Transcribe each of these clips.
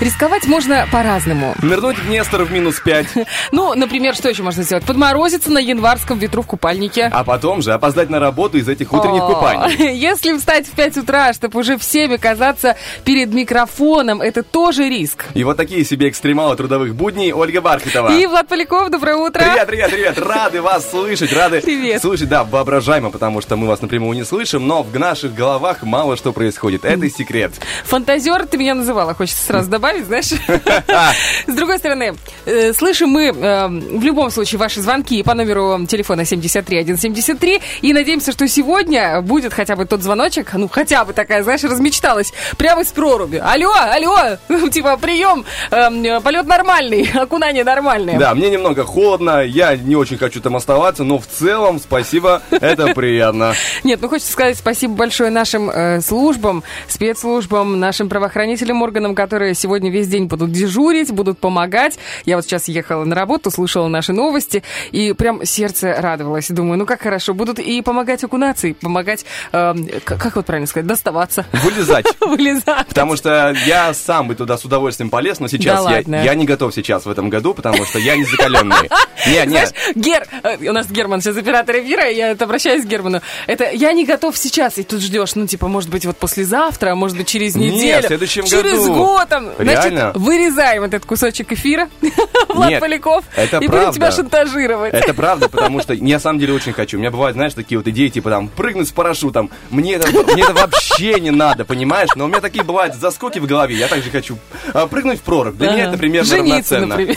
Рисковать можно по-разному. Нырнуть в Нестор в минус 5, Ну, например, что еще можно сделать? Подморозиться на январском ветру в купальнике. а потом же опоздать на работу из этих утренних купаний. Если встать в 5 утра, чтобы уже всем оказаться перед микрофоном, это тоже риск. И вот такие себе экстремалы трудовых будней Ольга Бархитова. И Влад Поляков, доброе утро. Привет, привет, привет! Рады вас слышать, рады Привет. слышать, да, воображаемо, потому что мы вас напрямую не слышим, но в наших головах мало что происходит. Это секрет. Фантазер ты меня называла, хочется сразу добавить, знаешь. С другой стороны, э, слышим мы э, в любом случае ваши звонки по номеру телефона 73173 и надеемся, что сегодня будет хотя бы тот звоночек, ну хотя бы такая, знаешь, размечталась, прямо из проруби. Алло, алло, типа прием, э, полет нормальный, окунание нормальное. Да, мне немного холодно, я не очень хочу там оставаться, но в целом спасибо, это приятно. Нет, ну хочется сказать спасибо большое нашим э, службам, спецслужбам, нашим правоохранительным органам, которые сегодня весь день будут дежурить, будут помогать. Я вот сейчас ехала на работу, слушала наши новости, и прям сердце радовалось. Думаю, ну как хорошо, будут и помогать окунаться, и помогать, э, как вот правильно сказать, доставаться, Вылезать. вылезать. Потому что я сам бы туда с удовольствием полез, но сейчас Да я, я не готов сейчас в этом году, потому что я не закаленный. Не, не, Гер, э, у нас Герман сейчас оператор эфира, я это обращаюсь к Герману. Это я не готов сейчас, и тут ждешь, ну, типа, может быть, вот послезавтра, а может быть, через Не, в неделю. следующем через году. год там. Реально? Значит, вырезаем этот кусочек эфира, Влад Нет, Поляков, это и будем правда. тебя шантажировать. Это правда, потому что я на самом деле очень хочу. У меня бывают, знаешь, такие вот идеи, типа там прыгнуть с парашютом. Мне это, мне это вообще не надо, понимаешь? Но у меня такие бывают заскоки в голове. Я также хочу а, прыгнуть в прорубь. Для меня это примерно Жениться, равноценно. например.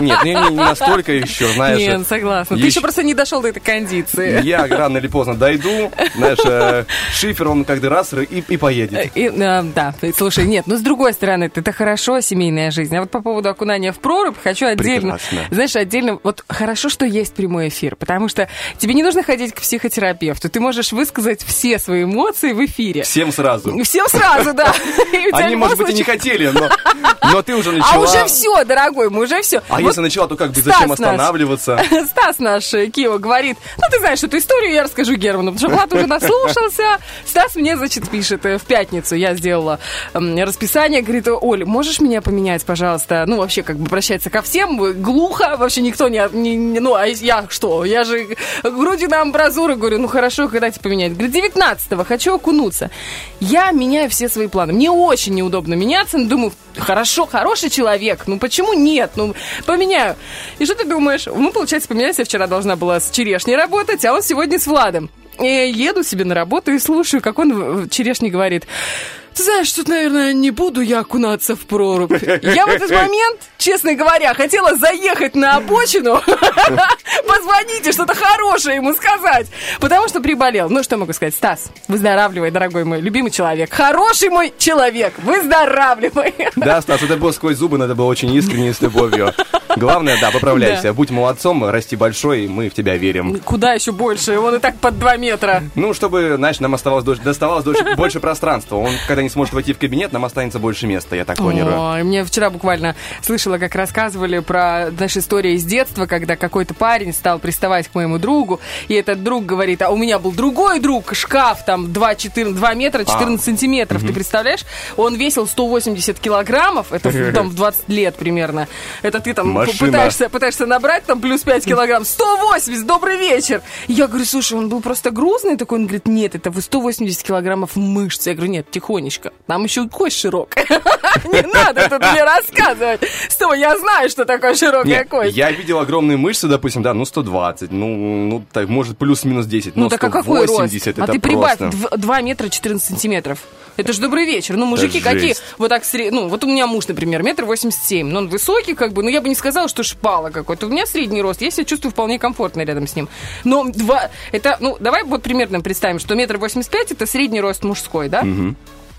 Нет, не, не- настолько еще, знаешь. Нет, согласна. Ты еще просто не дошел до этой кондиции. Я рано или поздно дойду, знаешь, э, шифер, он как-то раз и, и поедет. И, э, да, слушай, нет, ну с другой стороны, это хорошо, семейная жизнь. А вот по поводу окунания в прорубь хочу отдельно, Прекрасно. знаешь, отдельно, вот хорошо, что есть прямой эфир, потому что тебе не нужно ходить к психотерапевту, ты можешь высказать все свои эмоции в эфире. Всем сразу. Всем сразу, да. Они, может быть, и не хотели, но, но ты уже начала. А уже все, дорогой, мы уже все. А если начала, то как бы зачем Стас наш. останавливаться? Стас наш э, Кио говорит, ну ты знаешь эту историю, я расскажу Герману, потому что Влад уже наслушался. Стас мне, значит, пишет э, в пятницу, я сделала расписание, говорит, Оль, можешь меня поменять, пожалуйста? Ну, вообще, как бы обращается ко всем, глухо, вообще никто не, не- не- ну, а я что? Я же груди на амбразуры, говорю, ну хорошо, когда тебе поменять? Говорит, 19-го, хочу окунуться. Я меняю все свои планы. Мне очень неудобно меняться, но думаю, хорошо, хороший человек, ну почему нет? Ну, поменяю. И что ты думаешь? Мы, получается, поменялись, я вчера должна была с черешней работать, а он сегодня с Владом. И еду себе на работу и слушаю, как он черешне говорит... Ты знаешь, тут, наверное, не буду я окунаться в прорубь. Я в этот момент, честно говоря, хотела заехать на обочину, позвоните, что-то хорошее ему сказать, потому что приболел. Ну, что могу сказать? Стас, выздоравливай, дорогой мой любимый человек. Хороший мой человек, выздоравливай. Да, Стас, это было сквозь зубы, это было очень искренне и с любовью. Главное, да, поправляйся. Да. Будь молодцом, расти большой, и мы в тебя верим. Куда еще больше? Он и так под 2 метра. Ну, чтобы, знаешь, нам оставалось доставалось больше пространства. Он, когда не сможет войти в кабинет, нам останется больше места, я так планирую. Ой, мне вчера буквально слышала, как рассказывали про нашу историю из детства, когда какой-то парень стал приставать к моему другу, и этот друг говорит, а у меня был другой друг, шкаф там 2, 14, 2 метра 14 сантиметров, ты представляешь? Он весил 180 килограммов, это там в 20 лет примерно. Это ты там Машина. пытаешься, пытаешься набрать там плюс 5 килограмм, 180, добрый вечер. И я говорю, слушай, он был просто грузный такой, он говорит, нет, это вы 180 килограммов мышц. Я говорю, нет, тихонечко, там еще кость широкая. Не надо тут мне рассказывать. Стой, я знаю, что такое широкая кость. я видел огромные мышцы, допустим, да, ну 120, ну, ну так, может, плюс-минус 10, Ну но так а какой рост? 180 А это ты прибавь просто. 2 метра 14 сантиметров. Это же добрый вечер. Ну, мужики какие? Вот так сре- Ну, вот у меня муж, например, метр восемьдесят семь. Ну, он высокий, как бы. Ну, я бы не сказала, сказала, что шпала какой-то. У меня средний рост, я себя чувствую вполне комфортно рядом с ним. Но два, это, ну, давай вот примерно представим, что метр восемьдесят пять это средний рост мужской, да?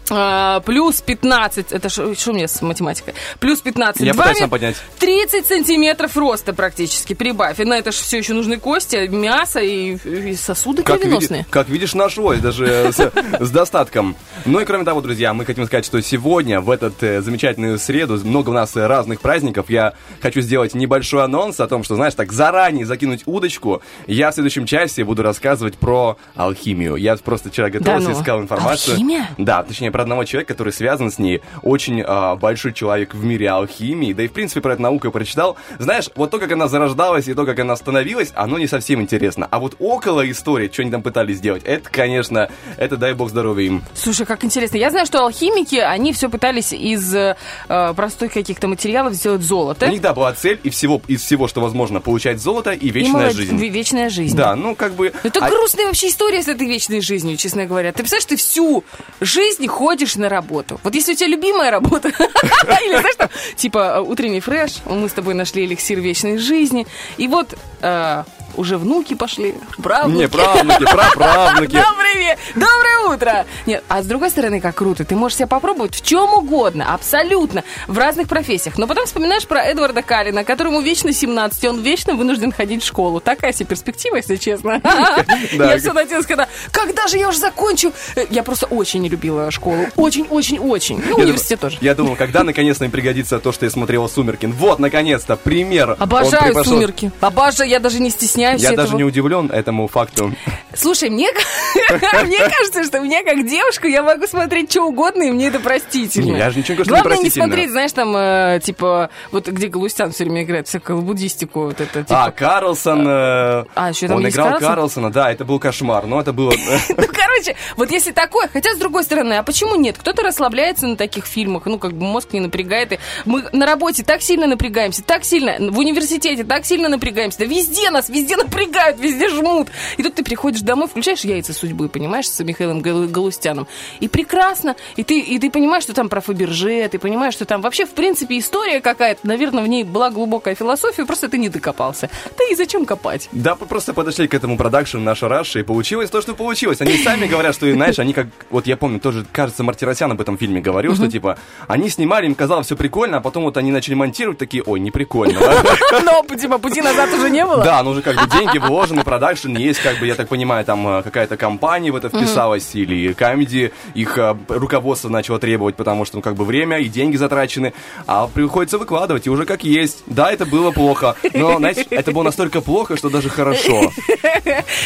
А, плюс 15, это что у меня с математикой? Плюс 15, Я пытаюсь сам поднять. 30 сантиметров роста практически, прибавь. И на это же все еще нужны кости, мясо и, и сосуды Как, види- кровеносные. как видишь, нашлось даже с, достатком. Ну и кроме того, друзья, мы хотим сказать, что сегодня, в этот э, замечательную среду, много у нас разных праздников. Я хочу сделать небольшой анонс о том, что, знаешь, так заранее закинуть удочку. Я в следующем часе буду рассказывать про алхимию. Я просто вчера готовился, ну. искал информацию. Алхимия? Да, точнее, про одного человека, который связан с ней. Очень а, большой человек в мире алхимии. Да и, в принципе, про эту науку я прочитал. Знаешь, вот то, как она зарождалась и то, как она становилась, оно не совсем интересно. А вот около истории, что они там пытались сделать, это, конечно, это дай бог здоровья им. Слушай, как интересно. Я знаю, что алхимики, они все пытались из э, простых каких-то материалов сделать золото. У них, да, была цель и всего, из всего, что возможно, получать золото и И вечная молод- жизнь. ве- Вечная жизнь. Да, ну как бы... Это а- грустная вообще история с этой вечной жизнью, честно говоря. Ты представляешь, ты всю жизнь ходишь на работу. Вот если у тебя любимая работа, или знаешь, там, типа утренний фреш, мы с тобой нашли эликсир вечной жизни, и вот э, уже внуки пошли, правнуки. Не, правнуки, праправнуки. Добрый Доброе утро! Нет, а с другой стороны, как круто, ты можешь себя попробовать в чем угодно, абсолютно, в разных профессиях. Но потом вспоминаешь про Эдварда Калина, которому вечно 17, и он вечно вынужден ходить в школу. Такая себе перспектива, если честно. Я все надеялась, когда, когда же я уже закончу? Э, Я просто очень не любила школу. Очень-очень-очень. Ну, университет тоже. Я думал, когда наконец-то им пригодится то, что я смотрел «Сумерки». Вот, наконец-то, пример. Обожаю сумерки. Обожаю, я даже не стесняюсь Я этого. даже не удивлен этому факту. Слушай, мне, мне кажется, что меня как девушку я могу смотреть что угодно, и мне это простительно. Не, я же ничего не Главное не смотреть, знаешь, там, э, типа, вот где Галустян все время играет, всякую буддистику, вот это, типа. А, Карлсон... э, А, еще там Он играл Карлсон? Карлсона, да, это был кошмар, но это было... Ну, короче, вот если такое, хотя с другой стороны, а почему нет? Кто-то расслабляется на таких фильмах, ну, как бы мозг не напрягает. И мы на работе так сильно напрягаемся, так сильно, в университете так сильно напрягаемся, да везде нас, везде напрягают, везде жмут. И тут ты приходишь домой, включаешь «Яйца судьбы», понимаешь, с Михаилом Гал- Галустяном. И прекрасно. И ты, и ты понимаешь, что там про Фаберже, ты понимаешь, что там вообще, в принципе, история какая-то. Наверное, в ней была глубокая философия, просто ты не докопался. Да и зачем копать? Да, просто подошли к этому продакшн наша Раша, и получилось то, что получилось. Они сами говорят, что, знаешь, они как... Вот я помню, тоже, кажется, Мартиросян об этом фильме говорил, что, типа, они снимали, им казалось все прикольно, а потом вот они начали монтировать, такие, ой, не прикольно. да?» Но, типа, пути назад уже не было? Да, ну уже как деньги вложены, продакшн есть, как бы, я так понимаю, там э, какая-то компания в это вписалась, или комедии, их э, руководство начало требовать, потому что, ну, как бы, время и деньги затрачены, а приходится выкладывать, и уже как есть. Да, это было плохо, но, знаете, это было настолько плохо, что даже хорошо.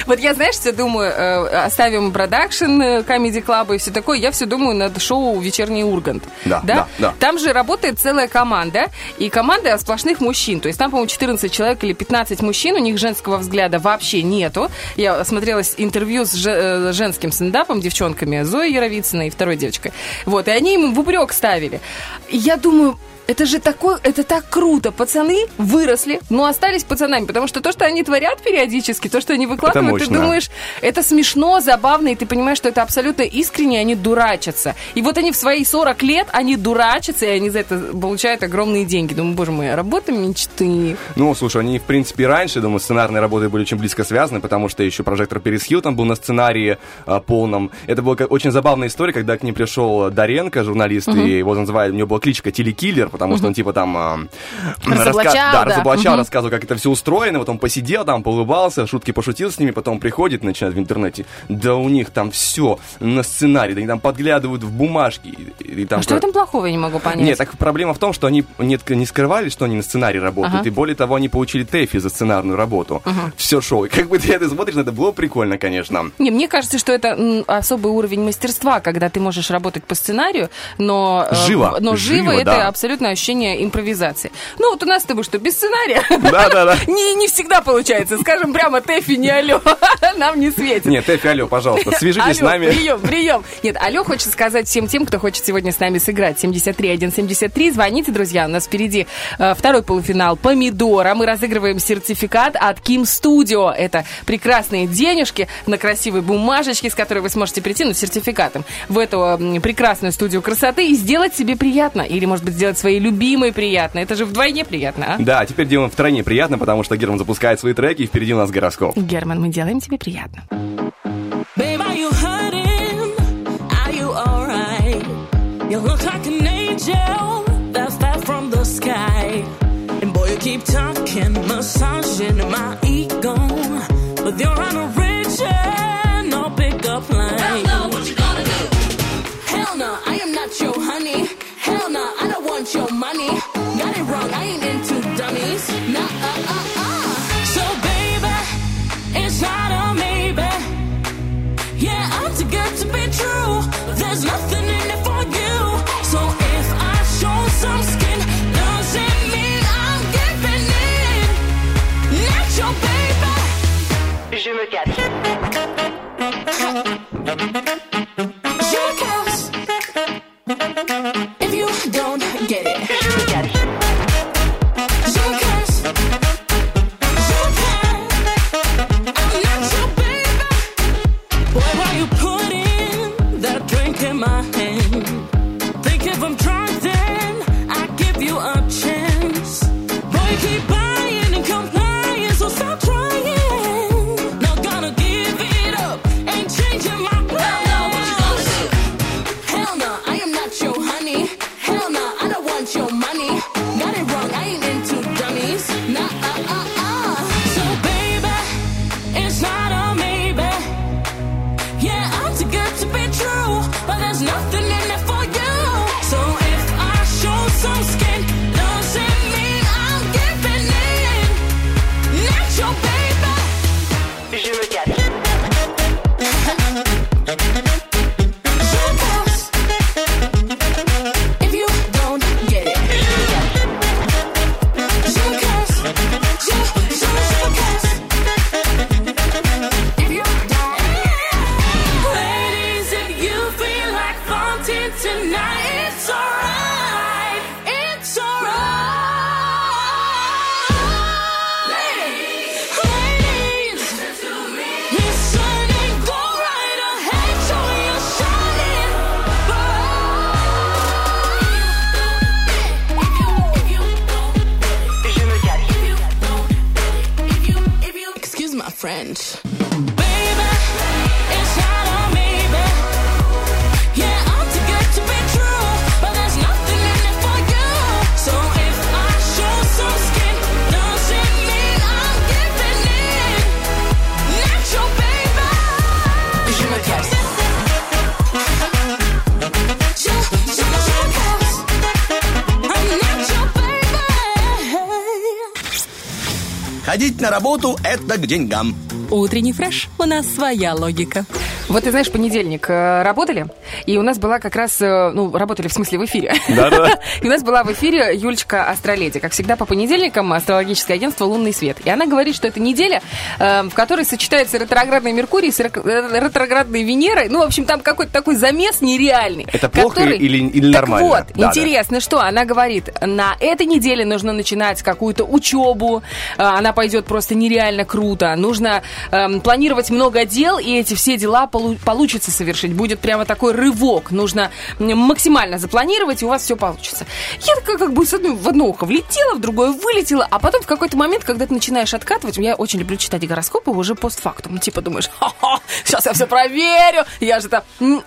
Вот я, знаешь, все думаю, э, оставим продакшн, э, комеди клаба и все такое, я все думаю над шоу «Вечерний Ургант». Да, да, да. Там же работает целая команда, и команда сплошных мужчин. То есть там, по-моему, 14 человек или 15 мужчин, у них женского взгляда вообще нету. Я смотрела с- интервью с э, женским стендапом, девчонками, Зоей Яровицыной и второй девочкой. Вот, и они им в упрек ставили. Я думаю, это же такой, это так круто. Пацаны выросли, но остались пацанами, потому что то, что они творят периодически, то, что они выкладывают, ты думаешь, это смешно, забавно, и ты понимаешь, что это абсолютно искренне, они дурачатся. И вот они в свои 40 лет, они дурачатся, и они за это получают огромные деньги. Думаю, боже мой, работа мечты. Ну, слушай, они, в принципе, раньше, думаю, сценарные работы были очень близко связаны, потому что еще прожектор Перес Хилтон был на сценарии а, полном. Это была очень забавная история, когда к ним пришел Даренко, журналист, и его называли, у него была кличка Телекиллер, потому что он типа там... а, Разоблачал, да, разоблачал, рассказывал, как это все устроено, вот он посидел там, поулыбался, шутки пошутил с ними, потом приходит, начинает в интернете, да у них там все на сценарии, да они там подглядывают в бумажки. И, и там А что в этом плохого, я не могу понять? нет, так проблема в том, что они не, не скрывали, что они на сценарии работают, Ага. и более того, они получили ТЭФИ за сценарную работу. Все шоу. И как бы ты это смотришь, ну, это было прикольно, конечно. Не, мне кажется, что это особый уровень мастерства, когда ты можешь работать по сценарию, но э, Живо, но живо, живо, это да. абсолютно ощущение импровизации. Ну вот у нас с тобой что, без сценария? Да-да-да. Не, не всегда получается. Скажем прямо, Тэфи, не алло, нам не светит. Нет, ТЭФИ, алло, пожалуйста, свяжитесь с нами. Прием, прием. Нет, алло хочет сказать всем тем, кто хочет сегодня с нами сыграть. 73 173. Звоните, друзья. У нас впереди э, второй полуфинал «Помидора». Мы разыгрываем сертификат от Kim Studio. Это прекрасные денежки на красивой бумажечке, с которой вы сможете прийти, ну, сертификатом, в эту прекрасную студию красоты и сделать себе приятно. Или, может быть, сделать своей своей любимой приятно. Это же вдвойне приятно, а? Да, теперь делаем втройне приятно, потому что Герман запускает свои треки, и впереди у нас гороскоп. Герман, мы делаем тебе приятно. Babe, are you hurting? Are you alright? You look like an angel that fell from the sky. And boy, you keep talking, massaging my ego. But you're Ходить на работу – это к деньгам. Утренний фреш. У нас своя логика. Вот ты знаешь, понедельник э, работали, и у нас была как раз, э, ну, работали в смысле в эфире. Да-да. И у нас была в эфире Юлечка Астроледи. Как всегда, по понедельникам астрологическое агентство «Лунный свет». И она говорит, что это неделя, э, в которой сочетается ретроградный Меркурий с э, ретроградной Венерой. Ну, в общем, там какой-то такой замес нереальный. Это плохо который- или- или Так нормально? вот, Да, да. интересно, что она говорит, на этой неделе нужно начинать какую-то учебу, она пойдет просто нереально круто, нужно эм, планировать много дел, и эти все дела полу- получится совершить. Будет прямо такой рывок, нужно м, максимально запланировать, и у вас все получится. Я такая как бы с одной, в одно ухо влетела, в другое вылетела, а потом в какой-то момент, когда ты начинаешь откатывать, я очень люблю читать гороскопы уже постфактум, типа думаешь, ха-ха, сейчас я все проверю, я же там...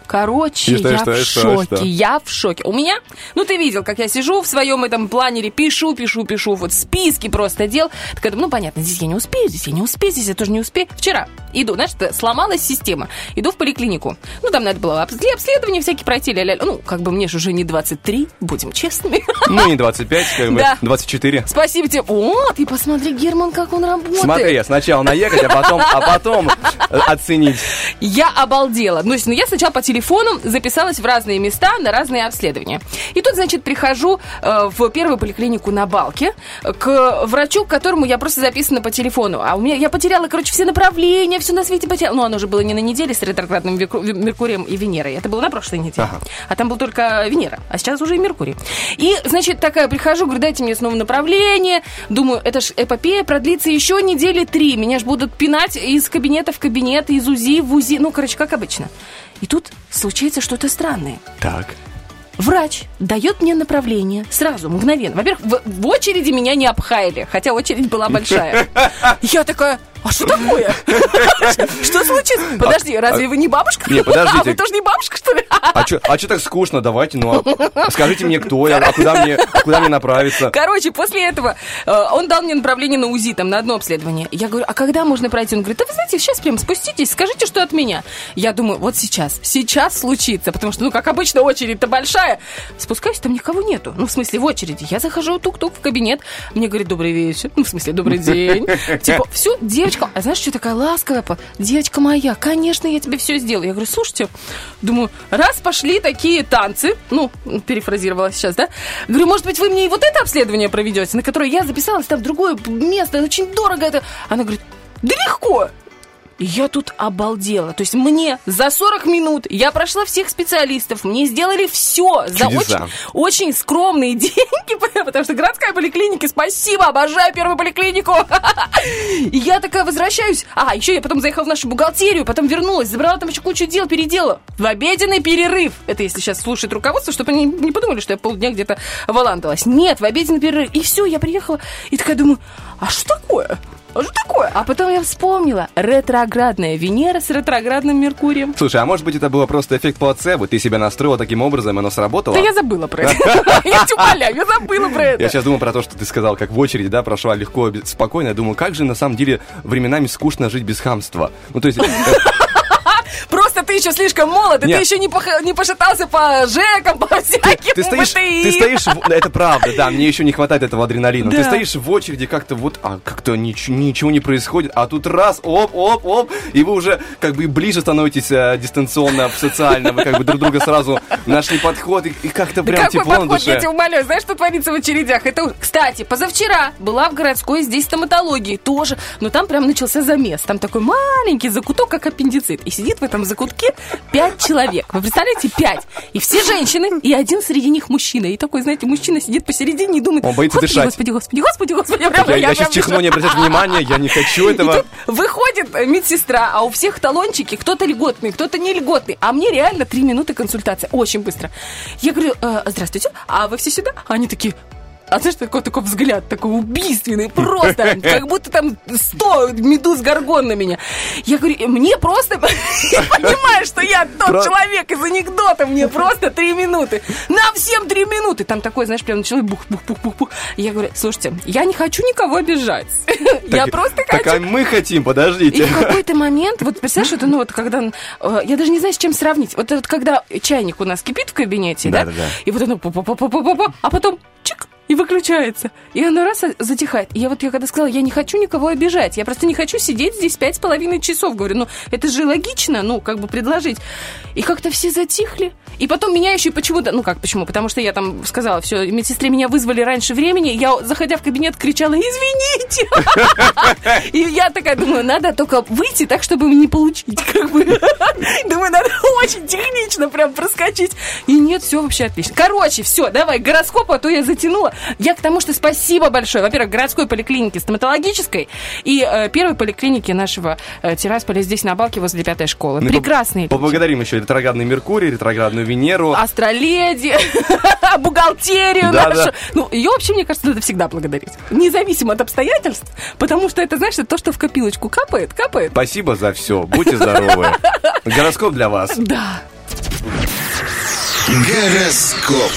Короче, что, я что, в что, шоке, я в шоке. У меня, ну ты видел, как я сижу в своем этом планере, пишу, пишу, пишу, вот списки просто дел. Так я думаю, ну понятно, здесь я не успею, здесь я не успею, здесь я тоже не успею. Вчера иду, знаешь, сломалась система. Иду в поликлинику. Ну там надо было обслед- обследования всякие пройти, ля-ля. Ну, как бы мне же уже не 23, будем честными. Ну, не 25, как бы, Да. 24. Спасибо тебе. О, ты посмотри, Герман, как он работает. Смотри, сначала наехать, а потом, а потом э, оценить. Я обалдела. Ну, ну, я сначала по телефону записалась в разные места на разные обследования. И тут, значит, прихожу э, в первую поликлинику на Балке к врачу, к которому я просто записана по телефону. А у меня, я потеряла, короче, все направления, все на свете потеряла. Ну, оно же было не на неделе с ретроградным Меркурием и Венерой. Это было на прошлой неделе. Ага. А там был только Венера, а сейчас уже и Меркурий. И, значит, такая прихожу, говорю, дайте мне снова направление. Думаю, это ж эпопея продлится еще недели три. Меня ж будут пинать из кабинета в кабинет, из УЗИ в УЗИ. Ну, короче, как обычно. И тут случается что-то странное. Так. Врач дает мне направление сразу, мгновенно. Во-первых, в, в очереди меня не обхаяли, хотя очередь была большая. Я такая, а что такое? Что случилось? Подожди, разве вы не бабушка? Не, подождите. А вы тоже не бабушка, что ли? А что а так скучно? Давайте, ну, а скажите мне, кто я, а куда мне, а куда мне направиться? Короче, после этого э, он дал мне направление на УЗИ, там, на одно обследование. Я говорю, а когда можно пройти? Он говорит, да вы знаете, сейчас прям спуститесь, скажите, что от меня. Я думаю, вот сейчас, сейчас случится, потому что, ну, как обычно, очередь-то большая. Спускаюсь, там никого нету. Ну, в смысле, в очереди. Я захожу, тук-тук в кабинет. Мне говорит, добрый вечер. Ну, в смысле, добрый день. Типа, все, девочка, а знаешь, что такая ласковая? Девочка моя, конечно, я тебе все сделаю. Я говорю, слушайте, думаю, раз пошли такие танцы, ну, перефразировала сейчас, да? Говорю, может быть, вы мне и вот это обследование проведете, на которое я записалась там в другое место, очень дорого это. Она говорит, да легко. И Я тут обалдела. То есть мне за 40 минут я прошла всех специалистов, мне сделали все за Чудеса. очень, очень скромные деньги, потому что городская поликлиника, спасибо, обожаю первую поликлинику. И я такая возвращаюсь. А, еще я потом заехала в нашу бухгалтерию, потом вернулась, забрала там еще кучу дел, передела. В обеденный перерыв. Это если сейчас слушает руководство, чтобы они не подумали, что я полдня где-то валандалась. Нет, в обеденный перерыв. И все, я приехала и такая думаю, а что такое? А потом я вспомнила. Ретроградная Венера с ретроградным Меркурием. Слушай, а может быть это было просто эффект плацебо? Ты себя настроила таким образом, оно сработало? Да я забыла про это. Я тебя умоляю, я забыла про Я это. сейчас думаю про то, что ты сказал, как в очереди, да, прошла легко, спокойно. Я думаю, как же на самом деле временами скучно жить без хамства. Ну, то есть, э, Просто ты еще слишком молод, и Нет. ты еще не, пох- не пошатался по ЖЭКам, по всяким ты стоишь, БТИ. ты стоишь, в- это правда, да, мне еще не хватает этого адреналина. Ты Да. стоишь в очереди, как-то вот, а как-то нич- ничего не происходит, а тут раз, оп, оп, оп, и вы уже как бы ближе становитесь э, дистанционно, социально, вы как бы друг друга сразу нашли подход, и, и как-то Да прям какой тепло на подход, я тебя умоляю. Знаешь, что творится в очередях? Это, кстати, позавчера была в городской здесь стоматологии тоже, но там прям начался замес. Там такой маленький закуток, как аппендицит. И сидит в этом закутке пять человек. Вы представляете, пять. И все женщины, и один среди них мужчина. И такой, знаете, мужчина сидит посередине и думает... Он боится «Господи, дышать. Господи, господи, господи, господи. прям- Я, я сейчас прям чихну, не обращать внимания, я не хочу И этого. тут выходит э, медсестра, а у всех талончики, кто-то льготный, кто-то не льготный. А мне реально три минуты консультация, очень быстро. Я говорю, «Э, здравствуйте, а вы все сюда? Они такие, а знаешь, такой, такой взгляд, такой убийственный, просто, как будто там 100 медуз горгон на меня. Я говорю, «Э, мне просто, я понимаю, что я тот человек из анекдота, мне просто три минуты. Нам всем три минуты. Там такой, знаешь, прям началось бух-бух-бух-бух. Я говорю, слушайте, я не хочу никого обижать. Я Так- просто Так, хочу а мы хотим, и подождите. в какой-то момент, вот представляешь, это, ну вот когда, э, я даже не знаю, с чем сравнить. Вот, когда чайник у нас кипит в кабинете, да, и вот оно а потом и выключается. И оно раз затихает. И я вот я когда сказала, я не хочу никого обижать, я просто не хочу сидеть здесь пять с половиной часов. Говорю, ну это же логично, ну как бы предложить. И как-то все затихли. И потом меня еще почему-то, ну как почему, потому что я там сказала, все, медсестре меня вызвали раньше времени, я, заходя в кабинет, кричала, извините. И я такая думаю, надо только выйти так, чтобы не получить, как бы. Думаю, надо очень технично прям проскочить. И нет, все вообще отлично. Короче, все, давай, гороскоп, а то я затянула. Я к тому, что спасибо большое. Во-первых, городской поликлинике стоматологической и э, первой поликлинике нашего э, Тирасполя здесь на Балке возле пятой школы. Ну, Прекрасные по- люди. Поблагодарим еще ретроградный Меркурий, ретроградную Венеру. Астроледи, бухгалтерию Да, нашу. да. Ну, ее вообще, мне кажется, надо всегда благодарить. Независимо от обстоятельств, потому что это, знаешь, это то, что в копилочку капает, капает. Спасибо за все. Будьте здоровы. Гороскоп для вас. Да. Гороскоп.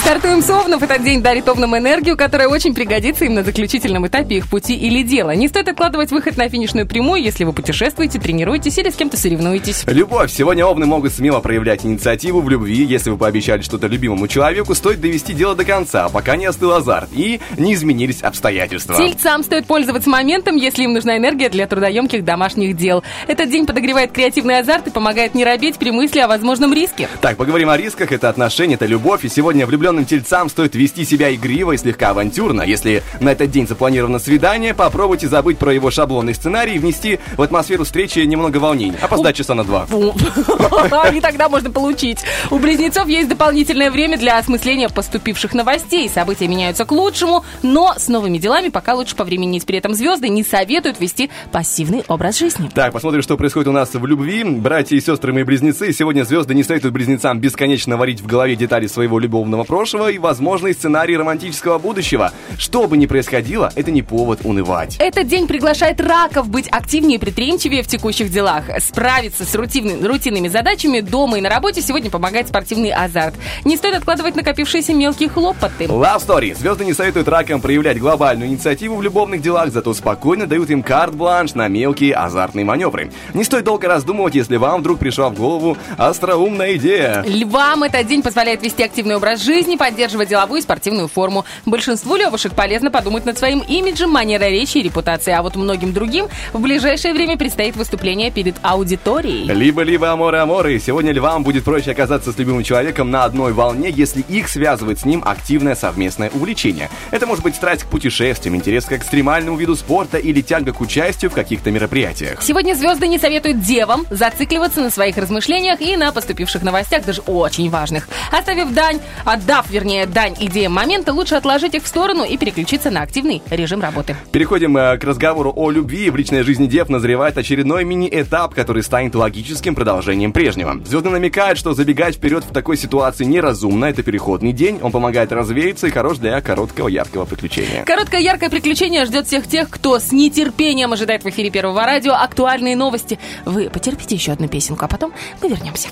Стартуем с Овнов. Этот день дарит Овнам энергию, которая очень пригодится им на заключительном этапе их пути или дела. Не стоит откладывать выход на финишную прямую, если вы путешествуете, тренируетесь или с кем-то соревнуетесь. Любовь. Сегодня овны могут смело проявлять инициативу в любви. Если вы пообещали что-то любимому человеку, стоит довести дело до конца, пока не остыл азарт и не изменились обстоятельства. Тельцам стоит пользоваться моментом, если им нужна энергия для трудоемких домашних дел. Этот день подогревает креативный азарт и помогает не робеть при мысли о возможном риске. Так, поговорим о рисках. Это отношения, это любовь. И сегодня влюбленные влюбленным тельцам стоит вести себя игриво и слегка авантюрно. Если на этот день запланировано свидание, попробуйте забыть про его шаблонный сценарий и внести в атмосферу встречи немного волнений. Опоздать часа на два. И тогда можно получить. У близнецов есть дополнительное время для осмысления поступивших новостей. События меняются к лучшему, но с новыми делами пока лучше повременить. При этом звезды не советуют вести пассивный образ жизни. Так, посмотрим, что происходит у нас в любви. Братья и сестры мои близнецы. Сегодня звезды не советуют близнецам бесконечно варить в голове детали своего любовного прошлого и возможный сценарий романтического будущего. Что бы ни происходило, это не повод унывать. Этот день приглашает раков быть активнее и предприимчивее в текущих делах. Справиться с рутинными, рутинными задачами дома и на работе сегодня помогает спортивный азарт. Не стоит откладывать накопившиеся мелкие хлопоты. Love Story. Звезды не советуют ракам проявлять глобальную инициативу в любовных делах, зато спокойно дают им карт-бланш на мелкие азартные маневры. Не стоит долго раздумывать, если вам вдруг пришла в голову остроумная идея. Львам этот день позволяет вести активный образ жизни, поддерживать деловую и спортивную форму. Большинству левушек полезно подумать над своим имиджем, манерой речи и репутацией, а вот многим другим в ближайшее время предстоит выступление перед аудиторией. Либо-либо аморы-аморы. Сегодня львам будет проще оказаться с любимым человеком на одной волне, если их связывает с ним активное совместное увлечение. Это может быть страсть к путешествиям, интерес к экстремальному виду спорта или тяга к участию в каких-то мероприятиях. Сегодня звезды не советуют девам зацикливаться на своих размышлениях и на поступивших новостях, даже очень важных. Оставив дань, отдав, вернее, дань идеям момента, лучше отложить их в сторону и переключиться на активный режим работы. Переходим э, к разговору о любви. В личной жизни дев назревает очередной мини-этап, который станет логическим продолжением прежнего. Звезды намекают, что забегать вперед в такой ситуации неразумно. Это переходный день, он помогает развеяться и хорош для короткого яркого приключения. Короткое яркое приключение ждет всех тех, кто с нетерпением ожидает в эфире Первого радио актуальные новости. Вы потерпите еще одну песенку, а потом мы вернемся.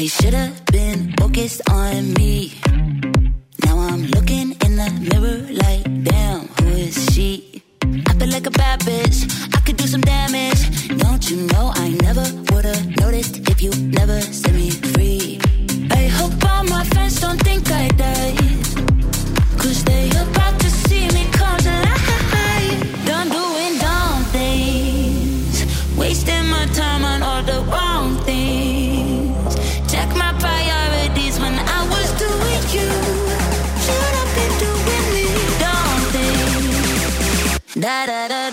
I should have been focused on me. Now I'm looking in the mirror like, damn, who is she? I feel like a bad bitch. I could do some damage. Don't you know I never would've noticed if you never set me free? I hope all my friends don't think I died. Cause they about to see me come to life. Da da da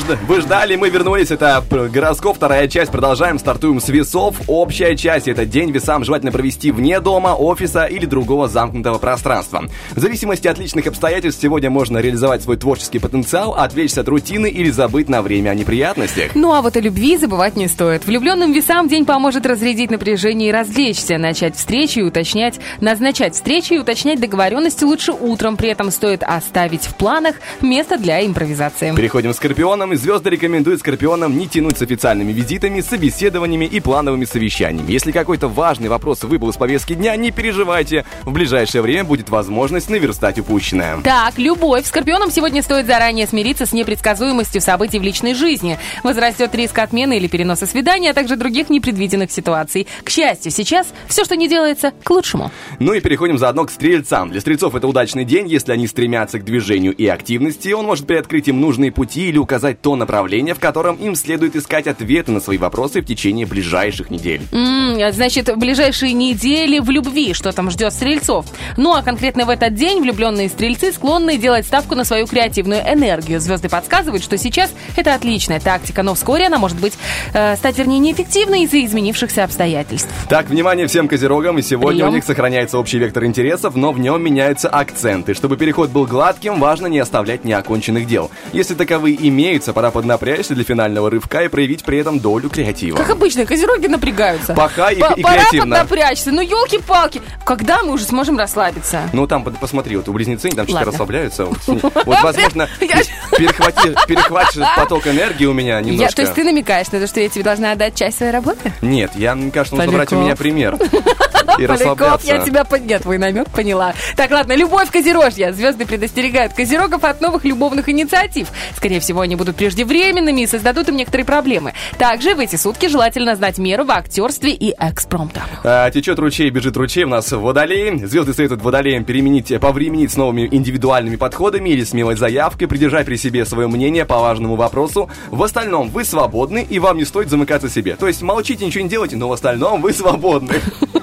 что ж, вы ждали, мы вернулись. Это гороскоп, вторая часть. Продолжаем, стартуем с весов. Общая часть. Этот день весам желательно провести вне дома, офиса или другого замкнутого пространства. В зависимости от личных обстоятельств сегодня можно реализовать свой творческий потенциал, отвлечься от рутины или забыть на время о неприятностях. Ну а вот о любви забывать не стоит. Влюбленным весам день поможет разрядить напряжение и развлечься, начать встречи и уточнять, назначать встречи и уточнять договоренности лучше утром. При этом стоит оставить в планах место для импровизации. Переходим к Скорпиону. И звезды рекомендуют скорпионам не тянуть с официальными визитами, собеседованиями и плановыми совещаниями. Если какой-то важный вопрос выпал из повестки дня, не переживайте. В ближайшее время будет возможность наверстать упущенное. Так, любовь. Скорпионам сегодня стоит заранее смириться с непредсказуемостью событий в личной жизни. Возрастет риск отмены или переноса свидания, а также других непредвиденных ситуаций. К счастью, сейчас все, что не делается, к лучшему. Ну и переходим заодно к стрельцам. Для стрельцов это удачный день, если они стремятся к движению и активности. Он может приоткрыть им нужные пути или указать то направление, в котором им следует искать ответы на свои вопросы в течение ближайших недель. М, значит, в ближайшие недели в любви, что там ждет стрельцов. Ну а конкретно в этот день влюбленные стрельцы склонны делать ставку на свою креативную энергию. Звезды подсказывают, что сейчас это отличная тактика, но вскоре она может быть э, стать, вернее, неэффективной из-за изменившихся обстоятельств. Так, внимание всем козерогам, и сегодня Прием. у них сохраняется общий вектор интересов, но в нем меняются акценты. Чтобы переход был гладким, важно не оставлять неоконченных дел. Если таковые имеются, пора поднапрячься для финального рывка и проявить при этом долю креатива. Как обычно, козероги напрягаются. Пока и- П- и Пора креативно. поднапрячься. Ну, елки-палки. Когда мы уже сможем расслабиться? Ну, там, под- посмотри, вот у близнецы, они там что-то Ладно. расслабляются. Вот, вот, возможно, Я- перехвати- перехватишь поток энергии у меня Я, немножко. то есть ты намекаешь на то, что я тебе должна отдать часть своей работы? Нет, я, мне кажется, нужно брать у Поляков. меня пример. И Поляков, расслабляться. я тебя поднял, твой намек поняла. Так, ладно, любовь Козерожья. Звезды предостерегают Козерогов от новых любовных инициатив. Скорее всего, они будут преждевременными и создадут им некоторые проблемы. Также в эти сутки желательно знать меру в актерстве и экспромтах. А, течет ручей, бежит ручей, у нас водолей. Звезды советуют водолеям переменить, э, повременить с новыми индивидуальными подходами или смелой заявкой, придержать при себе свое мнение по важному вопросу. В остальном вы свободны, и вам не стоит замыкаться себе. То есть молчите, ничего не делайте, но в остальном вы свободны.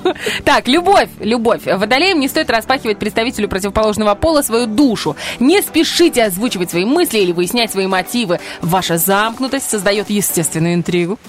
Так, любовь, любовь. Водолеям не стоит распахивать представителю противоположного пола свою душу. Не спешите озвучивать свои мысли или выяснять свои мотивы. Ваша замкнутость создает естественную интригу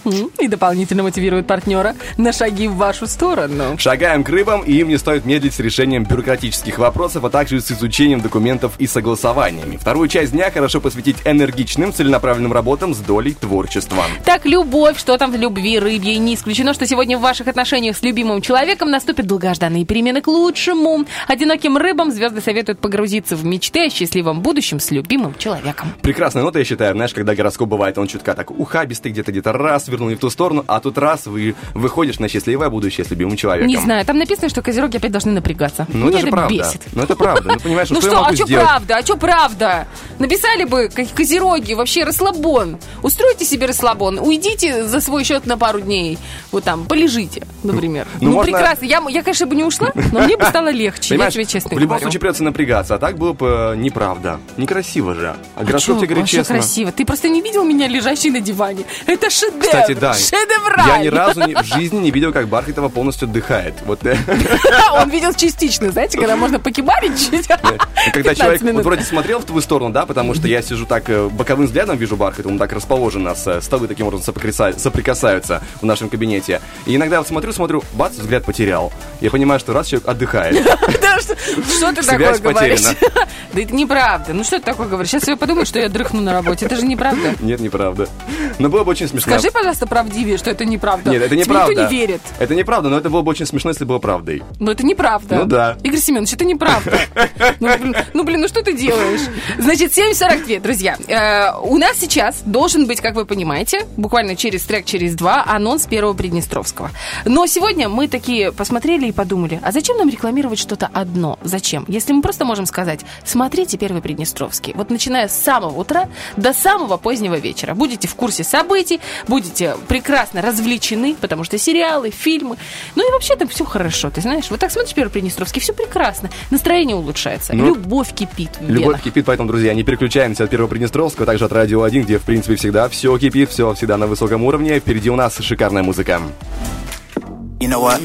и дополнительно мотивирует партнера на шаги в вашу сторону. Шагаем к рыбам, и им не стоит медлить с решением бюрократических вопросов, а также с изучением документов и согласованиями. Вторую часть дня хорошо посвятить энергичным, целенаправленным работам с долей творчества. Так, любовь, что там в любви рыбьей? Не исключено, что сегодня в ваших отношениях с любимым человеком наступят долгожданные перемены к лучшему. Одиноким рыбам звезды советуют погрузиться в мечты о счастливом будущем с любимым человеком. Прекрасная нота, я считаю, знаешь, когда гороскоп бывает, он чутка так ухабистый, где-то где-то раз, вернул не в ту сторону, а тут раз вы выходишь на счастливое будущее с любимым человеком. Не знаю, там написано, что козероги опять должны напрягаться. Ну, Меня это же правда. бесит. Ну, это правда. Ну, понимаешь, Ну что, что, а что правда? А что правда? Написали бы, козероги, вообще расслабон. Устройте себе расслабон, уйдите за свой счет на пару дней. Вот там, полежите, например. Ну, Ну, можно- прекрасно. Я, я, конечно, бы не ушла, но мне бы стало легче. Понимаешь, я тебе честно в любом говорю. случае придется напрягаться, а так было бы э, неправда. Некрасиво же. А А гороскоп тебе говорит честно. красиво. Ты просто не видел меня лежащей на диване. Это шедевр. Кстати, да. Шедевраль. Я ни разу не- в жизни не видел, как Бархатова полностью отдыхает. Вот э, Он видел частично, знаете, когда можно покибарить чуть. когда 15 человек вроде смотрел в твою сторону, да, потому что я сижу так э, боковым взглядом, вижу Бархатова, он так расположен, нас э, столы таким образом соприкаса- соприкасаются в нашем кабинете. И иногда вот смотрю, смотрю, бац, взгляд потерял. Я понимаю, что раз человек отдыхает. Что, ты такое говоришь? Да это неправда. Ну что ты такое говоришь? Сейчас я подумаю, что я дрыхну на работе. Это же неправда. Нет, неправда. Но было бы очень смешно. Скажи, пожалуйста, правдивее, что это неправда. Нет, это Тебе неправда. Никто не верит. Это неправда, но это было бы очень смешно, если было правдой. Но это неправда. Ну да. Игорь Семенович, это неправда. Ну, блин, ну, блин, ну что ты делаешь? Значит, 7.42, друзья. Э, у нас сейчас должен быть, как вы понимаете, буквально через трек, через два, анонс первого Приднестровского. Но сегодня мы такие посмотрели и подумали, а зачем нам рекламировать что-то одно? Зачем? Если мы просто можем сказать, смотрите первый Приднестровский. Вот начиная с самого утра до самого позднего вечера. Будете в курсе событий, будете прекрасно развлечены, потому что сериалы, фильмы. Ну и вообще там все хорошо, ты знаешь. Вот так смотришь первый Приднестровский, все прекрасно. Настроение улучшается. Ну, Любовь кипит в Любовь венах. кипит, поэтому, друзья, не переключаемся от первого Приднестровского, также от Радио 1, где, в принципе, всегда все кипит, все всегда на высоком уровне. Впереди у нас шикарная музыка. You know what?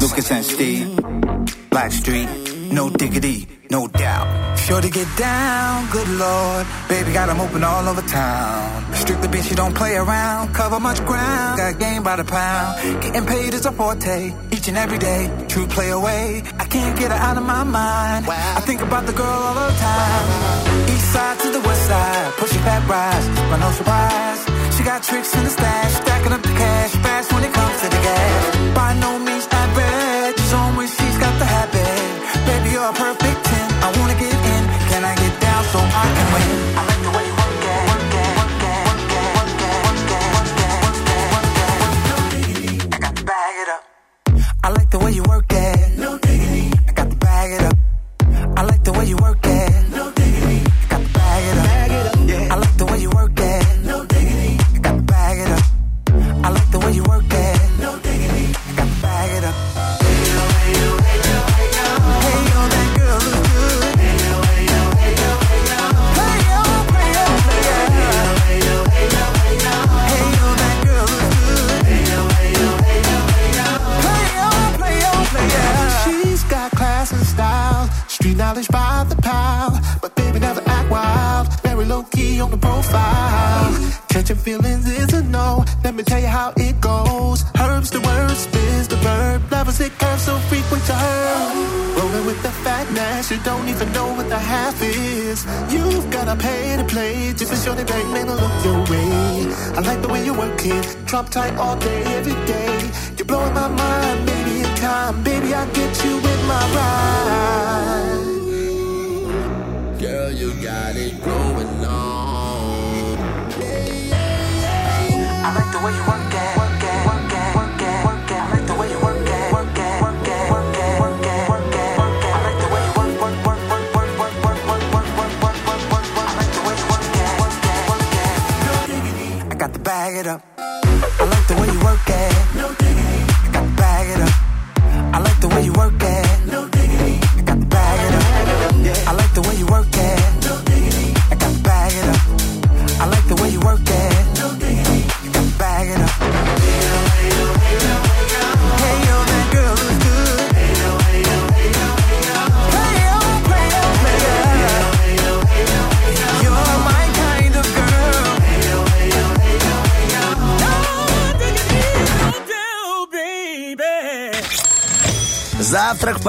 Lucas and Steve, Black Street, no diggity, no doubt. Sure to get down, good lord. Baby got 'em open all over town. Strictly bitch, you don't play around. Cover much ground, got game by the pound. Getting paid is a forte, each and every day. True play away, I can't get her out of my mind. I think about the girl all the time. East side to the west side, pushing fat rise, but no surprise. She got tricks in the stash, stacking up the cash fast when it comes to the gas. By no means average, it's on when she's got the habit. Baby, you're perfect top tight all day.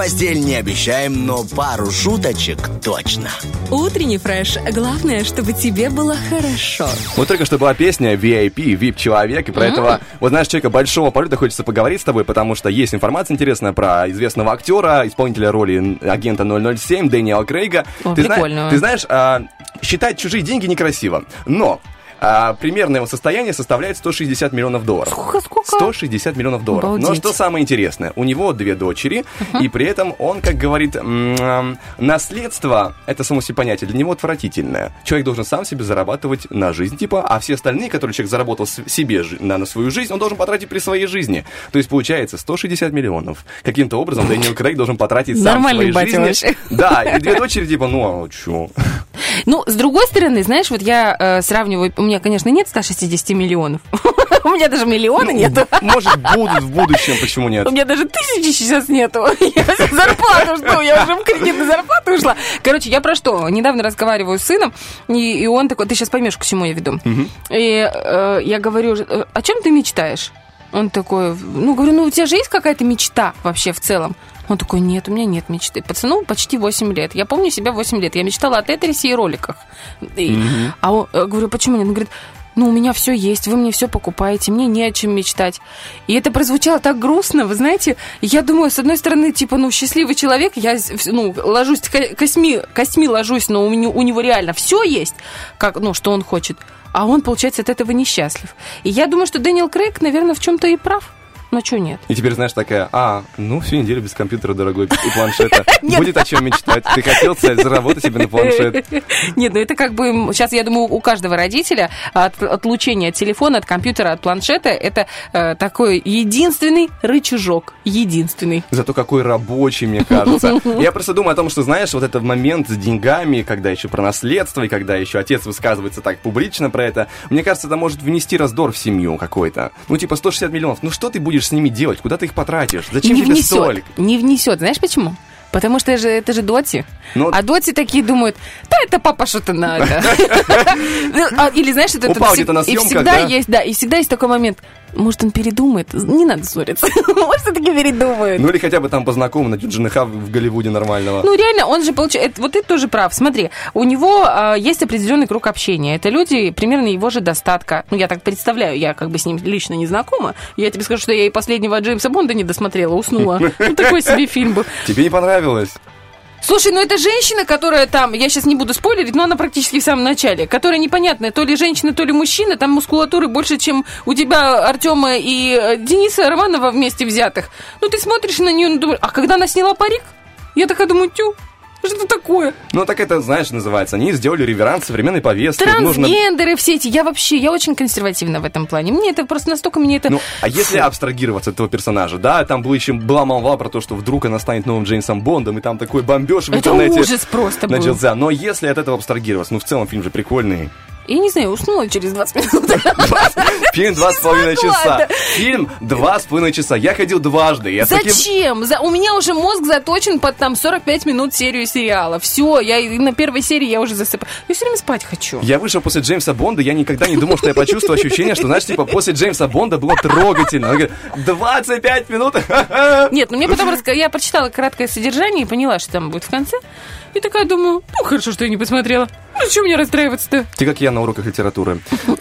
Постель не обещаем, но пару шуточек точно. Утренний фреш. Главное, чтобы тебе было хорошо. Вот только что была песня VIP, VIP-человек, и про этого, вот знаешь, человека большого полета хочется поговорить с тобой, потому что есть информация интересная про известного актера, исполнителя роли агента 007, Дэниела Крейга. О, ты, зна- прикольно. ты знаешь, а, считать чужие деньги некрасиво, но а, примерное его состояние составляет 160 миллионов долларов. Сколько, сколько? 160 миллионов долларов. Но Обалдеть. что самое интересное, у него две дочери, и при этом он, как говорит, наследство, это само себе понятие, для него отвратительное. Человек должен сам себе зарабатывать на жизнь, типа, а все остальные, которые человек заработал себе на, на свою жизнь, он должен потратить при своей жизни. То есть получается 160 миллионов. Каким-то образом Дэниел Крейг должен потратить сам в Нормальный своей батя жизни. вообще. Да, и две дочери, типа, ну, а чё? Ну, с другой стороны, знаешь, вот я э, сравниваю, у меня, конечно, нет 160 миллионов. У меня даже миллиона нету. Может, будут в будущем, почему нет? У меня даже тысячи сейчас нету. Я зарплату, что? Я уже в кредит на зарплату ушла. Короче, я про что? Недавно разговариваю с сыном, и, и он такой, ты сейчас поймешь, к чему я веду. И э, я говорю, «Э, о чем ты мечтаешь? Он такой, ну, говорю, ну, у тебя же есть какая-то мечта вообще в целом? Он такой, нет, у меня нет мечты. Пацану почти 8 лет. Я помню себя 8 лет. Я мечтала о Тетрисе и роликах. И- А он, э, говорю, почему нет? Он говорит, ну, у меня все есть, вы мне все покупаете, мне не о чем мечтать. И это прозвучало так грустно, вы знаете, я думаю, с одной стороны, типа, ну, счастливый человек, я, ну, ложусь, ко- костьми, костьми ложусь, но у, у него реально все есть, как, ну, что он хочет, а он, получается, от этого несчастлив. И я думаю, что Дэниел Крейг, наверное, в чем-то и прав. Но что нет? И теперь, знаешь, такая, а, ну, всю неделю без компьютера дорогой и планшета. Будет о чем мечтать. Ты хотел, кстати, заработать себе на планшет. Нет, ну это как бы, сейчас, я думаю, у каждого родителя от, отлучение от телефона, от компьютера, от планшета, это э, такой единственный рычажок. Единственный. Зато какой рабочий, мне кажется. Я просто думаю о том, что, знаешь, вот этот момент с деньгами, когда еще про наследство, и когда еще отец высказывается так публично про это, мне кажется, это может внести раздор в семью какой-то. Ну, типа, 160 миллионов. Ну, что ты будешь с ними делать? Куда ты их потратишь? Зачем не тебе внесет. столько? Не внесет. Знаешь почему? Потому что это же, это же доти. Ну- а доти такие думают, да это папа что-то надо. Ну, а, Или знаешь, это Упал где-то на и съемках, всегда да? есть, да, и всегда есть такой момент. Может, он передумает? Не надо ссориться. Может, все-таки передумает. Ну, или хотя бы там познакомы, найдет жениха в Голливуде нормального. Ну, реально, он же получает... Вот ты тоже прав. Смотри, у него а, есть определенный круг общения. Это люди примерно его же достатка. Ну, я так представляю, я как бы с ним лично не знакома. Я тебе скажу, что я и последнего Джеймса Бонда не досмотрела, уснула. Ну, такой себе фильм был. Тебе не понравилось? Слушай, ну это женщина, которая там, я сейчас не буду спойлерить, но она практически в самом начале, которая непонятная, то ли женщина, то ли мужчина, там мускулатуры больше, чем у тебя, Артема и э, Дениса Романова вместе взятых. Ну ты смотришь на нее, ну, думаешь, а когда она сняла парик, я такая думаю, тю, что это такое? Ну, так это, знаешь, называется. Они сделали реверанс современной повестки. Нужно Трансгендеры все эти, я вообще, я очень консервативна в этом плане. Мне это просто настолько, мне это... Ну, а если абстрагироваться от этого персонажа, да, там был еще, была молва про то, что вдруг она станет новым Джеймсом Бондом, и там такой бомбеж в это интернете ужас просто был. начался. Но если от этого абстрагироваться, ну, в целом фильм же прикольный. Я не знаю, уснула через 20 минут. Фильм два с половиной часа. Фильм два с половиной часа. Я ходил дважды. Я с таким- Зачем? За- У меня уже мозг заточен под там 45 минут серию сериала. Все, я на первой серии я уже засыпаю. Я все время спать хочу. Я вышел после Джеймса Бонда, я никогда не думал, что я почувствую ощущение, что, знаешь, типа, после Джеймса Бонда было трогательно. Он говорит, 25 минут. Нет, ну мне потом раска- я прочитала краткое содержание и поняла, что там будет в конце. И такая думаю, ну хорошо, что я не посмотрела. Ну что мне расстраиваться-то? Ты как я на уроках литературы.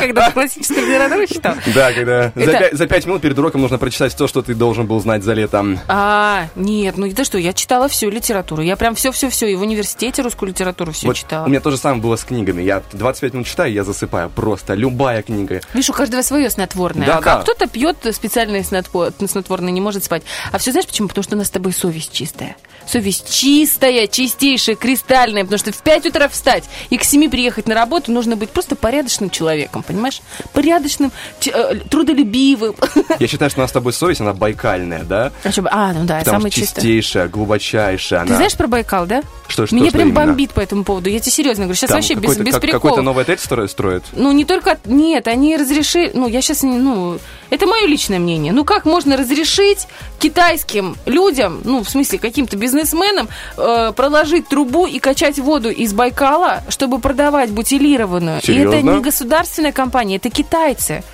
Когда ты классическую литературу читал. Да, когда за пять- минут перед уроком нужно прочитать то, что ты должен был знать за лето. А, нет, ну это что, я читала всю литературу. Я прям все-все-все, и в университете русскую литературу все читала. У меня то же самое было с книгами. Я 25 минут читаю, я засыпаю. Просто любая книга. Видишь, у каждого свое снотворное. Да, а да. кто-то пьет специальное снотво- снотворное, не может спать. А все знаешь почему? Потому что у нас с тобой совесть чистая. Совесть чистая, чистейшая, кристальная. Потому что в 5 утра встать и к 7 приехать на работу нужно быть просто порядочным человеком, понимаешь? Порядочным, э, трудолюбивым. Я считаю, что у нас с тобой совесть, она байкальная, да? А, бы- а, ну да, Потому самая что чистая. чистейшая, глубочайшая. Ты она. знаешь про Байкал, да? Что, что, Меня что прям именно? бомбит по этому поводу. Я тебе серьезно говорю. Сейчас Там вообще без, без как- приколов. Какой-то новый отель стро- строят? Ну, не только... Нет, они разрешили... Ну, я сейчас... Ну, это мое личное мнение. Ну, как можно разрешить китайским людям, ну, в смысле, каким-то бизнесменам, э, проложить трубу и качать воду из Байкала, чтобы продавать бутилированную? И это Серьезно? не государственная компания, это китайцы.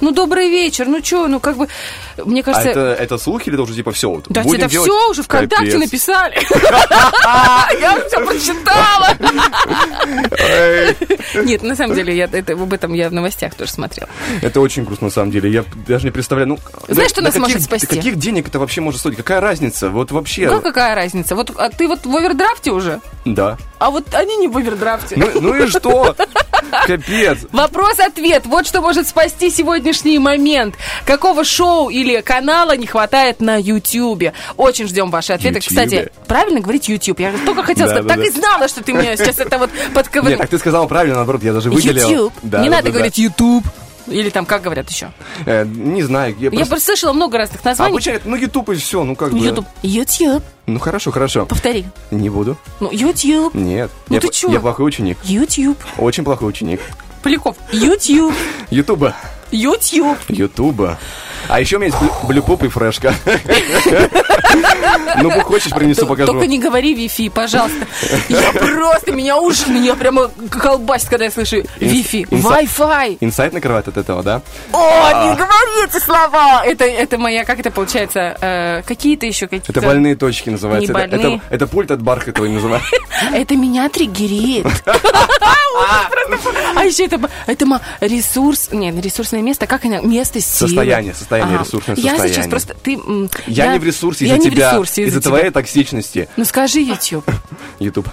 Ну, добрый вечер, ну что, ну, как бы... Мне А кажется... это, это слух или это уже типа все? Да, это все уже ВКонтакте написали. Я все прочитала. Нет, на самом деле, я об этом я в новостях тоже смотрела. Это очень грустно, на самом деле. Я даже не представляю, ну... Знаешь, что нас может спасти? Каких денег это вообще может стоить? Какая разница? Вот вообще... Ну, какая разница? Вот а ты вот в овердрафте уже, Да. а вот они не в овердрафте. Ну, ну и что? Капец. Вопрос-ответ. Вот что может спасти сегодняшний момент. Какого шоу или канала не хватает на Ютьюбе? Очень ждем ваши ответы. Ютьюбе? Кстати, правильно говорить Ютьюб? Я только хотела сказать. Так и знала, что ты мне сейчас это вот Нет, подковырнул. так ты сказал правильно, наоборот, я даже выделил. Да, Не надо говорить Ютуб. Или там, как говорят еще? Э, не знаю, я Я просто... просто слышала много разных названий. Обычно, это, ну, YouTube и все, ну как бы... Ютуб. Ютуб. Ну хорошо, хорошо. Повтори. Не буду. Ну, Ютуб. Нет. Ну я, ты чё? я плохой ученик. Ютуб. Очень плохой ученик. Поляков. Ютуб. Ютуба. Ютуб. Ютуба. А еще у меня есть блю- блюпоп и фрешка. Ну, хочешь, принесу, покажу. Только не говори Wi-Fi, пожалуйста. Я просто, меня уж, меня прямо колбасит, когда я слышу Wi-Fi. Wi-Fi. Инсайт накрывает от этого, да? О, не говори эти слова. Это, это моя, как это получается, э, какие-то еще какие-то... Это больные точки называется. Не Это, больные. это, пульт от Бархатовой называется. Это меня триггерит. А еще это, ресурс, нет, ресурсное место, как она, место силы. Состояние, состояние, ресурсное Я сейчас состояние. просто, ты... м, Я, не в ресурсе я из-за не в тебя, ресурсе из-за тебя. твоей токсичности. Ну скажи YouTube. Ютуб.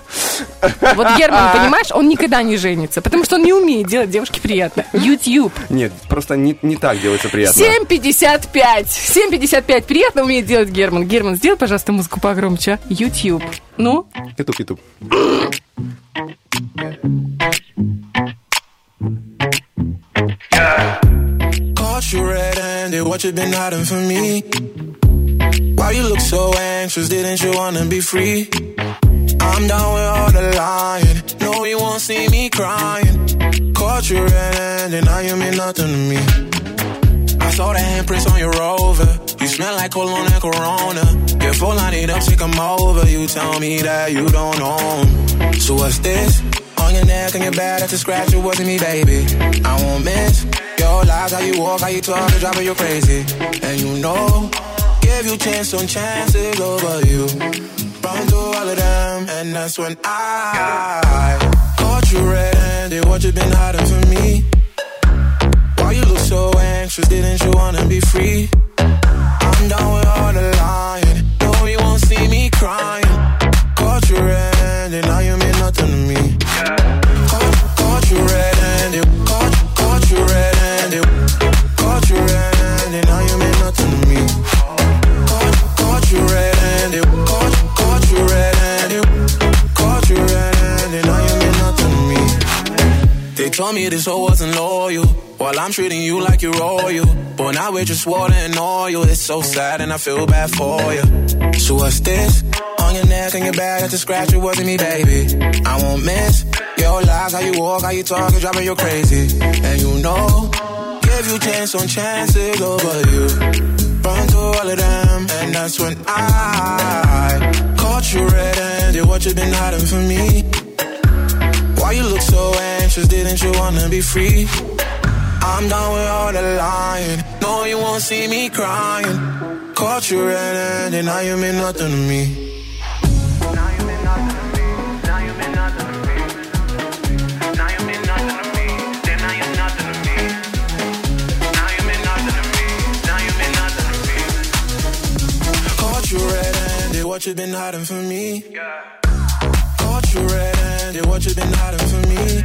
Вот Герман, понимаешь, он никогда не женится, потому что он не умеет делать девушке приятно. YouTube. Нет, просто не, не так делается приятно. 7.55. 7.55. Приятно умеет делать Герман. Герман, сделай, пожалуйста, музыку погромче. а? YouTube. Ну? Ютуб, ютуб. Caught you red-handed, what you been hiding from me? Why you look so anxious, didn't you wanna be free? I'm down with all the lying, no you won't see me crying. Caught you red-handed, now you mean nothing to me. I saw the handprints on your rover, you smell like cologne and Corona. Before line it up, say come over, you tell me that you don't own So what's this? Your neck and your back, that's a scratch, it wasn't me, baby. I won't miss your lies, how you walk, how you talk, it's driving you crazy. And you know, give you chance on chances over you. Run through all of them, and that's when I caught you red-handed. What you been hiding from me? Why you look so anxious? Didn't you wanna be free? I'm down with all the lying. No, you won't see me crying. Caught you red-handed, now you mean nothing to me. Caught, to told me this hoe wasn't loyal. While I'm treating you like you're royal. But now we're just water and oil. It's so sad and I feel bad for you. So what's this? On your neck and your back, that's a scratch, it wasn't me, baby. I won't miss your lies, how you walk, how you talk, it's driving you crazy. And you know, give you chance on chances over you. Run through all of them, and that's when I caught you red-handed. What you been hiding from me? you look so anxious? Didn't you wanna be free? I'm done with all the lying. No, you won't see me crying. Caught you red-handed, now you mean nothing to me. Now you mean nothing to me. Now you mean nothing to me. Now you mean nothing to me. Now you mean nothing to me. Caught you red-handed, what you been hiding from me? Yeah. Caught you red-handed, what you've been hiding from me?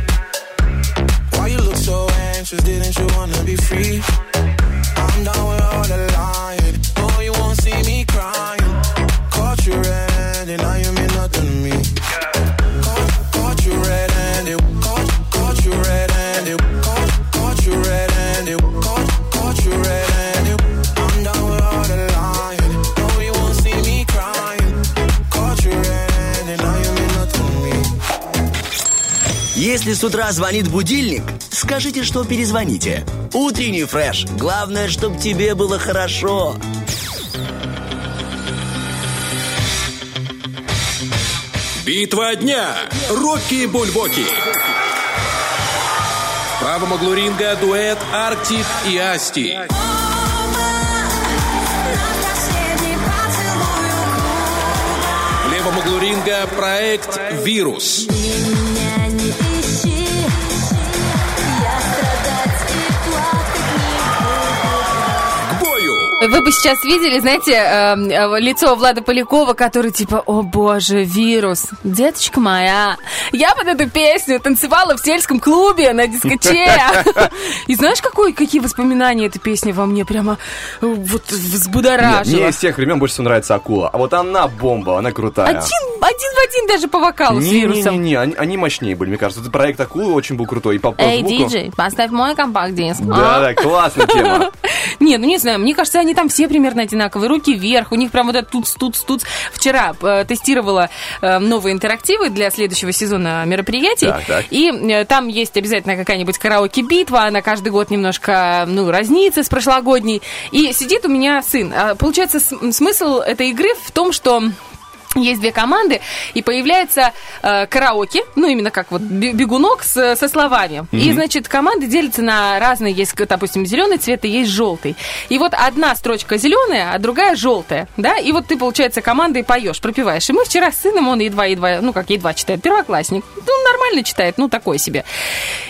Why you look so anxious? Didn't you wanna be free? I'm done with all the lying. No, you won't see me crying. Caught you red-handed, now you mean nothing to me. Caught, you red-handed, caught, caught you red-handed, caught, caught you red-handed, caught, caught Если с утра звонит будильник, скажите, что перезвоните. Утренний фреш. Главное, чтобы тебе было хорошо. Битва дня. Рокки Бульбоки. В правом углу ринга дуэт Арктик и Асти. В левом углу ринга проект «Вирус». Вы бы сейчас видели, знаете, эм, э, лицо Влада Полякова, который типа, о боже, вирус, деточка моя. Я под эту песню танцевала в сельском клубе на дискоче. И знаешь, какой, какие воспоминания эта песня во мне прямо э, вот Нет, взбудоражила. мне из тех времен больше всего нравится акула. А вот она бомба, она крутая. Один, один в один даже по вокалу с вирусом. Не-не-не, они, они мощнее были, мне кажется. Этот проект акулы очень был крутой. И по, по Эй, диджей, поставь мой компакт-диск. Да, да, классная тема. Не, ну не знаю, мне кажется, они там все примерно одинаковые. Руки вверх, у них прям вот этот тут тут тут. Вчера э, тестировала э, новые интерактивы для следующего сезона мероприятий. Так, так. И э, там есть обязательно какая-нибудь караоке-битва, она каждый год немножко, ну, разнится с прошлогодней. И сидит у меня сын. А, Получается, смысл этой игры в том, что есть две команды, и появляется э, караоке, ну, именно как вот бе- бегунок с- со словами. И, значит, команды делятся на разные, есть, допустим, зеленый цвет и есть желтый. И вот одна строчка зеленая, а другая желтая, да, и вот ты, получается, командой поешь, пропиваешь. И мы вчера с сыном, он едва-едва, ну, как едва читает, первоклассник, ну, нормально читает, ну, такой себе.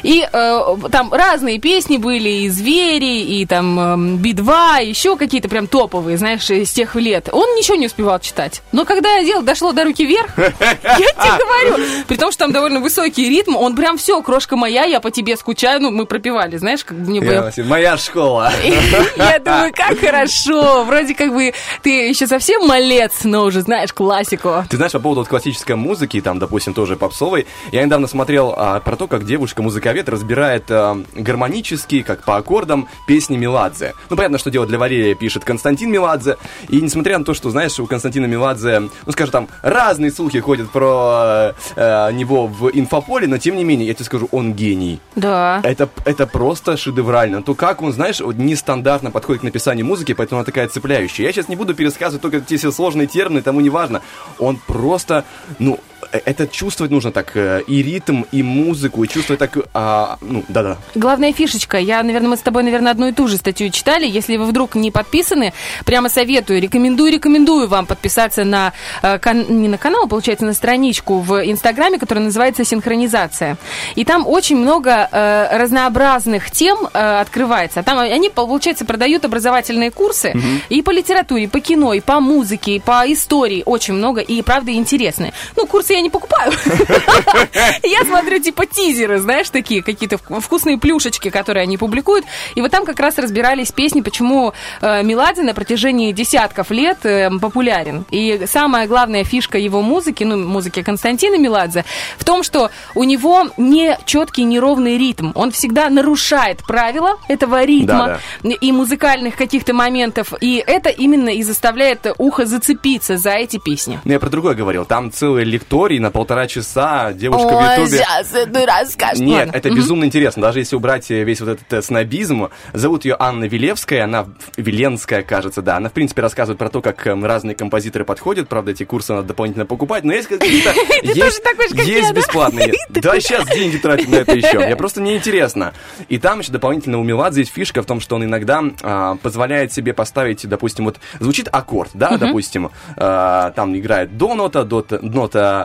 И э, там разные песни были, и «Звери», и там эм, «Би-2», еще какие-то прям топовые, знаешь, из тех лет. Он ничего не успевал читать. Но когда дело дошло до руки вверх, я тебе говорю, при том, что там довольно высокий ритм, он прям все, крошка моя, я по тебе скучаю, ну, мы пропевали, знаешь, как мне Я бы... вот, Моя школа. Я думаю, как хорошо. Вроде как бы ты еще совсем малец, но уже знаешь классику. Ты знаешь, по поводу классической музыки, там, допустим, тоже попсовой, я недавно смотрел а, про то, как девушка-музыковед разбирает а, гармонически, как по аккордам, песни Меладзе. Ну, понятно, что дело для Валерия пишет Константин Меладзе, и несмотря на то, что, знаешь, у Константина Меладзе, ну, скажем, там, разные слухи ходят про э, него в инфополе, но, тем не менее, я тебе скажу, он гений. Да. Это, это просто шедеврально. То, как он, знаешь, вот нестандартно подходит к написанию музыки, поэтому она такая цепляющая. Я сейчас не буду пересказывать только те все сложные термины, тому не важно. Он просто, ну, э, это чувствовать нужно так, э, и ритм, и музыку, и чувствовать так, а, ну, да-да. Главная фишечка, я, наверное, мы с тобой, наверное, одну и ту же статью читали. Если вы вдруг не подписаны, прямо советую, рекомендую, рекомендую вам подписаться на, э, не на канал, получается, на страничку в Инстаграме, которая называется «Синхронизация». И там очень много э, разнообразных тем э, открывается. Там они, получается, продают образовательные курсы и по литературе, и по кино, и по музыке, и по истории. Очень много, и, правда, интересные. Ну, курсы курсы я не покупаю. Я смотрю, типа, тизеры, знаешь, такие какие-то вк- вкусные плюшечки, которые они публикуют. И вот там как раз разбирались песни, почему э, Меладзе на протяжении десятков лет э, популярен. И самая главная фишка его музыки, ну, музыки Константина Меладзе, в том, что у него не четкий, неровный ритм. Он всегда нарушает правила этого ритма и музыкальных каких-то моментов. И это именно и заставляет ухо зацепиться за эти песни. Ну, я про другое говорил. Там целый лекторий на полтора часа, девушка в Ой, Ютубе... сейчас ты расскажешь. Нет, Ладно. это Мгм. безумно интересно. Даже если убрать э, весь вот этот э, снобизм, зовут ее Анна Вилевская, она Виленская, кажется, да. Она, в принципе, рассказывает про то, как эм, разные композиторы подходят. Правда, эти курсы надо дополнительно покупать, но есть какие-то... Есть, бесплатные. Да, сейчас деньги тратим на это еще. Мне просто неинтересно. И там еще дополнительно у Меладзе есть фишка в том, что он иногда а, позволяет себе поставить, допустим, вот звучит аккорд, да, допустим, а, там играет до нота, до, т-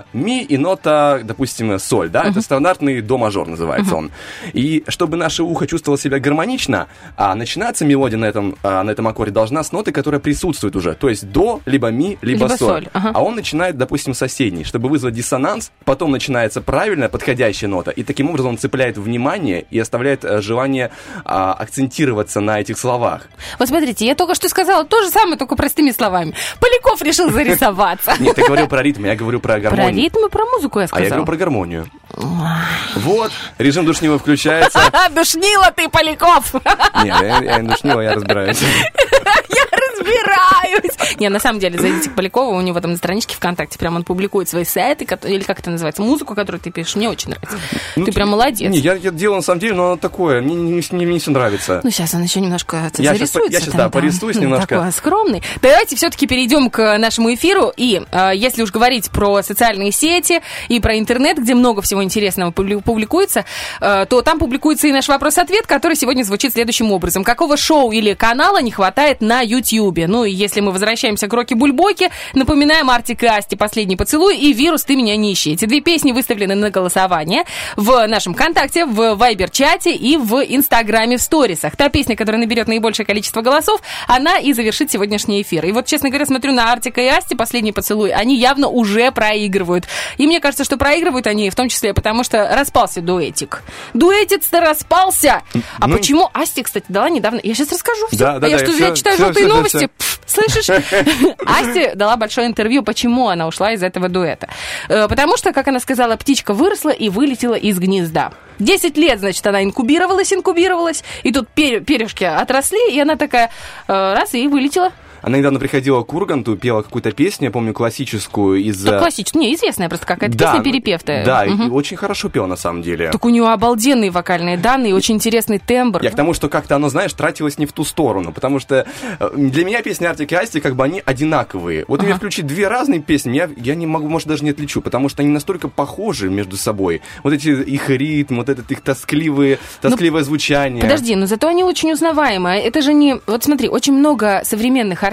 нота ми и нота, допустим, соль, да, это стандартный до мажор называется он. И чтобы наше ухо чувствовало себя гармонично, а начинаться мелодия на этом, а, на этом аккорде должна с ноты, которая присутствует уже, то есть до, либо ми, либо, Либо соль. соль, ага. А он начинает, допустим, соседний, чтобы вызвать диссонанс, потом начинается правильная, подходящая нота, и таким образом он цепляет внимание и оставляет э, желание а, акцентироваться на этих словах. Вот смотрите, я только что сказала то же самое, только простыми словами. Поляков решил зарисоваться. Нет, ты говорил про ритм, я говорю Про гармонию. Ритм и про музыку я А я сказала. говорю про гармонию. Вот, режим душнила включается. Душнила ты, Поляков! Нет, я, я не душнила, я разбираюсь. Я разбираюсь. Не, на самом деле, зайдите к Полякову, у него там на страничке ВКонтакте прям он публикует свои сайты, или как это называется, музыку, которую ты пишешь. Мне очень нравится. Ты прям молодец. Не, я, я делаю на самом деле, но оно такое, мне, не, не, не все нравится. Ну, сейчас он еще немножко Я зарисуется. я щас, там, да, порисуюсь ну, немножко. Такой скромный. Давайте все-таки перейдем к нашему эфиру. И э, если уж говорить про социальные сети и про интернет, где много всего интересного публи- публикуется, э, то там публикуется и наш вопрос-ответ, который сегодня звучит следующим образом. Какого шоу или канала не хватает на Ютьюбе? Ну, и если мы возвращаемся к Роки Бульбоке, напоминаем Артик и Асти «Последний поцелуй» и «Вирус, ты меня не ищи». Эти две песни выставлены на голосование в нашем ВКонтакте, в Вайбер-чате и в Инстаграме в сторисах. Та песня, которая наберет наибольшее количество голосов, она и завершит сегодняшний эфир. И вот, честно говоря, смотрю на Артика и Асти «Последний поцелуй», они явно уже проигрывают. И мне кажется, что проигрывают они в том числе потому, что распался дуэтик. Дуэтец-то распался! А Ну- почему Асти, кстати, дала недавно... Я сейчас расскажу все. Да, да, я да, что, всё, я читаю всё, желтые всё, новости? всё. Пф, слышишь? Асти дала большое интервью, почему она ушла из этого дуэта. Э, Потому что, как она сказала, птичка выросла и вылетела из гнезда. Десять лет, значит, она инкубировалась, инкубировалась, и тут перышки отросли, и она такая э, раз и вылетела. Она недавно приходила к Урганту, пела какую-то песню, я помню, классическую из... Так э, классическая, не, известная просто какая-то да, песня перепевтая. Да, и Мгм. очень хорошо пела на самом деле. Так у нее обалденные вокальные данные, очень интересный тембр. Я к тому, что как-то оно, знаешь, тратилось не в ту сторону, потому что э, для меня песни Артик и Асти, как бы они одинаковые. Вот мне Ага. включить две разные песни, я, я не могу, может, даже не отличу, потому что они настолько похожи между собой. Вот эти их ритм, вот этот их тоскливые, тоскливое звучание. Подожди, но зато они очень узнаваемые. Это же не... Вот смотри, очень много современных артистов,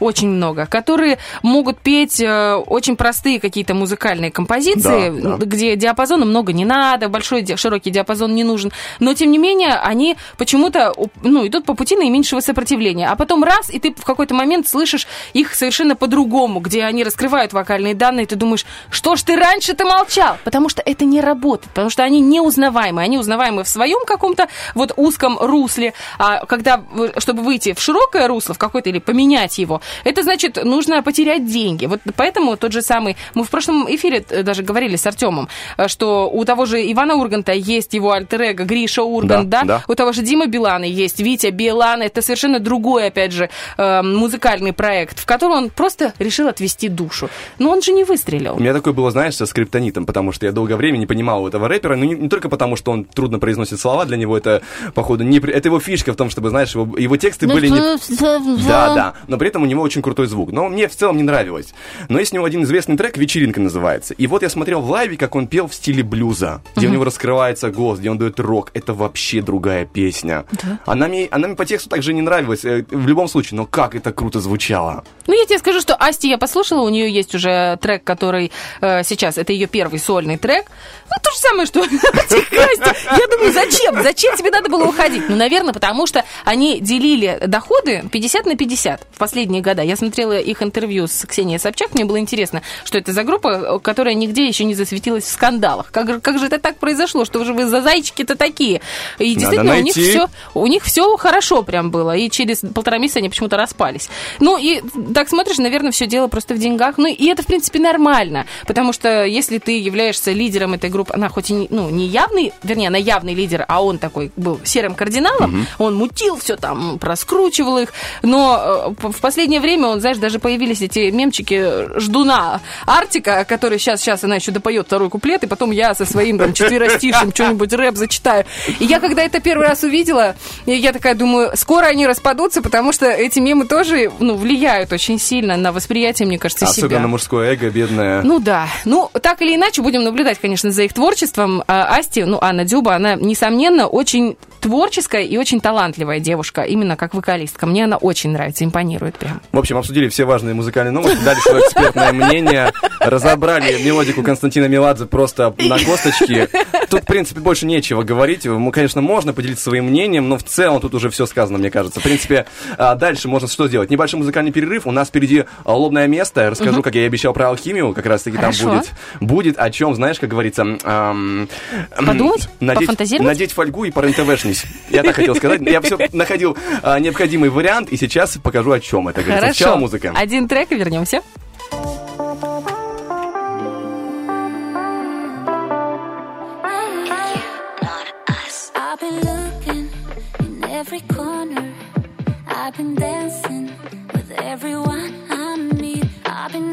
очень много, которые могут петь э, очень простые какие-то музыкальные композиции, Да, да. где диапазона много не надо, большой широкий диапазон не нужен. Но, тем не менее, они почему-то ну, идут по пути наименьшего сопротивления. А потом раз, и ты в какой-то момент слышишь их совершенно по-другому, где они раскрывают вокальные данные, и ты думаешь, что ж ты раньше-то молчал? Потому что это не работает, потому что они неузнаваемы. Они узнаваемы в своем каком-то вот узком русле. А когда, чтобы выйти в широкое русло, в какое-то, или поменять его, это значит, нужно потерять деньги. Вот поэтому тот же самый... Мы в прошлом эфире даже говорили с Артемом, э, что у того же Ивана Урганта есть его альтер Гриша Ургант, Да, да? да. У того же Дима Билана есть Витя Билан. Это совершенно другой, опять же, э, музыкальный проект, в котором он просто решил отвести душу. Но он же не выстрелил. У меня такое было, знаешь, со скриптонитом, потому что я долгое время не понимал этого рэпера, но не, не только потому, что он трудно произносит слова, для него это, походу, не, это его фишка в том, чтобы, знаешь, его, его тексты Ну, были не... Да, да, но при этом у него очень крутой звук. Но мне в целом не нравилось. Но есть у него один известный трек «Вечеринка» называется. И вот я смотрел в лайве, как он пел в стиле блюза, где у Мгм. него раскрывается голос, где он дает рок. Это вообще другая песня. Да? Она, мне, она мне по тексту также не нравилась, э, в любом случае, но как это круто звучало. Ну, я тебе скажу, что Асти я послушала, у нее есть уже трек, который э, сейчас, это ее первый сольный трек. Ну, то же самое, что Асти. Я думаю, зачем? Зачем тебе надо было уходить? Ну, наверное, потому что они делили доходы 50 на 50. 50 в последние года. Я смотрела их интервью с Ксенией Собчак, мне было интересно, что это за группа, которая нигде еще не засветилась в скандалах. Как, как же это так произошло, что же вы за зайчики-то такие? И действительно, у них все у них все хорошо прям было, и через полтора месяца они почему-то распались. Ну, и так смотришь, наверное, все дело просто в деньгах. Ну, и это, в принципе, нормально, потому что если ты являешься лидером этой группы, она хоть и не, ну, не явный, вернее, она явный лидер, а он такой был серым кардиналом, он мутил все там, проскручивал их, но в последнее время, он, знаешь, даже появились эти мемчики ждуна Артика, который сейчас, сейчас она еще допоет второй куплет, и потом я со своим там четверостишем что-нибудь рэп зачитаю. И я, когда это первый раз увидела, я такая думаю, скоро они распадутся, потому что эти мемы тоже, ну, влияют очень сильно на восприятие, мне кажется, Особенно себя. мужское эго, бедное. Ну да. Ну, так или иначе, будем наблюдать, конечно, за их творчеством. А, Асти, ну, Анна Дюба, она, несомненно, очень творческая и очень талантливая девушка, именно как вокалистка. Мне она очень нравится, импонирует прям. В общем, обсудили все важные музыкальные новости, дали свое экспертное мнение, разобрали мелодику Константина Меладзе просто на косточки. Тут, в принципе, больше нечего говорить. Ну, Конечно, можно поделиться своим мнением, но в целом тут уже все сказано, мне кажется. В принципе, а, дальше можно что сделать? Небольшой музыкальный перерыв. У нас впереди лобное место. Я расскажу, как я и обещал про алхимию. Как раз-таки там будет. Будет о чем, знаешь, как говорится... Подумать? надеть, Пофантазировать? надеть фольгу и порентевшнись. Я так хотел сказать. Я все находил а, необходимый вариант, и сейчас покажу, о чем это. говорится. Сначала Хорошо. музыка. Один трек и вернемся. Every corner. I've been dancing with everyone I meet. I've been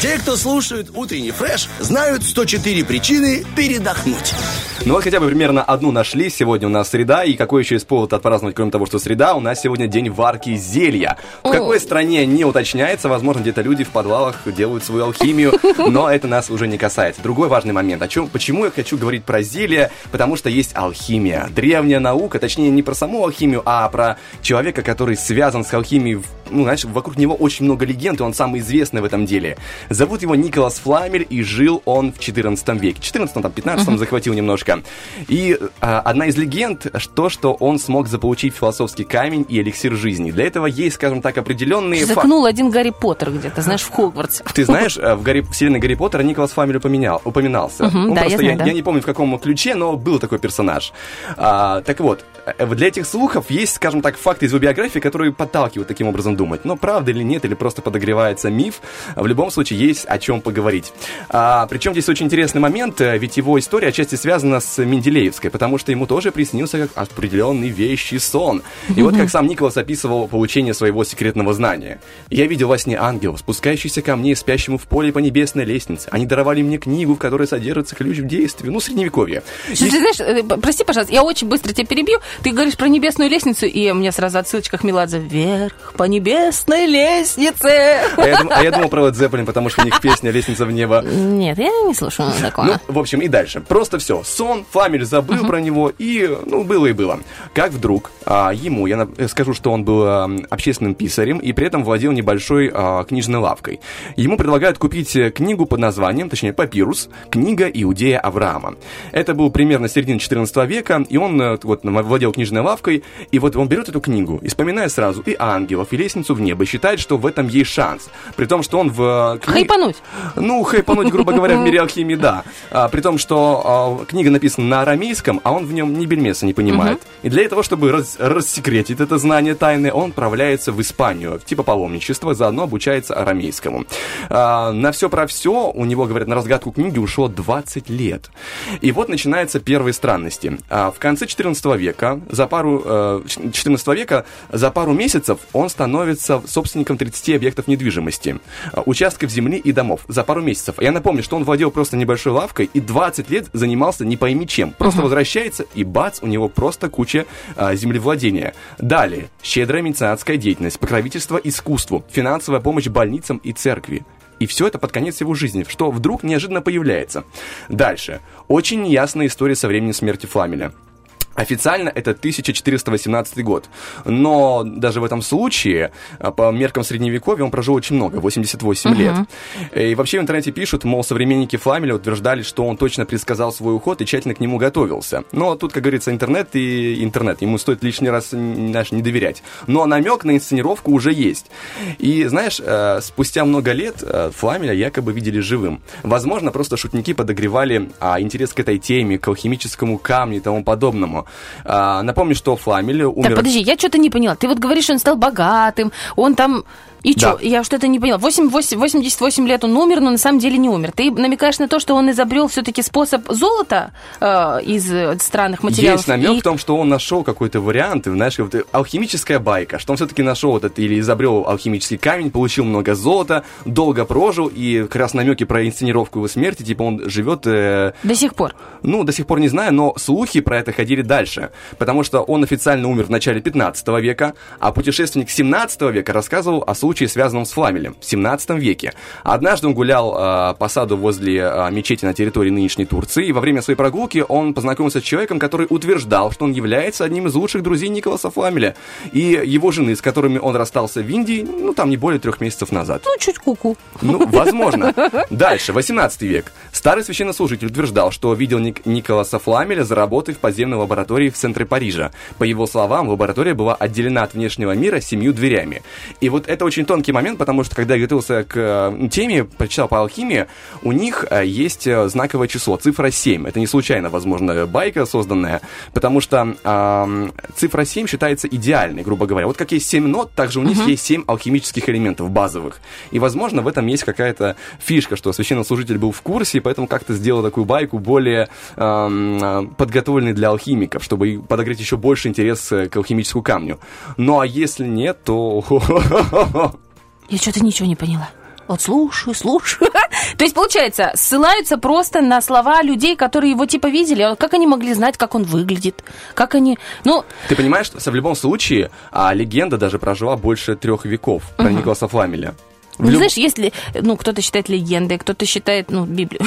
Те, кто слушают утренний фреш, знают 104 причины передохнуть. Ну вот хотя бы примерно одну нашли. Сегодня у нас среда. И какой еще есть повод отпраздновать, кроме того, что среда, у нас сегодня день варки зелья. В О. какой стране не уточняется. Возможно, где-то люди в подвалах делают свою алхимию. Но это нас уже не касается. Другой важный момент. О чем, почему я хочу говорить про зелье? Потому что есть алхимия. Древняя наука, точнее, не про саму алхимию, а про человека, который связан с алхимией. Ну, знаешь, вокруг него очень много легенд, и он самый известный в этом деле. Зовут его Николас Фламель, и жил он в 14 веке. 14 там, 15 Мгм. захватил немножко. И а, одна из легенд, то, что он смог заполучить философский камень и эликсир жизни. Для этого есть, скажем так, определенные. Закнул один Гарри Поттер где-то, знаешь, в Хогвартсе. Ты знаешь, э, в Гарри, вселенной Гарри Поттера Николас Фламель упоминал, упоминался. Мгм, Он да, я просто, знаю, да. я не помню в каком ключе, но был такой персонаж. А, так вот, для этих слухов есть, скажем так, факты из его биографии, которые подталкивают таким образом думать. Но правда или нет, или просто подогревается миф, в любом случае есть о чем поговорить. А, причем здесь очень интересный момент, э, ведь его история отчасти связана с Менделеевской, потому что ему тоже приснился как определенный вещий сон. И вот как сам Николас описывал получение своего секретного знания. «Я видел во сне ангелов, спускающихся ко мне, спящему в поле по небесной лестнице. Они даровали мне книгу, в которой содержится ключ в действии. Ну, средневековье. Ты знаешь, э, прости, пожалуйста, я очень быстро тебя перебью. Ты говоришь про небесную лестницу, и у меня сразу отсылочка Хмеладзе. Вверх по небесной лестнице. А я, дум- а я думал про Led Zeppelin, потому что у них песня «Лестница в небо». Нет, я не слушаю такого. Ну, в общем, и дальше. Просто все. Сон, Фламель забыл про него, и, ну, было и было. Как вдруг а, ему, я на- э, скажу, что он был а, общественным писарем, и при этом владел небольшой а, книжной лавкой. Ему предлагают купить э, книгу под названием, точнее, папирус, книга Иудея Авраама. Это был примерно середина 14 века, и он э, вот владел книжной лавкой, и вот он берет эту книгу и вспоминая сразу и ангелов, и лестницу в небо, и считает, что в этом есть шанс. При том, что он в... э, кни- Хайпануть. ну, хайпануть, грубо говоря, в мире алхимии, да. А, при том, что а, книга написана на арамейском, а он в нем ни бельмеса не понимает. И для того, чтобы раз- рассекретить это знание тайны, он отправляется в Испанию, типа паломничества, заодно обучается арамейскому. А, на все про все, у него, говорят, на разгадку книги ушло 20 лет. И вот начинаются первые странности. А, в конце 14 века, за пару, э, 14 века, за пару месяцев он становится собственником 30 объектов недвижимости, э, участков земли и домов за пару месяцев. Я напомню, что он владел просто небольшой лавкой и 20 лет занимался не пойми чем. Просто возвращается и бац, у него просто куча а, землевладения. Далее, щедрая меценатская деятельность, покровительство искусству, финансовая помощь больницам и церкви. И все это под конец его жизни, что вдруг неожиданно появляется. Дальше. Очень неясная история со временем смерти Фламеля. Официально это 1418 год. Но даже в этом случае, а, по меркам средневековья, он прожил очень много, 88 лет. И вообще в интернете пишут, мол, современники Фламеля утверждали, что он точно предсказал свой уход и тщательно к нему готовился. Но тут, как говорится, интернет и интернет. Ему стоит лишний раз знаешь, не доверять. Но намек на инсценировку уже есть. И, знаешь, э, спустя много лет э, Фламеля якобы видели живым. Возможно, просто шутники подогревали а, интерес к этой теме, к алхимическому камню и тому подобному. А, напомню, что Фламель умер... Так, подожди, я что-то не поняла. Ты вот говоришь, он стал богатым, он там... И Да. что? Я что-то не поняла. 8, 8, 88 лет он умер, но на самом деле не умер. Ты намекаешь на то, что он изобрел все-таки способ золота э, из э, странных материалов. Есть намек И- в том, что он нашел какой-то вариант, знаешь, вот, э, алхимическая байка, что он все-таки нашел этот или изобрел алхимический камень, получил много золота, долго прожил, и как раз намеки про инсценировку его смерти, типа он живет... э, До сих пор. ну, до сих пор не знаю, но слухи про это ходили дальше. Потому что он официально умер в начале 15 века, а путешественник 17 века рассказывал о случае, связанном с Фламелем в 17 веке. Однажды он гулял э, по саду возле э, мечети на территории нынешней Турции, и во время своей прогулки он познакомился с человеком, который утверждал, что он является одним из лучших друзей Николаса Фламеля и его жены, с которыми он расстался в Индии, ну, там не более трех месяцев назад. Ну, чуть куку. Ну, возможно. Дальше, 18 век. Старый священнослужитель утверждал, что видел Ник- Николаса Фламеля за работой в подземной лаборатории в центре Парижа. По его словам, лаборатория была отделена от внешнего мира семью дверями. И вот это очень тонкий момент, потому что, когда я готовился к э, теме, прочитал по алхимии, у них э, есть э, знаковое число, цифра 7. Это не случайно, возможно, байка созданная, потому что ам, цифра 7 считается идеальной, грубо говоря. Вот как есть 7 нот, также у них есть 7 алхимических элементов базовых. И, возможно, в этом есть какая-то фишка, что священнослужитель был в курсе, и поэтому как-то сделал такую байку более а, подготовленной для алхимиков, чтобы подогреть еще больше интерес э, к алхимическому камню. Ну, а если нет, то... Я что-то ничего не поняла. Вот слушаю, слушаю. То есть, получается, ссылаются просто на слова людей, которые его типа видели. А как они могли знать, как он выглядит? Как они... Ну, Ты понимаешь, что в любом случае а, легенда даже прожила больше трех веков про Николаса Фламеля. Ну, люб- знаешь, если, ну, кто-то считает легендой, кто-то считает, ну, Библию.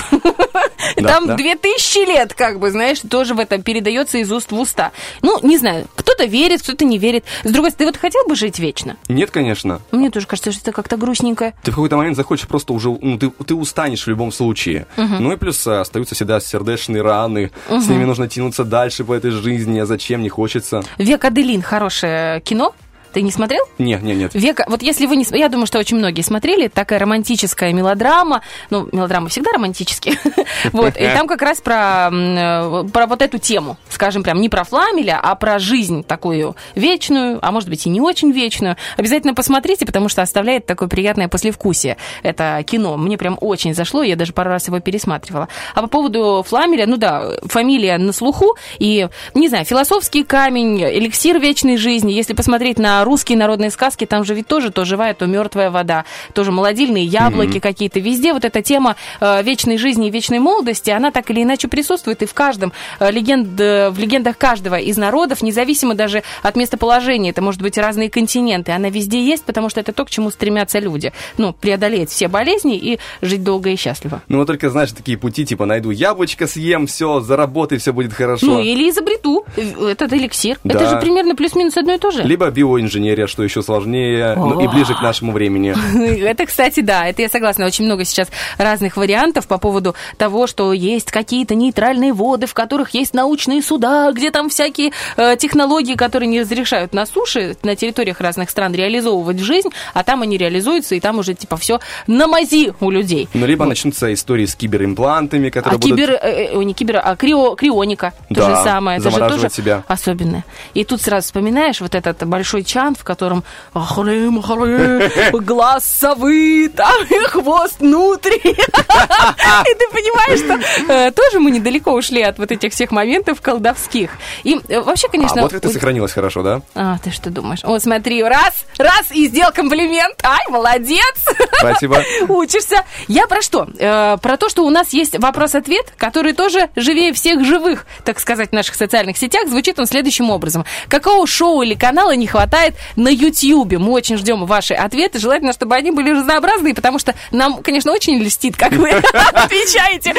Да, Там да. тысячи лет, как бы, знаешь, тоже в этом передается из уст в уста. Ну, не знаю, кто-то верит, кто-то не верит. С другой стороны, ты вот хотел бы жить вечно? Нет, конечно. Мне тоже кажется, что это как-то грустненько. Ты в какой-то момент захочешь просто уже, ну, ты, ты устанешь в любом случае. Мгм. Ну и плюс а, остаются всегда сердечные раны, с Мгм. ними нужно тянуться дальше по этой жизни, а зачем, не хочется. «Век Аделин» хорошее кино. Ты не смотрел? Нет, нет, нет. Века, вот если вы не... Я думаю, что очень многие смотрели. Такая романтическая мелодрама. Ну, мелодрамы всегда романтические. Вот. И там как раз про, э, про вот эту тему. Скажем, прям не про Фламеля, а про жизнь такую вечную, а может быть и не очень вечную. Обязательно посмотрите, потому что оставляет такое приятное послевкусие. Это кино. Мне прям очень зашло, я даже пару раз его пересматривала. А по поводу Фламеля, ну да, фамилия на слуху. И, не знаю, философский камень, эликсир вечной жизни. Если посмотреть на русские народные сказки, там же ведь тоже то живая, то мертвая вода. Тоже молодильные яблоки Мгм. какие-то. Везде вот эта тема э, вечной жизни и вечной молодости, она так или иначе присутствует и в каждом э, легенд, э, в легендах каждого из народов, независимо даже от местоположения. Это может быть разные континенты. Она везде есть, потому что это то, к чему стремятся люди. Ну, преодолеть все болезни и жить долго и счастливо. Ну, вот только, знаешь, такие пути, типа, найду яблочко, съем, все, заработай, все будет хорошо. Ну, или изобрету этот эликсир. Да. Это же примерно плюс-минус одно и то же. Либо биоинженерия, что еще сложнее, ну, и ближе к нашему времени. Это, кстати, да, это я согласна. Очень много сейчас разных вариантов по поводу того, что есть какие-то нейтральные воды, в которых есть научные суда, где там всякие э, технологии, которые не разрешают на суше, на территориях разных стран реализовывать в жизнь, а там они реализуются, и там уже типа все на мази у людей. Ну, либо начнутся истории с киберимплантами, которые А будут... кибер, э, э, не кибер, а крио, крионика, то Да, же самое. Это же тоже себя. особенное. И тут сразу вспоминаешь вот этот большой чан, в котором ахле, махле, глаз совы, там и хвост внутри. И ты понимаешь, что э, тоже мы недалеко ушли от вот этих всех моментов колдовских. И э, вообще, конечно... А, вот это сохранилось хорошо, да? А, ты что думаешь? Вот смотри, раз, раз, и сделал комплимент. Ай, молодец! Спасибо. Учишься. Я про что? Э, про то, что у нас есть вопрос-ответ, который тоже живее всех живых, так сказать, в наших социальных сетях. Звучит он следующим образом. Какого шоу или канала не хватает на Ютьюбе? Мы очень ждем ваши ответы. Желательно, чтобы они были разнообразные, потому что нам, конечно, очень льстит, как вы отвечаете.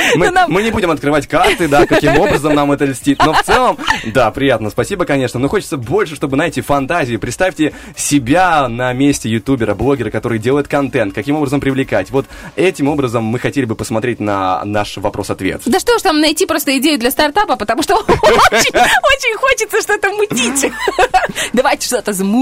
Мы, не будем открывать карты, да, каким образом нам это льстит. Но в целом, да, приятно, спасибо, конечно. Но хочется больше, чтобы, знаете, фантазии. Представьте себя на месте ютубера, блогера, который делает контент. Каким образом привлекать? Вот этим образом мы хотели бы посмотреть на наш вопрос-ответ. Да что ж там найти просто идею для стартапа, потому что очень, очень хочется что-то мутить. Давайте что-то замутим.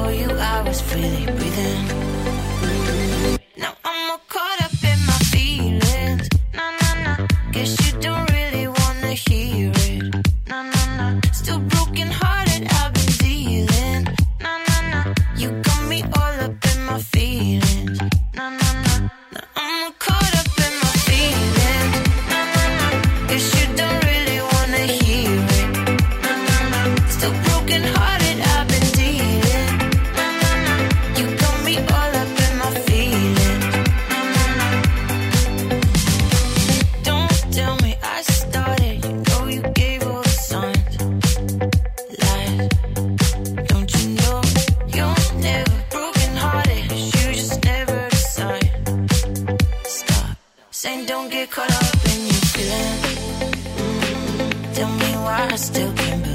Before you, I was freely breathing. I still can't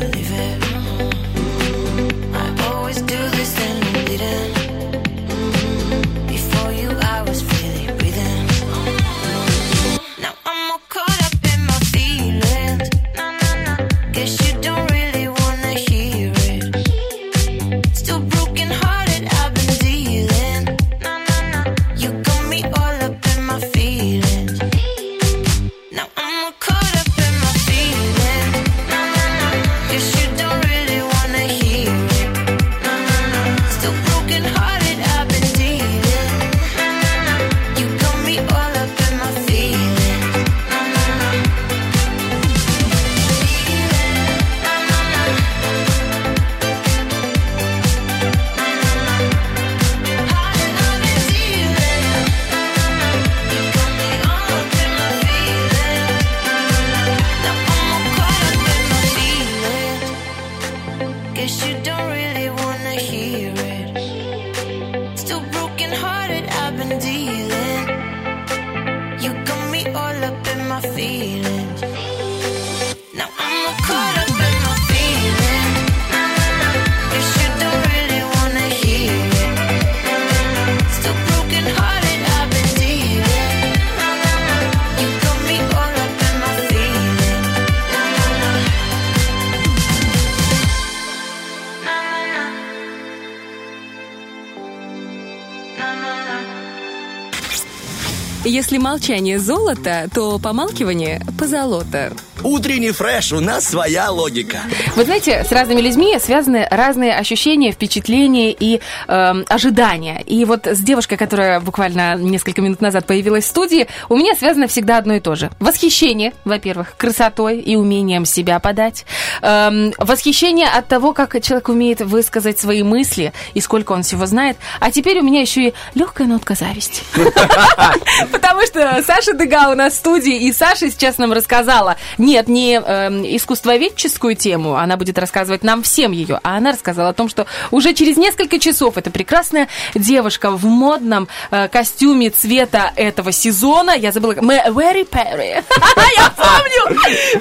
молчание золото, то помалкивание позолото. Утренний фреш, у нас своя логика. Вы знаете, с разными людьми связаны разные ощущения, впечатления и эм, ожидания. И вот с девушкой, которая буквально несколько минут назад появилась в студии, у меня связано всегда одно и то же. Восхищение, во-первых, красотой и умением себя подать. Эм, восхищение от того, как человек умеет высказать свои мысли и сколько он всего знает. А теперь у меня еще и легкая нотка зависти. Потому что Саша Дега у нас в студии, и Саша сейчас нам рассказала, нет, не эм, искусствоведческую тему, она будет рассказывать нам всем ее, а она рассказала о том, что уже через несколько часов эта прекрасная девушка в модном э, костюме цвета этого сезона, я забыла, Мэ- Мэри Перри, я помню,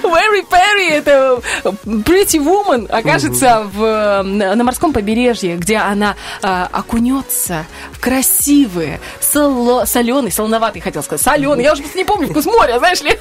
Мэри Перри, это Pretty Woman, окажется в, э, на на морском побережье, где она э, окунется в красивые, соло, соленый, солоноватый, хотел сказать, соленый, я уже просто не помню вкус моря, знаешь ли.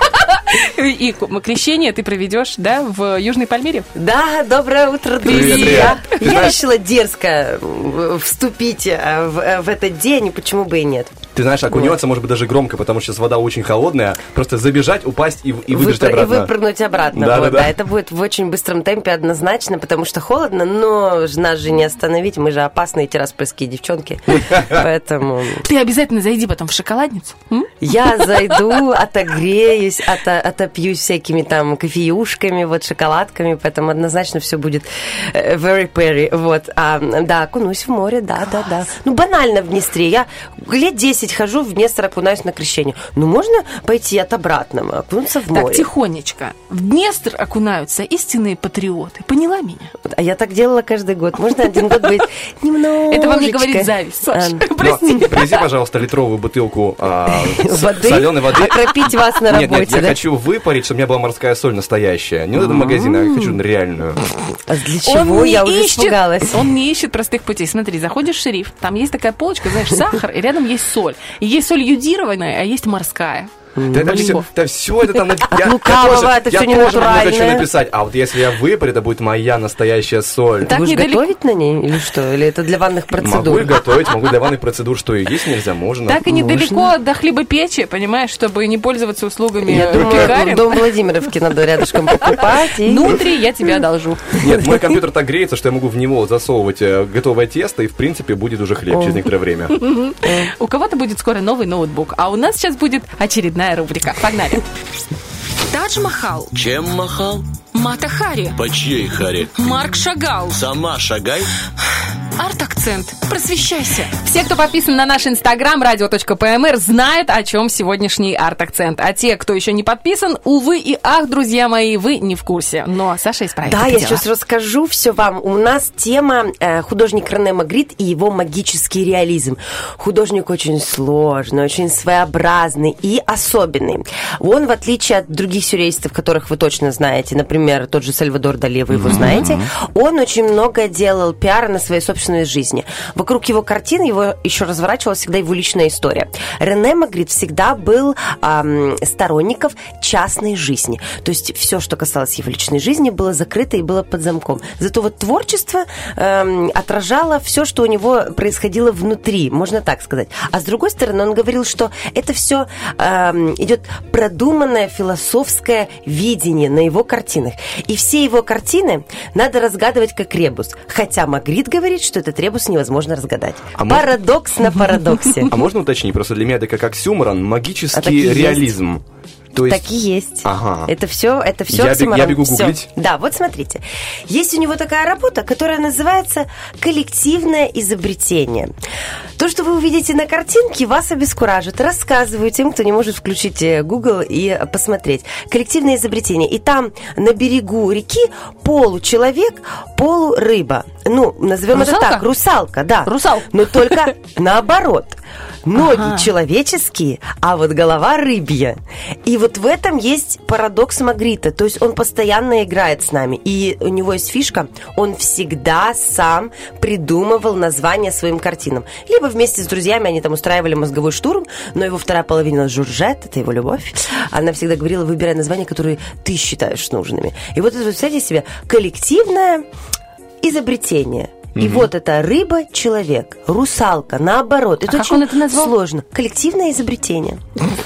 И крещение ты проведешь, да, в Южной Пальмире? Да, доброе утро, Привет, друзья. привет. Ты Я знаешь- решила дерзко э, вступить э, в, э, в этот день, почему бы и нет. Ты знаешь, окунется, может быть, даже громко, потому что сейчас вода очень холодная. Просто забежать, упасть и, и выбежать Выпр- обратно. И выпрыгнуть обратно. Да, вот, да, да. Это будет в очень быстром темпе однозначно, потому что холодно, но нас же не остановить, мы же опасные тираспольские девчонки. Поэтому Ты обязательно зайди потом в шоколадницу. я зайду, отогреюсь, ото- отопьюсь всякими там кофеюшками, вот шоколадками, поэтому однозначно все будет э, very perry. Вот, а, да, окунусь в море, да, да, да. Ну, банально в Днестре. Я лет 10 хожу в Днестр, окунаюсь на крещение. Ну, можно пойти от обратного, окунуться в Так, море. тихонечко. В Днестр окунаются истинные патриоты. Поняла меня? А я так делала каждый год. Можно один год быть немножечко... Это вам не говорит зависть, Саша. А, Прости. Привези, пожалуйста, литровую бутылку а, соленой воды. Окропить вас на Нет, нет, работе, я хочу выпарить, чтобы у меня была морская соль настоящая. Не вот это магазин, а я хочу реальную. А для чего? не Я уже ищет, испугалась. Он не ищет простых путей. Смотри, заходишь в шериф, там есть такая полочка, знаешь, сахар, и рядом есть соль. И есть соль йодированная, а есть морская. Да это все, да все это там... напи- я- я лукавого, тоже- это я всё тоже много хочу ненатуральное. написать. А вот если я выпарю, это будет моя настоящая соль. Будешь недалеко. готовить на ней или что? Или это для ванных Могу процедур? и готовить, могу для ванных процедур, что и есть нельзя, можно. Так и недалеко до хлебопечи, понимаешь, чтобы не пользоваться услугами Я думаю, дом Владимировки надо рядышком покупать. и- Внутри я тебя одолжу. Нет, мой компьютер так греется, что я могу в него засовывать э, готовое тесто, и в принципе будет уже хлеб через некоторое время. У кого-то будет скоро новый ноутбук, а у нас сейчас будет очередная рубрика. Погнали. Тадж Махал, Чем махал? Мата Хари, По чьей харе? Марк Шагал, Сама шагай. арт-акцент. Просвещайся. Все, кто подписан на наш инстаграм radio.pmr, знают, о чем сегодняшний арт-акцент. А те, кто еще не подписан, увы и ах, друзья мои, вы не в курсе. Но Саша исправит Да, я дело. сейчас расскажу все вам. У нас тема э, художник Рене Магрит и его магический реализм. Художник очень сложный, очень своеобразный и особенный. Он, в отличие от других сюрреалистов, которых вы точно знаете, например, тот же Сальвадор Дали, вы его знаете, он очень много делал пиара на своей собственной жизни. Вокруг его картин его еще разворачивалась всегда его личная история. Рене Магрит всегда был ам, сторонников частной жизни. То есть все, что касалось его личной жизни, было закрыто и было под замком. Зато вот творчество эм, отражало все, что у него происходило внутри, можно так сказать. А с другой стороны, он говорил, что это все идет продуманное философское видение на его картинах. И все его картины надо разгадывать как ребус. Хотя Магрит говорит, что этот ребус невозможно разгадать. А может- Парадокс на парадоксе. А можно уточнить? Просто для меня это как оксюморон, А так и магический есть. То есть... Так и есть. Ага. Это все, это все. Я бег- я бегу гуглить. Да, вот смотрите. Есть у него такая работа, которая называется коллективное изобретение. То, что вы увидите на картинке, вас обескуражит. Рассказываю тем, кто не может включить э, Google и посмотреть. Коллективное изобретение. И там на берегу реки получеловек, полурыба. Ну, назовем это Русалка? так, русалка, да. Русал. Но только наоборот. Ноги Ага. человеческие, а вот голова рыбья. И вот в этом есть парадокс Магрита. То есть он постоянно играет с нами. И у него есть фишка, он всегда сам придумывал названия своим картинам. Либо вместе с друзьями они там устраивали мозговой штурм, но его вторая половина Журжет, это его любовь, она всегда говорила, выбирай названия, которые ты считаешь нужными. И вот это, представьте себе, коллективное изобретение. И Мгм. вот это рыба, человек, русалка, наоборот. А Это как очень он это назвал? сложно. Коллективное изобретение.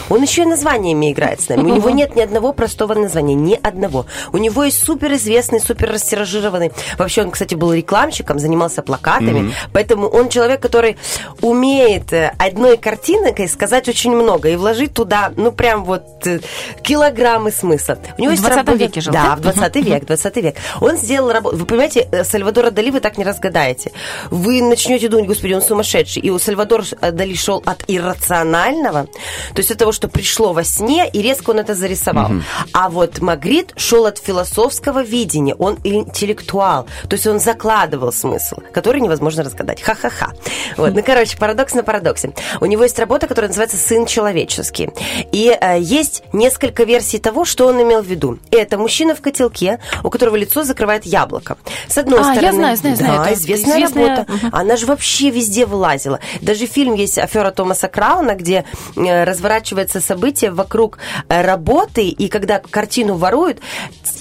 Он еще и названиями играет с нами. У него нет ни одного простого названия, ни одного. У него есть суперизвестный, супер растиражированный. Вообще он, кстати, был рекламщиком, занимался плакатами. Мгм. Поэтому он человек, который умеет э, одной картинкой сказать очень много и вложить туда, ну, прям вот э, килограммы смысла. У него В есть 20 работа- веке жил, Да, да? в 20 век, 20 век. Он сделал работу. Вы понимаете, э, Сальвадора Дали вы так не разгадаете. Вы начнете думать, господи, он сумасшедший. И у Сальвадора Дали шел от иррационального, то есть от того, что пришло во сне, и резко он это зарисовал. Мгм. А вот Магрит шел от философского видения. Он интеллектуал. То есть он закладывал смысл, который невозможно разгадать. Ха-ха-ха. Вот. Ну, короче, парадокс на парадоксе. У него есть работа, которая называется «Сын человеческий». И э, есть несколько версий того, что он имел в виду. Это мужчина в котелке, у которого лицо закрывает яблоко. С одной А, я стороны... знаю, знаю, да, знаю. Это известная, известная- работа. Мгм. Она же вообще везде вылазила. Даже фильм есть «Афера Томаса Крауна», где э, разворачивается событие вокруг э, работы, и когда картину воруют,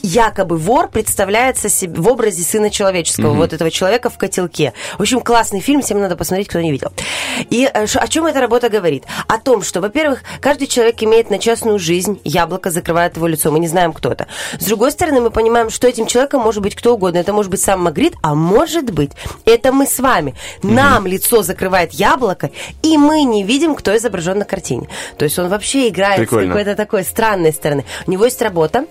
якобы вор представляется себе в образе сына человеческого, Мгм. вот этого человека в котелке. В общем, классный фильм, всем надо посмотреть, кто не видел. И э, о чем эта работа говорит? О том, что, во-первых, каждый человек имеет на частную жизнь, яблоко закрывает его лицо, мы не знаем, кто это. С другой стороны, мы понимаем, что этим человеком может быть кто угодно. Это может быть сам Магрит, а может быть, это мы с вами. Нам лицо закрывает яблоко, и мы не видим, кто изображен на картине. То есть он вообще играет Прикольно. с какой-то такой странной стороны. У него есть работа,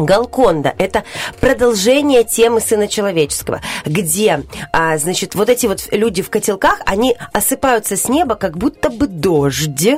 Галконда – это продолжение темы Сына Человеческого, где, а, значит, вот эти вот люди в котелках, они осыпаются с неба, как будто бы дождь.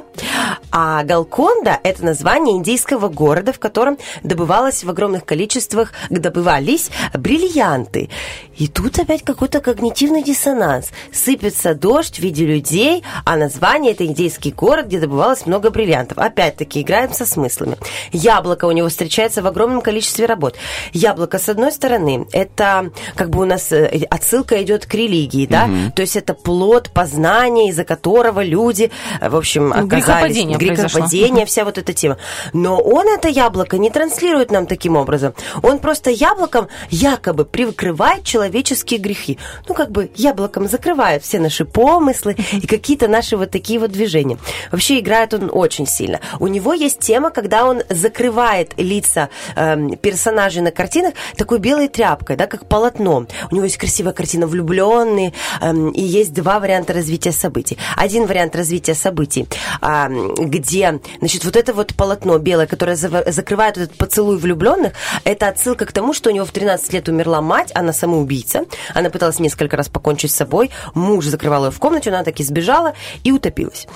А Галконда – это название индийского города, в котором добывалось в огромных количествах, добывались бриллианты. И тут опять какой-то когнитивный диссонанс. Сыпется дождь в виде людей, а название – это индийский город, где добывалось много бриллиантов. Опять-таки, играем со смыслами. Яблоко у него встречается в огромном количестве работ. Яблоко, с одной стороны, это как бы у нас э, отсылка идет к религии, да? Мгм. То есть это плод познания, из-за которого люди, э, в общем, Ну, оказались... грехопадение. Грехопадение, вся вот эта тема. Но он это яблоко не транслирует нам таким образом. Он просто яблоком якобы прикрывает человеческие грехи. Ну, как бы яблоком закрывает все наши помыслы и какие-то наши вот такие вот движения. Вообще играет он очень сильно. У него есть тема, когда он закрывает лица эм, персонажей на картинах такой белой тряпкой, да, как полотном. У него есть красивая картина «Влюбленные», эм, и есть два варианта развития событий. Один вариант развития событий, где, значит, вот это вот полотно белое, которое закрывает этот поцелуй влюбленных, это отсылка к тому, что у него в 13 лет умерла мать, она самоубийца, она пыталась несколько раз покончить с собой, муж закрывал ее в комнате, она таки сбежала и утопилась.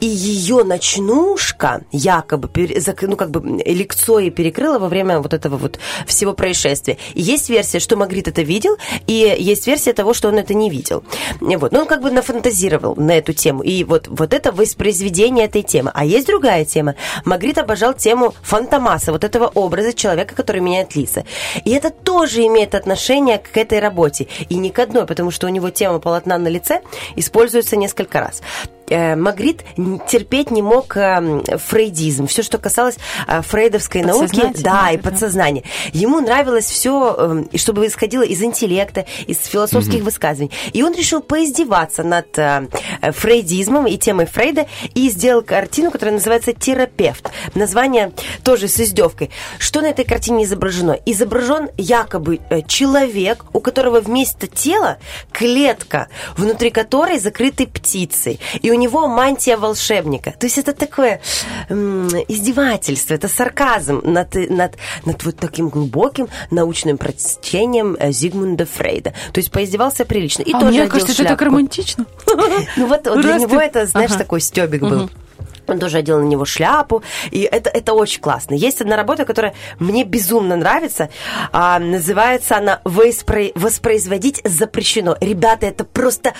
И ее ночнушка якобы, ну, как бы лицо ей перекрыла во время вот этого вот всего происшествия. И есть версия, что Магрит это видел, и есть версия того, что он это не видел. Вот. Но он как бы нафантазировал на эту тему. И вот, вот это воспроизведение этой темы. А есть другая тема. Магрит обожал тему фантомаса, вот этого образа человека, который меняет лица. И это тоже имеет отношение к этой работе. И не к одной, потому что у него тема полотна на лице используется несколько раз. Э, Магрит терпеть не мог эм, фрейдизм, все, что касалось э, фрейдовской науки, да, и подсознания. Ему нравилось все, чтобы исходило из интеллекта, из философских Мгм. высказываний. И он решил поиздеваться над э, э, фрейдизмом и темой Фрейда и сделал картину, которая называется «Терапевт». Название тоже с издевкой. Что на этой картине изображено? Изображен якобы э, человек, у которого вместо тела клетка, внутри которой закрыты птицей. И у него мантия волшебника. То есть это такое м, издевательство, это сарказм над, над, над вот таким глубоким научным прочтением э, Зигмунда Фрейда. То есть поиздевался прилично. И А тоже мне кажется, это так шляпку. романтично. Ну вот для него это, знаешь, такой стебик был. Он тоже одел на него шляпу, и это, это очень классно. Есть одна работа, которая мне безумно нравится. А, называется она «Воспро- «Воспроизводить запрещено». Ребята, это просто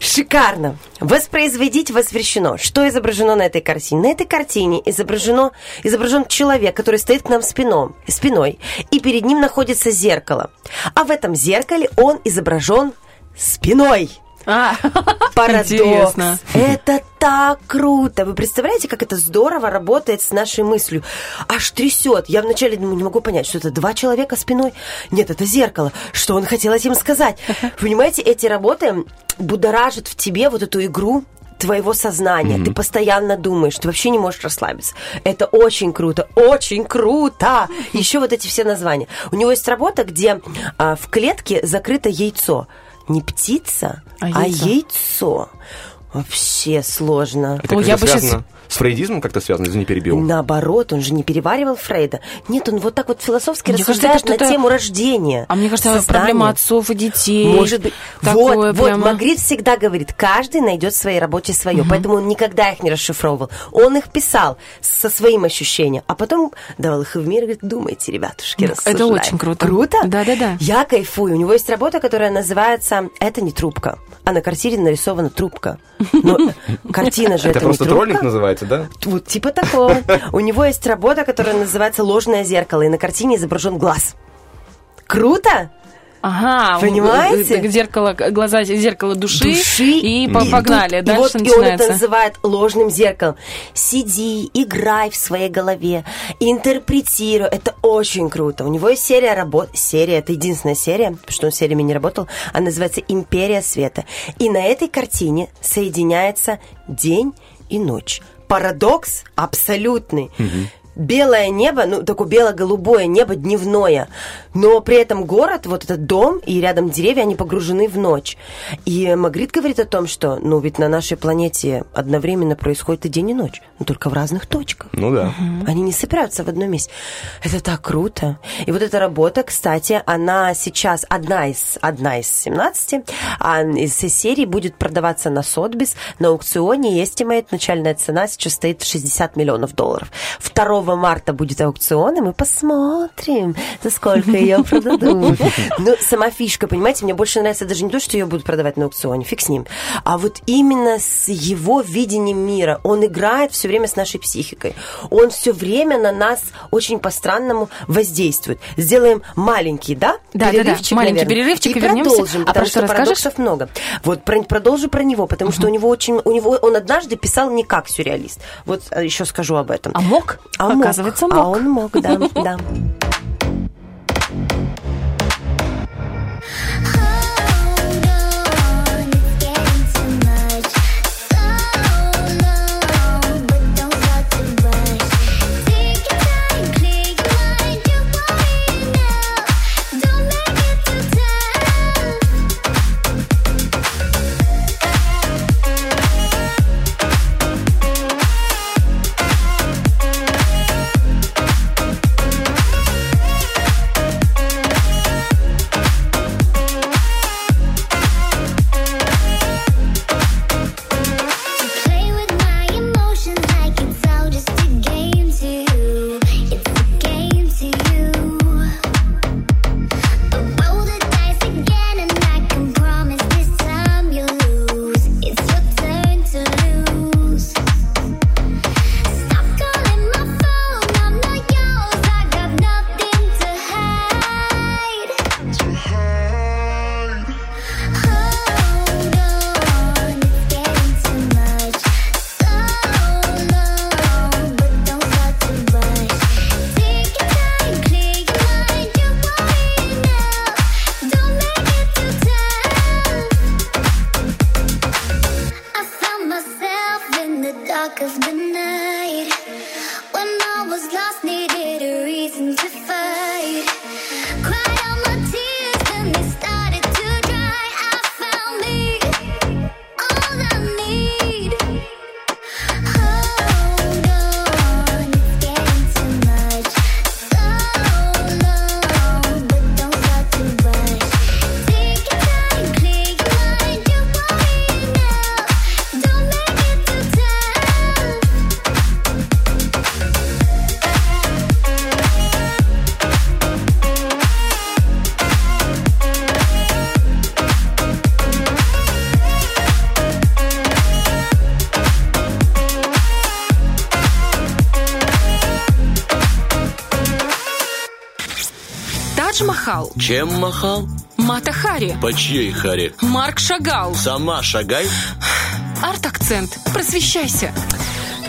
шикарно. Воспроизводить воспрещено. Что изображено на этой картине? На этой картине изображено, изображен человек, который стоит к нам спином, спиной, и перед ним находится зеркало. А в этом зеркале он изображен спиной. А, Парадокс. интересно. Это так круто. Вы представляете, как это здорово работает с нашей мыслью? Аж трясет. Я вначале думаю, не могу понять, что это два человека спиной. Нет, это зеркало. Что он хотел этим сказать? Понимаете, эти работы будоражат в тебе вот эту игру твоего сознания. Ты постоянно думаешь, ты вообще не можешь расслабиться. Это очень круто, очень круто. Еще вот эти все названия. У него есть работа, где а, в клетке закрыто яйцо. Не птица, А а, яйцо. яйцо. Вообще сложно. Это как-то связано с фрейдизмом как-то связано, извини, перебил. Наоборот, он же не переваривал Фрейда. Нет, он вот так вот философски Мне кажется, рассуждает это на тему рождения. А мне кажется, это создания. проблема отцов и детей. Может быть. Такое вот, вот, прямо. Магрит всегда говорит, каждый найдет в своей работе свое. Поэтому он никогда их не расшифровывал. Он их писал со своим ощущением. А потом давал их в мир и говорит, думайте, ребятушки, Ну, это рассуждайте». очень круто. Круто? Да-да-да. Я кайфую. У него есть работа, которая называется «Это не трубка». А на картине нарисована трубка. Но картина же Это это, просто не трубка. троллинг называется, да? Вот типа такого. У него есть работа, которая называется «Ложное зеркало», и на картине изображен глаз. Круто? Ага, Понимаете? э, Зеркало, глаза, зеркало души, Души. и по- И погнали. тут- Дальше и вот, И он начинается. это называет ложным зеркалом. Сиди, играй в своей голове, интерпретируй. Это очень круто. У него есть серия работ. Серия, это единственная серия, потому что он сериями не работал. Она называется «Империя света». И на этой картине соединяется день и ночь. Парадокс абсолютный. Белое небо, ну, такое бело-голубое небо дневное, но при этом город, вот этот дом и рядом деревья, они погружены в ночь. И Магрит говорит о том, что, ну, ведь на нашей планете одновременно происходит и день, и ночь, но только в разных точках. Ну да. Они не собираются в одном месте. Это так круто. И вот эта работа, кстати, она сейчас одна из, одна из 17, а из серии будет продаваться на Сотбис, на аукционе, и estimate, начальная цена сейчас стоит 60 миллионов долларов. 2 марта будет аукцион, и мы посмотрим, за сколько ее продадут. Ну, сама фишка, понимаете, мне больше нравится даже не то, что ее будут продавать на аукционе, фиг с ним, а вот именно с его видением мира. Он играет все время с нашей психикой. Он все время на нас очень по-странному воздействует. Сделаем маленький, да? Да, да, да. Перерывчик, Маленький наверное. перерывчик, и и вернемся. продолжим, А потому про что что расскажешь? парадоксов много. Вот про- продолжу про него, потому что у него очень, у него он однажды писал не как сюрреалист. Вот э, еще скажу об этом. А мог? А мог. Оказывается, А мог. он мог, да, да. Махал. Чем махал? Мата Хари. По чьей Хари? Марк Шагал. Сама шагай. Арт-акцент. Просвещайся.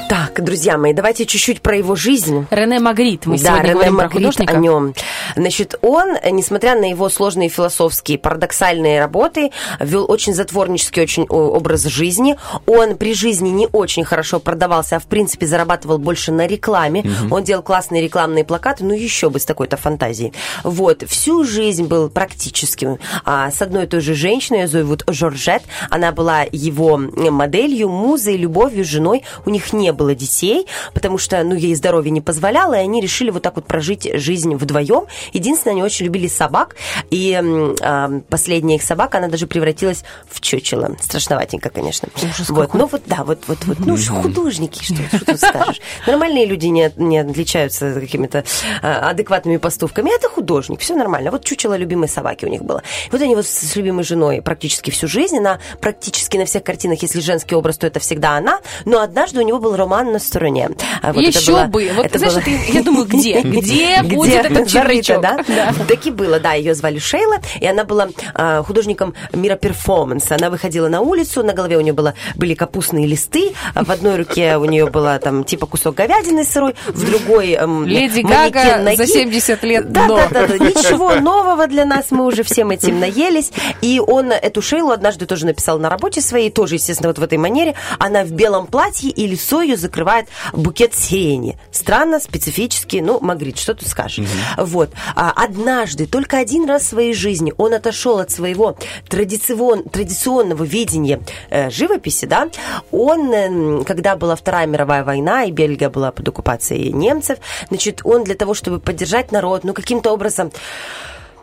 Так, друзья мои, давайте чуть-чуть про его жизнь. Рене Магрит. Мы да, сегодня Рене говорим про Магрит художника. о нем. Значит, он, несмотря на его сложные философские, парадоксальные работы, вел очень затворнический очень образ жизни. Он при жизни не очень хорошо продавался, а в принципе зарабатывал больше на рекламе. Мгм. Он делал классные рекламные плакаты, ну еще бы с такой-то фантазией. Вот, всю жизнь был практически а, с одной и той же женщиной, ее зовут Жоржет. Она была его моделью, музой, любовью, женой. У них не было детей, потому что, ну, ей здоровье не позволяло, и они решили вот так вот прожить жизнь вдвоем. Единственное, они очень любили собак, и а, последняя их собака, она даже превратилась в чучело. Страшноватенько, конечно. вот, какой. ну вот, да, вот, вот, вот, ну, художники, что, что тут скажешь. Нормальные люди не, не отличаются какими-то а, адекватными поступками. Это художник, все нормально. Вот чучело любимой собаки у них было. И вот они вот с любимой женой практически всю жизнь. Она практически на всех картинах, если женский образ, то это всегда она. Но однажды у него был роман на стороне. А вот Еще было- бы. Вот, это знаешь, было- это, я думаю, где? Где будет этот Зарыто, червячок? да? Так и было, да. Ее звали Шейла, и она была а, художником мира перформанса. Она выходила на улицу, на голове у нее было, были капустные листы, а в одной руке у нее была там типа кусок говядины сырой, в другой эм, Леди Гага ноги. за 70 лет Да, да, да, да. Ничего нового для нас, мы уже всем этим наелись. И он эту Шейлу однажды тоже написал на работе своей, тоже, естественно, вот в этой манере. Она в белом платье, и лицо ее закрывает букет сирени. Странно, специфически, ну, Магрит, что тут скажешь? Вот. А однажды, только один раз в своей жизни он отошел от своего традицион- традиционного видения э, живописи, да, он, эм, когда была Вторая мировая война, и Бельгия была под оккупацией немцев, значит, он для того, чтобы поддержать народ, ну, каким-то образом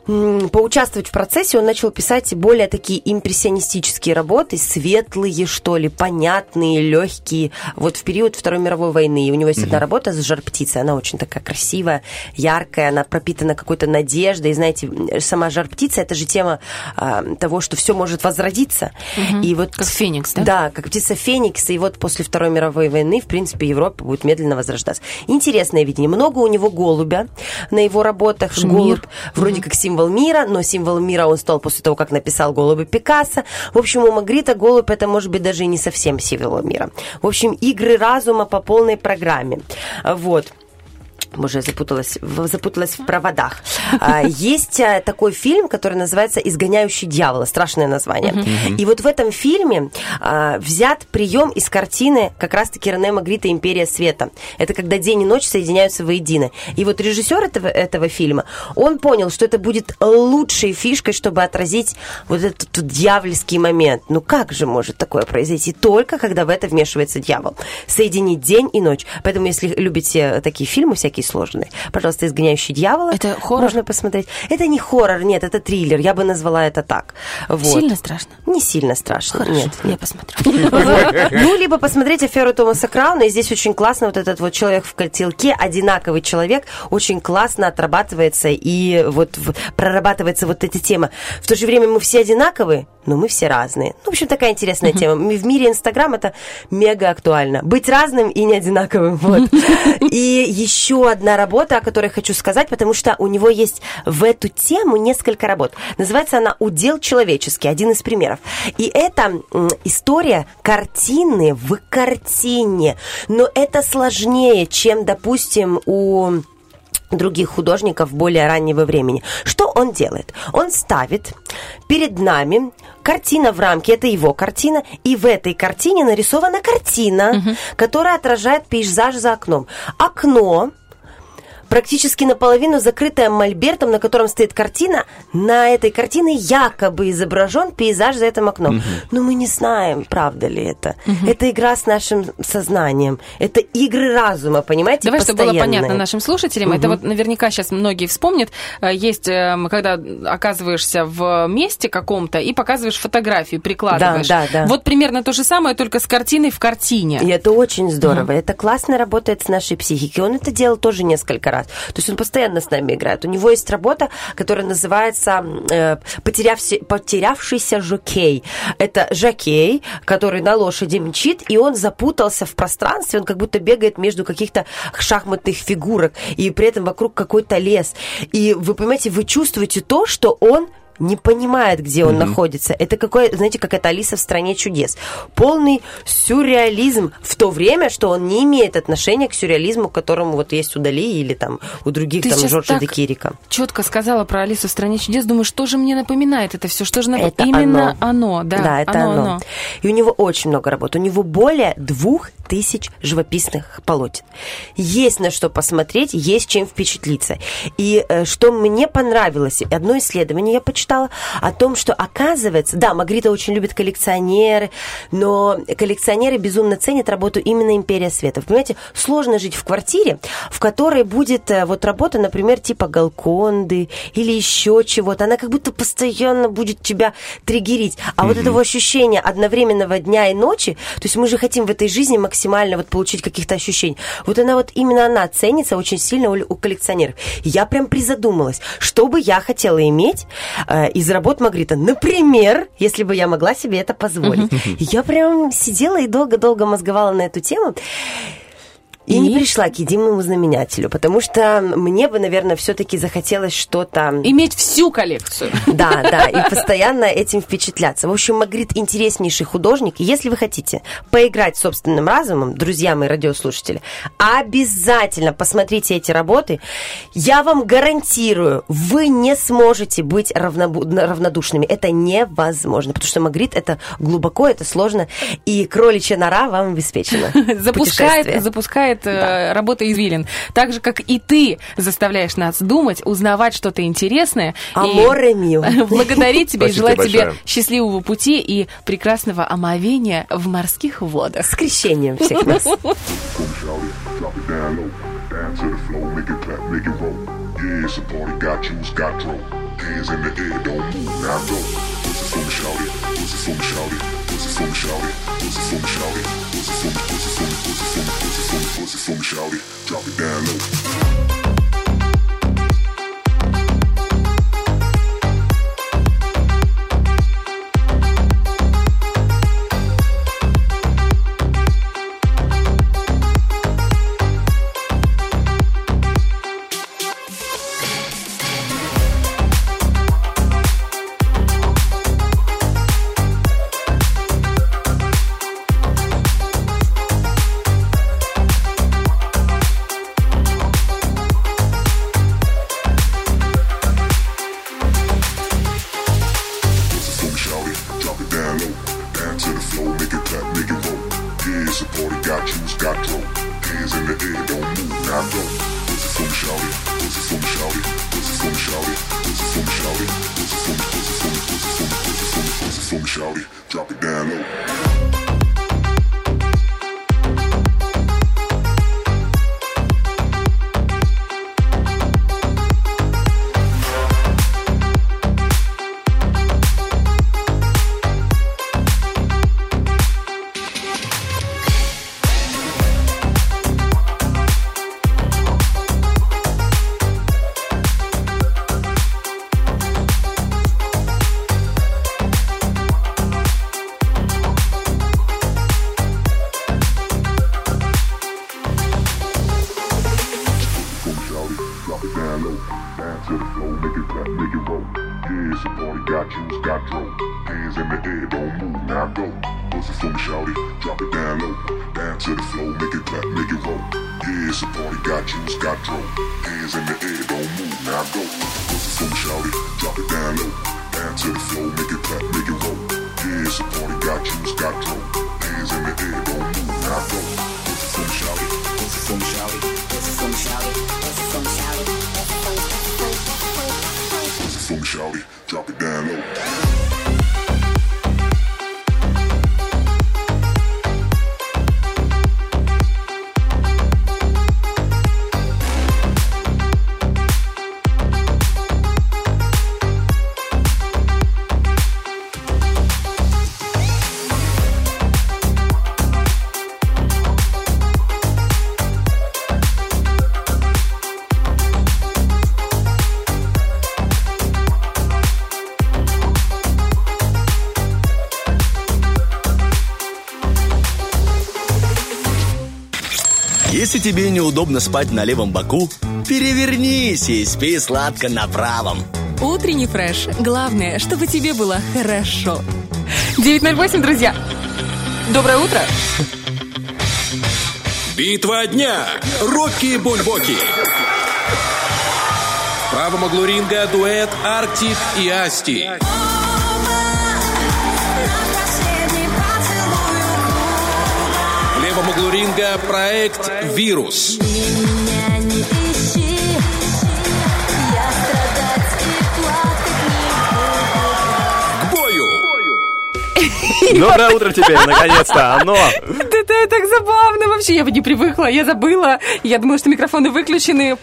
поучаствовать в процессе, он начал писать более такие импрессионистические работы, светлые, что ли, понятные, легкие. Вот в период Второй мировой войны. И у него есть одна работа с жар птицей. Она очень такая красивая, яркая, она пропитана какой-то надеждой. И знаете, сама жар птица это же тема а, того, что все может возродиться. Мгм. И вот Как Феникс, да? Да, как птица Феникс. И вот после Второй мировой войны, в принципе, Европа будет медленно возрождаться. Интересное видение. Много у него голубя на его работах. Шмир. Голубь вроде как символ мира, но символ мира он стал после того, как написал голубя Пикассо. В общем, у Магрита голубь это может быть даже и не совсем символ мира. В общем, игры разума по полной программе. Вот. Боже, я запуталась, в- запуталась в проводах. А, Есть а, такой фильм, который называется «Изгоняющий дьявола». Страшное название. И вот в этом фильме а, взят прием из картины как раз-таки Рене Магрита «Империя света». Это когда день и ночь соединяются воедино. И вот режиссер этого, этого фильма, он понял, что это будет лучшей фишкой, чтобы отразить вот этот дьявольский момент. Ну как же может такое произойти? Только когда в это вмешивается дьявол. Соединить день и ночь. Поэтому, если любите такие фильмы всякие сложные, пожалуйста, «Изгоняющий дьявола». Это хоррор? Можно посмотреть. Это не хоррор, нет, это триллер. Я бы назвала это так. Вот. Сильно страшно? Не сильно страшно, Хорошо, нет. я посмотрю. Ну, либо посмотреть аферу Томаса Крауна, и здесь очень классно вот этот вот человек в котелке, одинаковый человек, очень классно отрабатывается и вот прорабатывается вот эта тема. В то же время мы все одинаковые, но мы все разные. Ну, в общем, такая интересная тема. В мире Инстаграм это мега актуально. Быть разным и не одинаковым. Вот. И еще одна работа, о которой хочу сказать, потому что у него есть в эту тему несколько работ. Называется она «Удел человеческий», один из примеров. И это история картины в картине. Но это сложнее, чем, допустим, у других художников более раннего времени. Что он делает? Он ставит перед нами картина в рамке, это его картина, и в этой картине нарисована картина, которая отражает пейзаж за окном. Окно практически наполовину закрытая мольбертом, на котором стоит картина. На этой картине якобы изображен пейзаж за этим окном. Но мы не знаем, правда ли это. Это игра с нашим сознанием. Это игры разума, понимаете, Давай, чтобы было понятно нашим слушателям, это Мгм. вот наверняка сейчас многие вспомнят, э, есть, эм, когда оказываешься в месте каком-то и показываешь фотографию, прикладываешь. Да, да, да. Вот примерно то же самое, только с картиной в картине. И это очень здорово. Это классно работает с нашей психикой. Он это делал тоже несколько раз. То есть он постоянно с нами играет. У него есть работа, которая называется э, «Потерявся- «Потерявшийся жокей». Это жокей, который на лошади мчит, и он запутался в пространстве. Он как будто бегает между каких-то шахматных фигурок, и при этом вокруг какой-то лес. И вы понимаете, вы чувствуете то, что он не понимает, где он находится. Это какой, знаете, как это Алиса в стране чудес. Полный сюрреализм в то время, что он не имеет отношения к сюрреализму, которому вот есть у Дали или там у других Ты там Жоржа так де Кирика. Четко сказала про Алису в стране чудес. Думаю, что же мне напоминает это все? Что же напоминает? Это Именно оно. да. это оно, И у него очень много работ. У него более двух тысяч живописных полотен. Есть на что посмотреть, есть чем впечатлиться. И э, что мне понравилось, одно исследование я почитала о том, что оказывается, да, Магрита очень любит коллекционеры, но коллекционеры безумно ценят работу именно «Империя света». Вы понимаете, сложно жить в квартире, в которой будет э, вот работа, например, типа Галконды или еще чего-то. Она как будто постоянно будет тебя триггерить. А вот этого ощущения одновременного дня и ночи, то есть мы же хотим в этой жизни максимально вот получить каких-то ощущений. Вот она вот именно она ценится очень сильно у, у коллекционеров. Я прям призадумалась, что бы я хотела иметь э, из работ Магрита. Например, если бы я могла себе это позволить. Я прям сидела и долго-долго мозговала на эту тему. И, не пришла к единому знаменателю, потому что мне бы, наверное, все-таки захотелось что-то... Иметь всю коллекцию. Да, да, и постоянно этим впечатляться. В общем, Магрит интереснейший художник. И если вы хотите поиграть собственным разумом, друзья мои радиослушатели, обязательно посмотрите эти работы. Я вам гарантирую, вы не сможете быть равнобу- равнодушными. Это невозможно, потому что Магрит это глубоко, это сложно, и кроличья нора вам обеспечена. запускает, Запускает э, работа извилин. Так же, как и ты заставляешь нас думать, узнавать что-то интересное. и Аморе мио. Благодарить тебя и желать тебе счастливого пути и прекрасного омовения в морских водах. С крещением всех нас. The party, got you, got. Hands in the air, don't move, now go. Pussy for me, shout it, pussy for me, shout it, pussy for me, shout it, pussy for me, shout it, pussy for me, pussy for me, pussy for me, pussy for me, shout. Drop it down low. Если тебе неудобно спать на левом боку, перевернись и спи сладко на правом. Утренний фреш. Главное, чтобы тебе было хорошо. 908, друзья. Доброе утро. Битва дня. Рокки Бульбоки. В правом углу ринга дуэт Арктик и Асти. В левом углу ринга проект «Вирус». К бою! Доброе утро тебе, наконец-то, оно. Это, это так забавно вообще. Я бы не привыкла, я забыла. Я думала, что микрофоны выключены,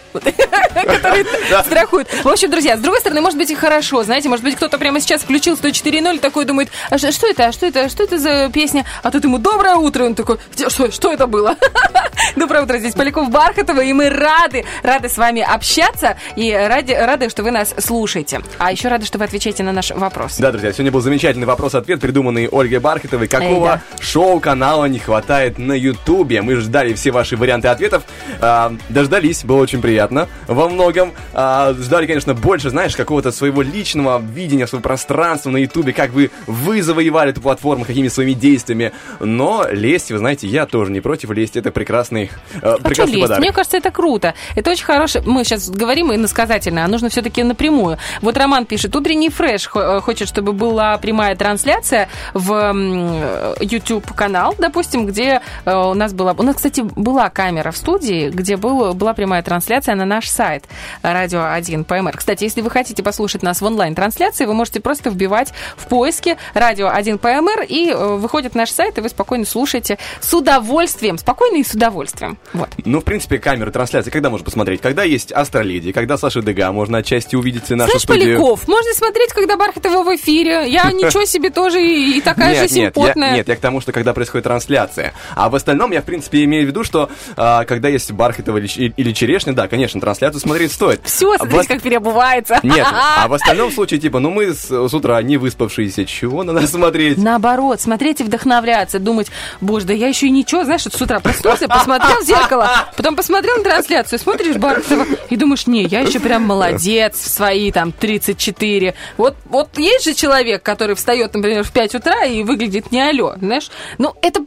которые страхуют. В общем, друзья, с другой стороны, может быть и хорошо. Знаете, может быть, кто-то прямо сейчас включил 104.0 такой думает, а что это, а что это, что это за песня? А тут ему доброе утро, он такой, «Где- что, что это было? Доброе утро, здесь Поляков Бархатова, и мы рады, рады с вами общаться, и ради, рады, что вы нас слушаете. А еще рады, что вы отвечаете на наш вопрос. Да, друзья, сегодня был замечательный вопрос-ответ, придуманный Ольгой Бархатовой. Какого Эй, шоу-канала не хватает на Ютубе? Мы ждали все ваши варианты ответов. А, дождались, было очень приятно во многом. А, ждали, конечно, больше, знаешь, какого-то своего личного видения, своего пространства на Ютубе, как вы, вы завоевали эту платформу, какими своими действиями. Но лезть, вы знаете, я тоже не против лезть. Это прекрасный, э, прекрасный лезть. подарок. Мне кажется, это круто. Это очень хорошее. Мы сейчас говорим иносказательно, а нужно все-таки напрямую. Вот Роман пишет, утренний фреш э, хочет, чтобы была прямая трансляция в м, YouTube-канал, допустим, где э, у нас была... У нас, кстати, была камера в студии, где был, была прямая трансляция на наш сайт Радио 1 ПМР. Кстати, если вы хотите послушать нас в онлайн-трансляции, вы можете просто вбивать в поиске Радио 1 ПМР и э, выходит наш сайт, и вы спокойно слушаете с удовольствием, спокойно и с удовольствием. Вот. Ну, в принципе, камеры трансляции когда можно посмотреть? Когда есть Астроледи, когда Саша Дега, можно отчасти увидеть нашу Знаешь, студию. Поляков, можно смотреть, когда Бархатова в эфире. Я ничего себе тоже и, и такая нет, же симпотная. нет, я к тому, что когда происходит трансляция. А в остальном я, в принципе, имею в виду, что а, когда есть Бархатова или, или Черешня, да, конечно, трансляцию смотреть стоит. Все, А смотрите, ос- как переобувается. Нет, а в остальном случае, типа, ну мы с, с утра не выспавшиеся, чего надо смотреть? Наоборот, смотреть и вдохновляться, думать, боже, да я еще и ничего, знаешь, вот с утра проснулся, посмотрел в зеркало, потом посмотрел на трансляцию, смотришь Бархатова и думаешь, не, я еще прям молодец в свои там 34. Вот, вот есть же человек, который встает, например, в 5 утра и выглядит не алё, знаешь? Ну, это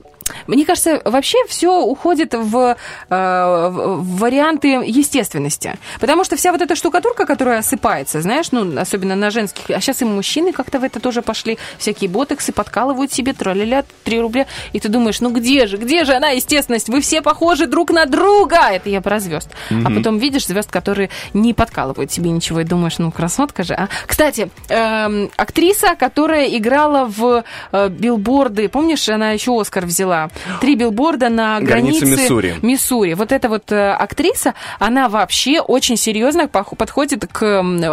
мне кажется, вообще все уходит в, э, в- в варианты естественности. Потому что вся вот эта штукатурка, которая осыпается, знаешь, ну, особенно на женских, а сейчас и мужчины как-то в это тоже пошли, всякие ботексы подкалывают себе, траля 3 рубля, и ты думаешь, ну где же, где же она, естественность? Вы все похожи друг на друга! Это я про звезд. А Мгм. потом видишь звезд, которые не подкалывают себе ничего, и думаешь, ну, красотка же, а? Кстати, эм, актриса, которая играла в э, билборды, помнишь, она еще Оскар взяла? Три билборда на Границе границе, Миссури. Миссури. Вот эта вот э, актриса, она вообще очень серьезно подходит к э,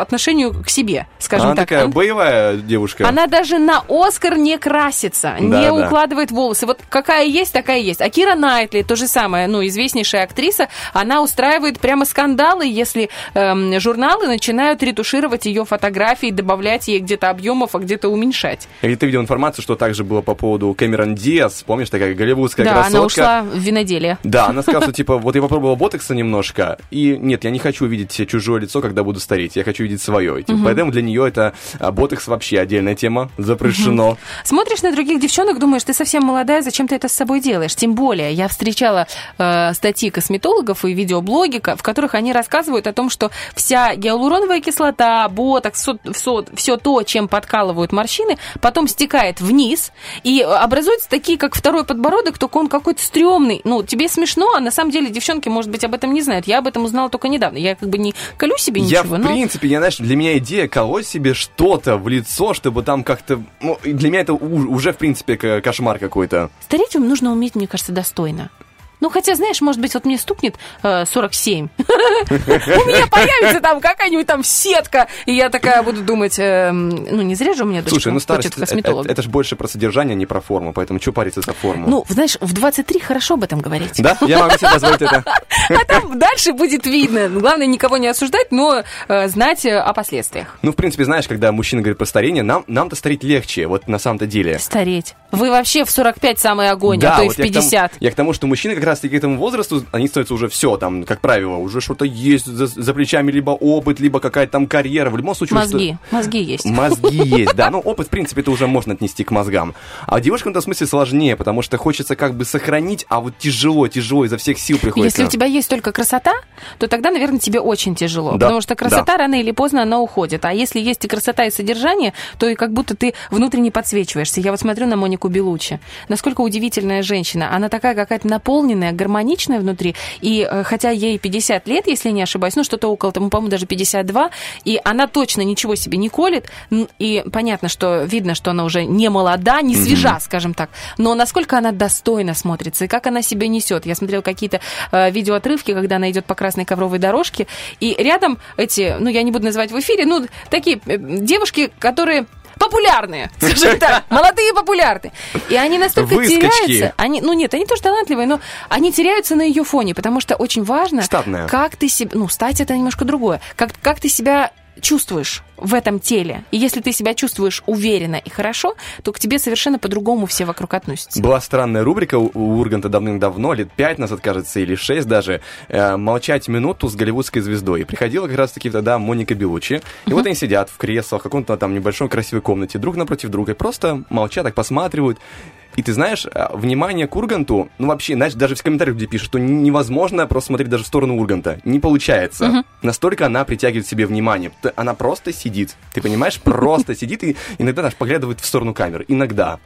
отношению к себе, скажем Она так. такая Он- боевая девушка. она даже на Оскар не красится, Да, не да. укладывает волосы. Вот какая есть, такая есть. А Кира Найтли, то же самое, ну, известнейшая актриса, она устраивает прямо скандалы, если эм, журналы начинают ретушировать ее фотографии, добавлять ей где-то объемов, а где-то уменьшать. Или ты видел информацию, что также было по поводу Кэмерон Диас, помнишь, такая голливудская да, красотка? она ушла в виноделие. Да, она сказала, что типа, вот я попробовала ботокса немножко, и нет, я не хочу видеть чужое лицо, когда буду стареть, я хочу видеть свое. Типа, Мгм. Поэтому для нее это а, ботокс вообще отдельная тема, запрещено. Смотришь на других девчонок, думаешь, ты совсем молодая, зачем ты это с собой делаешь? Тем более, я встречала э, статьи косметологов и видеоблоги, в которых они рассказывают о том, что вся гиалуроновая кислота, ботокс, все, то, чем подкалывают морщины, потом стекает вниз и образуются такие, как второй подбородок, только он какой-то стрёмный. Ну, тебе смешно, а на самом деле девчонки, может быть, об этом не знают. Я об этом узнала только недавно. Я как бы не колю себе Я, ничего, в но... принципе, я, знаешь, для меня идея колоть себе что-то в лицо, чтобы там как-то... Ну, для меня это уже, в принципе, кошмар какой-то. Стареть нужно уметь, мне кажется, достойно. Ну, хотя, знаешь, может быть, вот мне стукнет э, 47. У меня появится там какая-нибудь там сетка, и я такая буду думать, эм, ну, не зря же у меня дочка Слушай, ну хочет косметолога. это, же больше про содержание, не про форму, поэтому что париться за форму? Ну, знаешь, в 23 хорошо об этом говорить. Да, я могу себе позволить это. А там дальше будет видно. Главное, никого не осуждать, но э, знать э, о последствиях. Ну, в принципе, знаешь, когда мужчина говорит про старение, нам, нам-то стареть легче, вот на самом-то деле. Стареть. Вы вообще в 45 самый огонь, а то и в я к тому- 50. Я к тому, что мужчины как раз-таки к этому возрасту они становятся уже все, там, как правило, уже что-то есть за, за плечами, либо опыт, либо какая-то там карьера. В любом случае... Мозги, мозги есть. Что... Мозги есть, да. Ну, опыт, в принципе, это уже можно отнести к мозгам. А девушкам в этом смысле сложнее, потому что хочется как бы сохранить, а вот тяжело, тяжело, изо всех сил приходится. Если у тебя есть только красота, то тогда, наверное, тебе очень тяжело. Да, Потому что красота да. рано или поздно она уходит. А если есть и красота, и содержание, то и как будто ты внутренне подсвечиваешься. Я вот смотрю на Монику Белучи. Насколько удивительная женщина. Она такая какая-то наполненная, гармоничная внутри. И э, хотя ей 50 лет, если не ошибаюсь, ну что-то около, тому, по-моему, даже 52, и она точно ничего себе не колет. И понятно, что видно, что она уже не молода, не свежа, Мгм. скажем так. Но насколько она достойно смотрится, и как она себя несет. Я смотрела какие-то э, видеоотрывки, когда она идет по красной ковровой дорожке, и рядом эти, ну, я не буду называть в эфире, ну, такие э, девушки, которые популярные, скажем так, молодые популярные. И они настолько Выскочки. теряются. Они, ну нет, они тоже талантливые, но они теряются на ее фоне, потому что очень важно, Штатная. как ты себя, ну, стать это немножко другое, как, как ты себя чувствуешь в этом теле. И если ты себя чувствуешь уверенно и хорошо, то к тебе совершенно по-другому все вокруг относятся. Была странная рубрика у у Урганта давным-давно, лет пять назад, кажется, или шесть даже, э, «Молчать минуту с голливудской звездой». И приходила как раз-таки тогда Моника Белучи. И вот они сидят в креслах, в каком-то там небольшом красивой комнате, друг напротив друга, и просто молчат, так посматривают. И ты знаешь, э, внимание к Урганту, ну вообще, знаешь, даже в комментариях где пишут, что невозможно просто смотреть даже в сторону Урганта. Не получается. Мгм. Настолько она притягивает к себе внимание. Она просто сидит. Ты понимаешь? Просто сидит и иногда даже поглядывает в сторону камер. Иногда.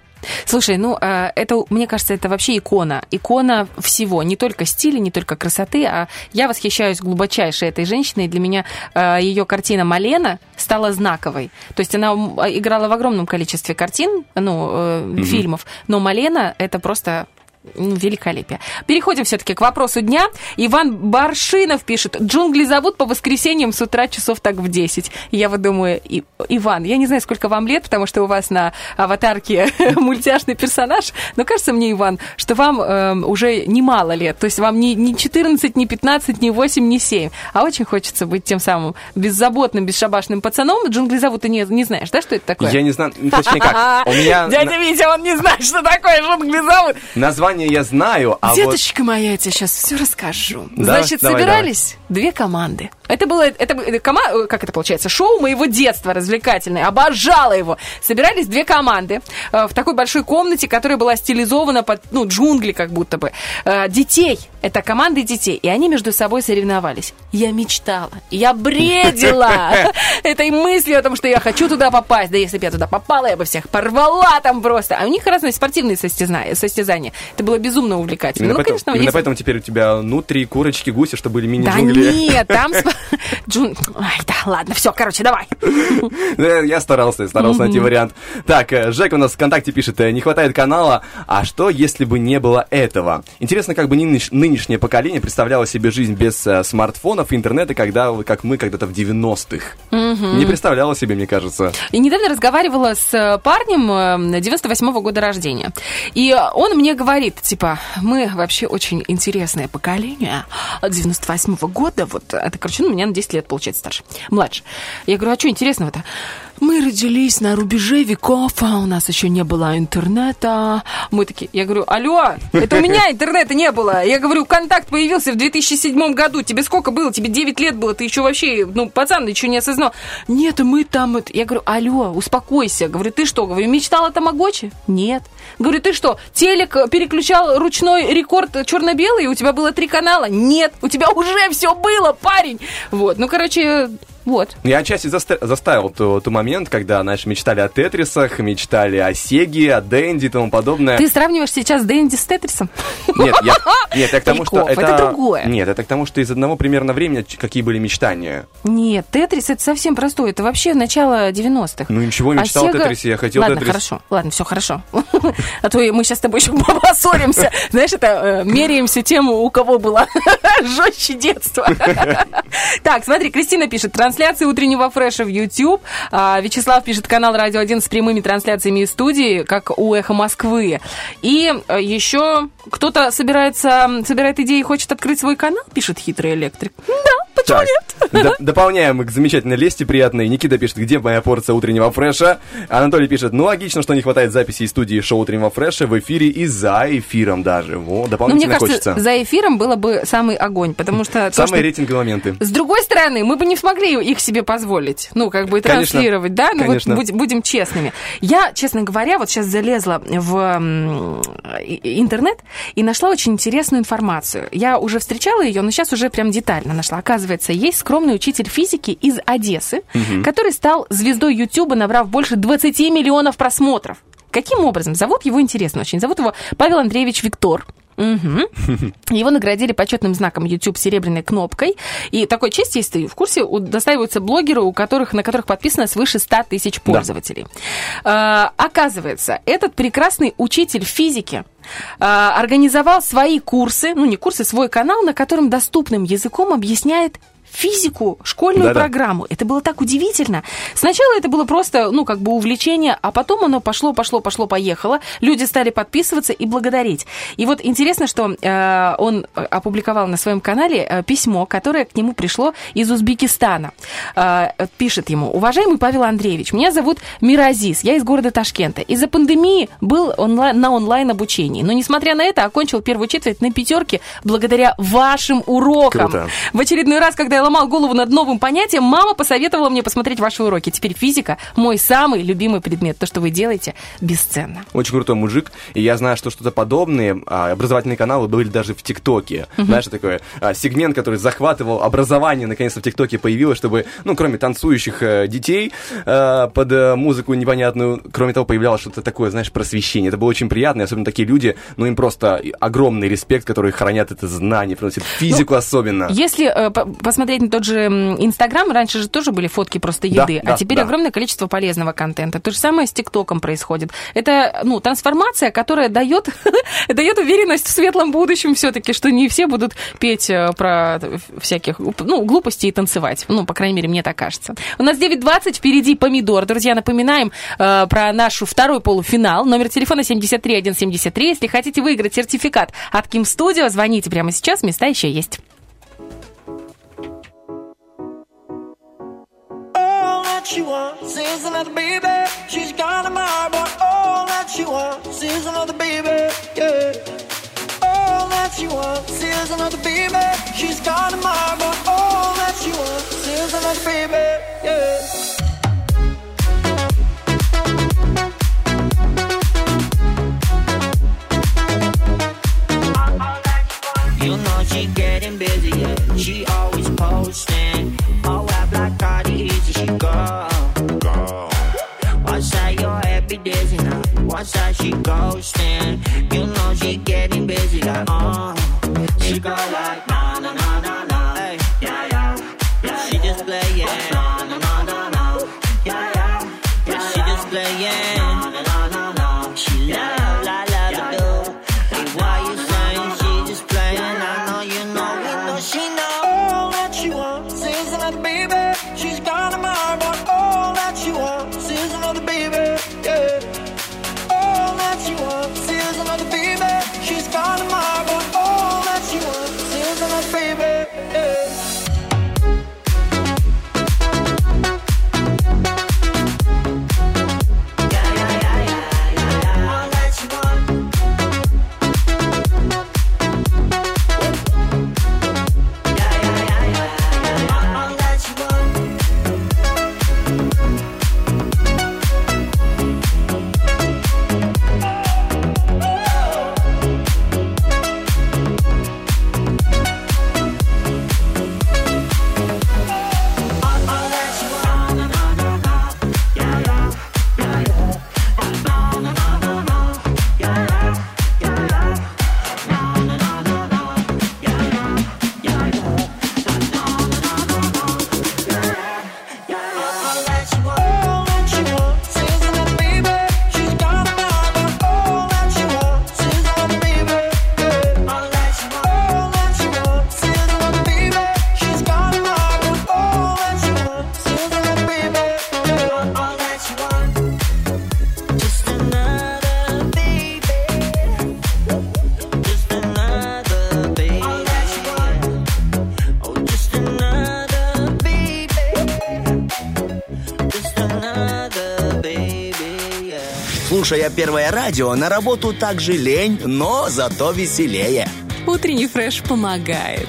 Слушай, ну, э, это, мне кажется, это вообще икона. Икона всего. Не только стиля, не только красоты, а я восхищаюсь глубочайше этой женщиной. Для меня э, ее картина «Малена» стала знаковой. То есть она играла в огромном количестве картин, ну, Мгм. фильмов, но «Малена» — это просто великолепие. Переходим все-таки к вопросу дня. Иван Баршинов пишет, джунгли зовут по воскресеньям с утра часов так в 10. Я вот думаю, и, Иван, я не знаю, сколько вам лет, потому что у вас на аватарке мультяшный персонаж, но кажется мне, Иван, что вам эм, уже немало лет. То есть вам не, не 14, не 15, не 8, не 7. А очень хочется быть тем самым беззаботным, бесшабашным пацаном. Джунгли зовут, ты не, не знаешь, да, что это такое? Я не знаю, точнее как. У меня Дядя Витя, он не знает, что такое джунгли зовут. название я знаю, а вот... Деточка моя, я тебе сейчас все расскажу. Да? Значит, Давай, собирались две команды. Это было, это, было- кома, э, как это получается, шоу моего детства развлекательное. Обожала его. Собирались две команды э, в такой большой комнате, которая была стилизована под, ну, джунгли как будто бы. Э, детей. Это команды детей. И они между собой соревновались. Я мечтала. Я бредила этой мыслью о том, что я хочу туда попасть. Да если бы я туда попала, я бы всех порвала там просто. А у них разные спортивные состязания. Это было безумно увлекательно. Именно, ну, поэтому, конечно, именно есть- поэтому теперь у тебя нутри, курочки, гуси, чтобы были Да мини-джунгли. нет, там... Джун... Ай, да, ладно, все, короче, давай. Да, Я старался, старался найти вариант. Так, э, Жек у нас ВКонтакте пишет, э, не хватает канала, а что, если бы не было этого? Интересно, как бы нынеш- нынешнее поколение представляло себе жизнь без э, смартфонов и интернета, когда, как мы когда-то в 90-х. Мгм. Не представляло себе, мне кажется. И недавно разговаривала с э, парнем э, 98-го года рождения. И он мне говорит, типа, мы вообще очень интересное поколение 98-го года. Вот это, короче, ну, меня на 10 лет, получается, старше. Младше. Я говорю, а что интересного-то? Мы родились на рубеже веков, а у нас еще не было интернета. Мы такие, я говорю, алло, это у меня интернета не было. Я говорю, контакт появился в 2007 году. Тебе сколько было? Тебе 9 лет было. Ты еще вообще, ну, пацан, еще не осознал. Нет, мы там... это». Я говорю, алло, успокойся. Говорю, ты что? Говорю, мечтал о Тамагочи? Нет. Говорю, ты что, телек переключал ручной рекорд черно-белый, у тебя было три канала? Нет. У тебя уже все было, парень. Вот, ну, короче, вот. Я отчасти заста- заставил тот момент, когда, знаешь, мечтали о Тетрисах, мечтали о Сеге, о Дэнди и тому подобное. Ты сравниваешь сейчас Дэнди с Тетрисом? Нет, я, нет, я к тому, что Стариков, это... это другое. Нет, это к тому, что из одного примерно времени какие были мечтания. Нет, Тетрис это совсем простой. Это вообще начало 90-х. Ну ничего, А мечтал о Сега- Тетрисе, я хотел Ладно, Тетрис. хорошо. Ладно, все хорошо. А то мы сейчас с тобой еще поссоримся. Знаешь, это э, меряемся тем, у кого было жестче детство. Так, смотри, Кристина пишет. Трансляции утреннего фреша в YouTube. А, Вячеслав пишет канал Радио 1 с прямыми трансляциями из студии, как у Эхо Москвы. И э, еще кто-то собирается, собирает идеи и хочет открыть свой канал, пишет хитрый электрик. Да, Так, доп- дополняем к замечательной лесте приятной. Никита пишет, где моя порция утреннего фреша? Анатолий пишет, ну логично, что не хватает записей из студии шоу утреннего фреша в эфире и за эфиром даже. Во, Ну, мне дополнительно кажется, хочется. за эфиром было бы самый огонь, потому что... то, Самые что- рейтинговые моменты. С другой стороны, мы бы не смогли их себе позволить, ну, как бы Конечно. транслировать, да? Ну, Конечно. вот будь- будем честными. Я, честно говоря, вот сейчас залезла в интернет и нашла очень интересную информацию. Я уже встречала ее, но сейчас уже прям детально нашла. Оказывается, есть скромный учитель физики из Одессы, Мгм. который стал звездой Ютуба, набрав больше 20 миллионов просмотров. Каким образом? Зовут его интересно очень. Зовут его Павел Андреевич Виктор. Мгм. Его наградили почетным знаком YouTube серебряной кнопкой. И такой честь, если ты в курсе, удостаиваются блогеры, у которых, на которых подписано свыше 100 тысяч пользователей. А, оказывается, этот прекрасный учитель физики а, организовал свои курсы, ну не курсы, свой канал, на котором доступным языком объясняет физику, школьную Да-да. программу. Это было так удивительно. Сначала это было просто, ну, как бы увлечение, а потом оно пошло, пошло, пошло, поехало. Люди стали подписываться и благодарить. И вот интересно, что э, он опубликовал на своем канале э, письмо, которое к нему пришло из Узбекистана. Э, пишет ему, уважаемый Павел Андреевич, меня зовут Миразис, я из города Ташкента. Из-за пандемии был онлайн, на онлайн-обучении, но, несмотря на это, окончил первую четверть на пятерке благодаря вашим урокам. Круто. В очередной раз, когда я ломал голову над новым понятием, мама посоветовала мне посмотреть ваши уроки. Теперь физика мой самый любимый предмет. То, что вы делаете, бесценно. Очень крутой мужик, и я знаю, что что-то подобные а, образовательные каналы были даже в ТикТоке. Мгм. Знаешь, такой а, сегмент, который захватывал образование, наконец-то в ТикТоке появилось, чтобы, ну, кроме танцующих э, детей э, под э, музыку непонятную, кроме того, появлялось что-то такое, знаешь, просвещение. Это было очень приятно, и особенно такие люди, ну, им просто огромный респект, которые хранят это знание, приносят физику особенно. Если э, по- посмотреть на тот же Инстаграм, раньше же тоже были фотки просто Да, еды, да, а теперь да. огромное количество полезного контента. То же самое с ТикТоком происходит. Это, ну, трансформация, которая дает, дает уверенность в светлом будущем все-таки, что не все будут петь э, про всяких, ну, глупости и танцевать. Ну, по крайней мере, мне так кажется. У нас 9.20, впереди помидор. Друзья, напоминаем э, про нашу второй полуфинал. Номер телефона 73173. Если хотите выиграть сертификат от Ким Студио, звоните прямо сейчас, места еще есть. That she wants is another baby. She's got a mind, but all that she wants is another baby. Yeah. All that she wants is another baby. She's got a mind, but all that she wants is another baby. Yeah. You know she getting busy, yeah. She always posting. Oh, she go. One side you're happy dizzy now. One side she ghosting. You know she getting busy, like uh. She go like na na na na na. Yeah yeah. yeah she just playing. Na первое радио, на работу также лень, но зато веселее. Утренний фреш помогает.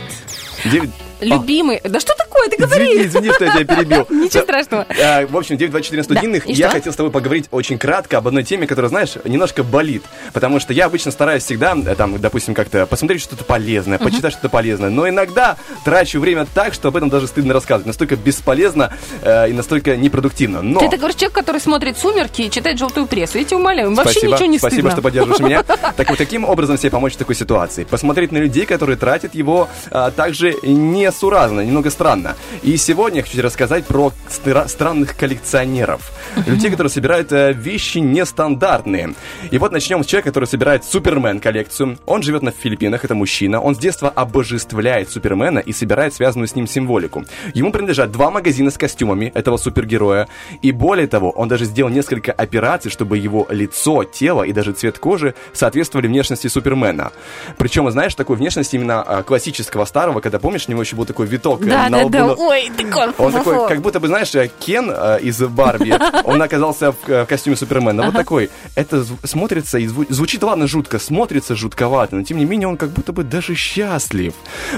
Девять- Любимый. Да что такое? Ты говори. Извини, извини, что я тебя перебил. Ничего страшного. А, В общем, 924 студийных, Да, и я что? хотел с тобой поговорить очень кратко об одной теме, которая, знаешь, немножко болит. Потому что я обычно стараюсь всегда, э, там, допустим, как-то посмотреть что-то полезное, почитать что-то полезное. Но иногда трачу время так, что об этом даже стыдно рассказывать. Настолько бесполезно э, и настолько непродуктивно. Но... Ты это говоришь человек, который смотрит «Сумерки» и читает «Желтую прессу». Я тебя умоляю, вообще Спасибо, ничего не спасибо, стыдно. что поддерживаешь меня. Так вот, каким образом себе помочь в такой ситуации? Посмотреть на людей, которые тратят его а, также несуразно, немного странно. И сегодня я хочу рассказать про стра- странных коллекционеров. Людей, которые собирают э, вещи нестандартные. И вот начнем с человека, который собирает Супермен коллекцию. Он живет на Филиппинах, это мужчина. Он с детства обожествляет Супермена и собирает связанную с ним символику. Ему принадлежат два магазина с костюмами этого супергероя. И более того, он даже сделал несколько операций, чтобы его лицо, тело и даже цвет кожи соответствовали внешности Супермена. Причем, знаешь, такой внешности именно а, классического старого, когда помнишь, у него еще был такой виток э, Да, на да, лбу, да. Ой, такой. он такой, как будто бы, знаешь, э, Кен э, из Барби, он оказался в костюме Супермена. Вот такой. Это смотрится и зву- звучит, ладно, жутко, смотрится жутковато, но тем не менее он как будто бы даже счастлив.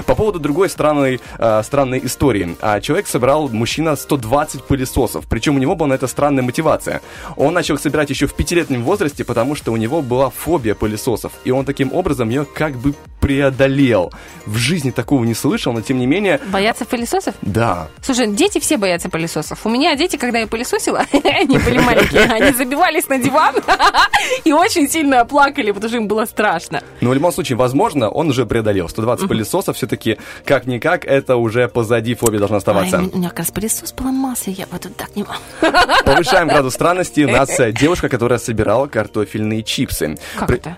По поводу другой странной, э, странной истории. А, Человек собрал, мужчина, 120 пылесосов. Причем у него была на это странная мотивация. Он начал собирать еще в пятилетнем возрасте, потому что у него была фобия пылесосов. И он таким образом ее как бы преодолел. В жизни такого не слышал, но тем не менее, Боятся пылесосов? да. Слушай, дети все боятся пылесосов. У меня дети, когда я пылесосила, они были маленькие, они забивались на диван и очень сильно плакали, потому что им было страшно. Но в любом случае, возможно, он уже преодолел. 120 пылесосов все-таки, как-никак, это уже позади фобия должна оставаться. Ай, у меня как раз пылесос поломался, я вот так не могу. Повышаем градус странности. У нас э, девушка, которая собирала картофельные чипсы. Как При- это?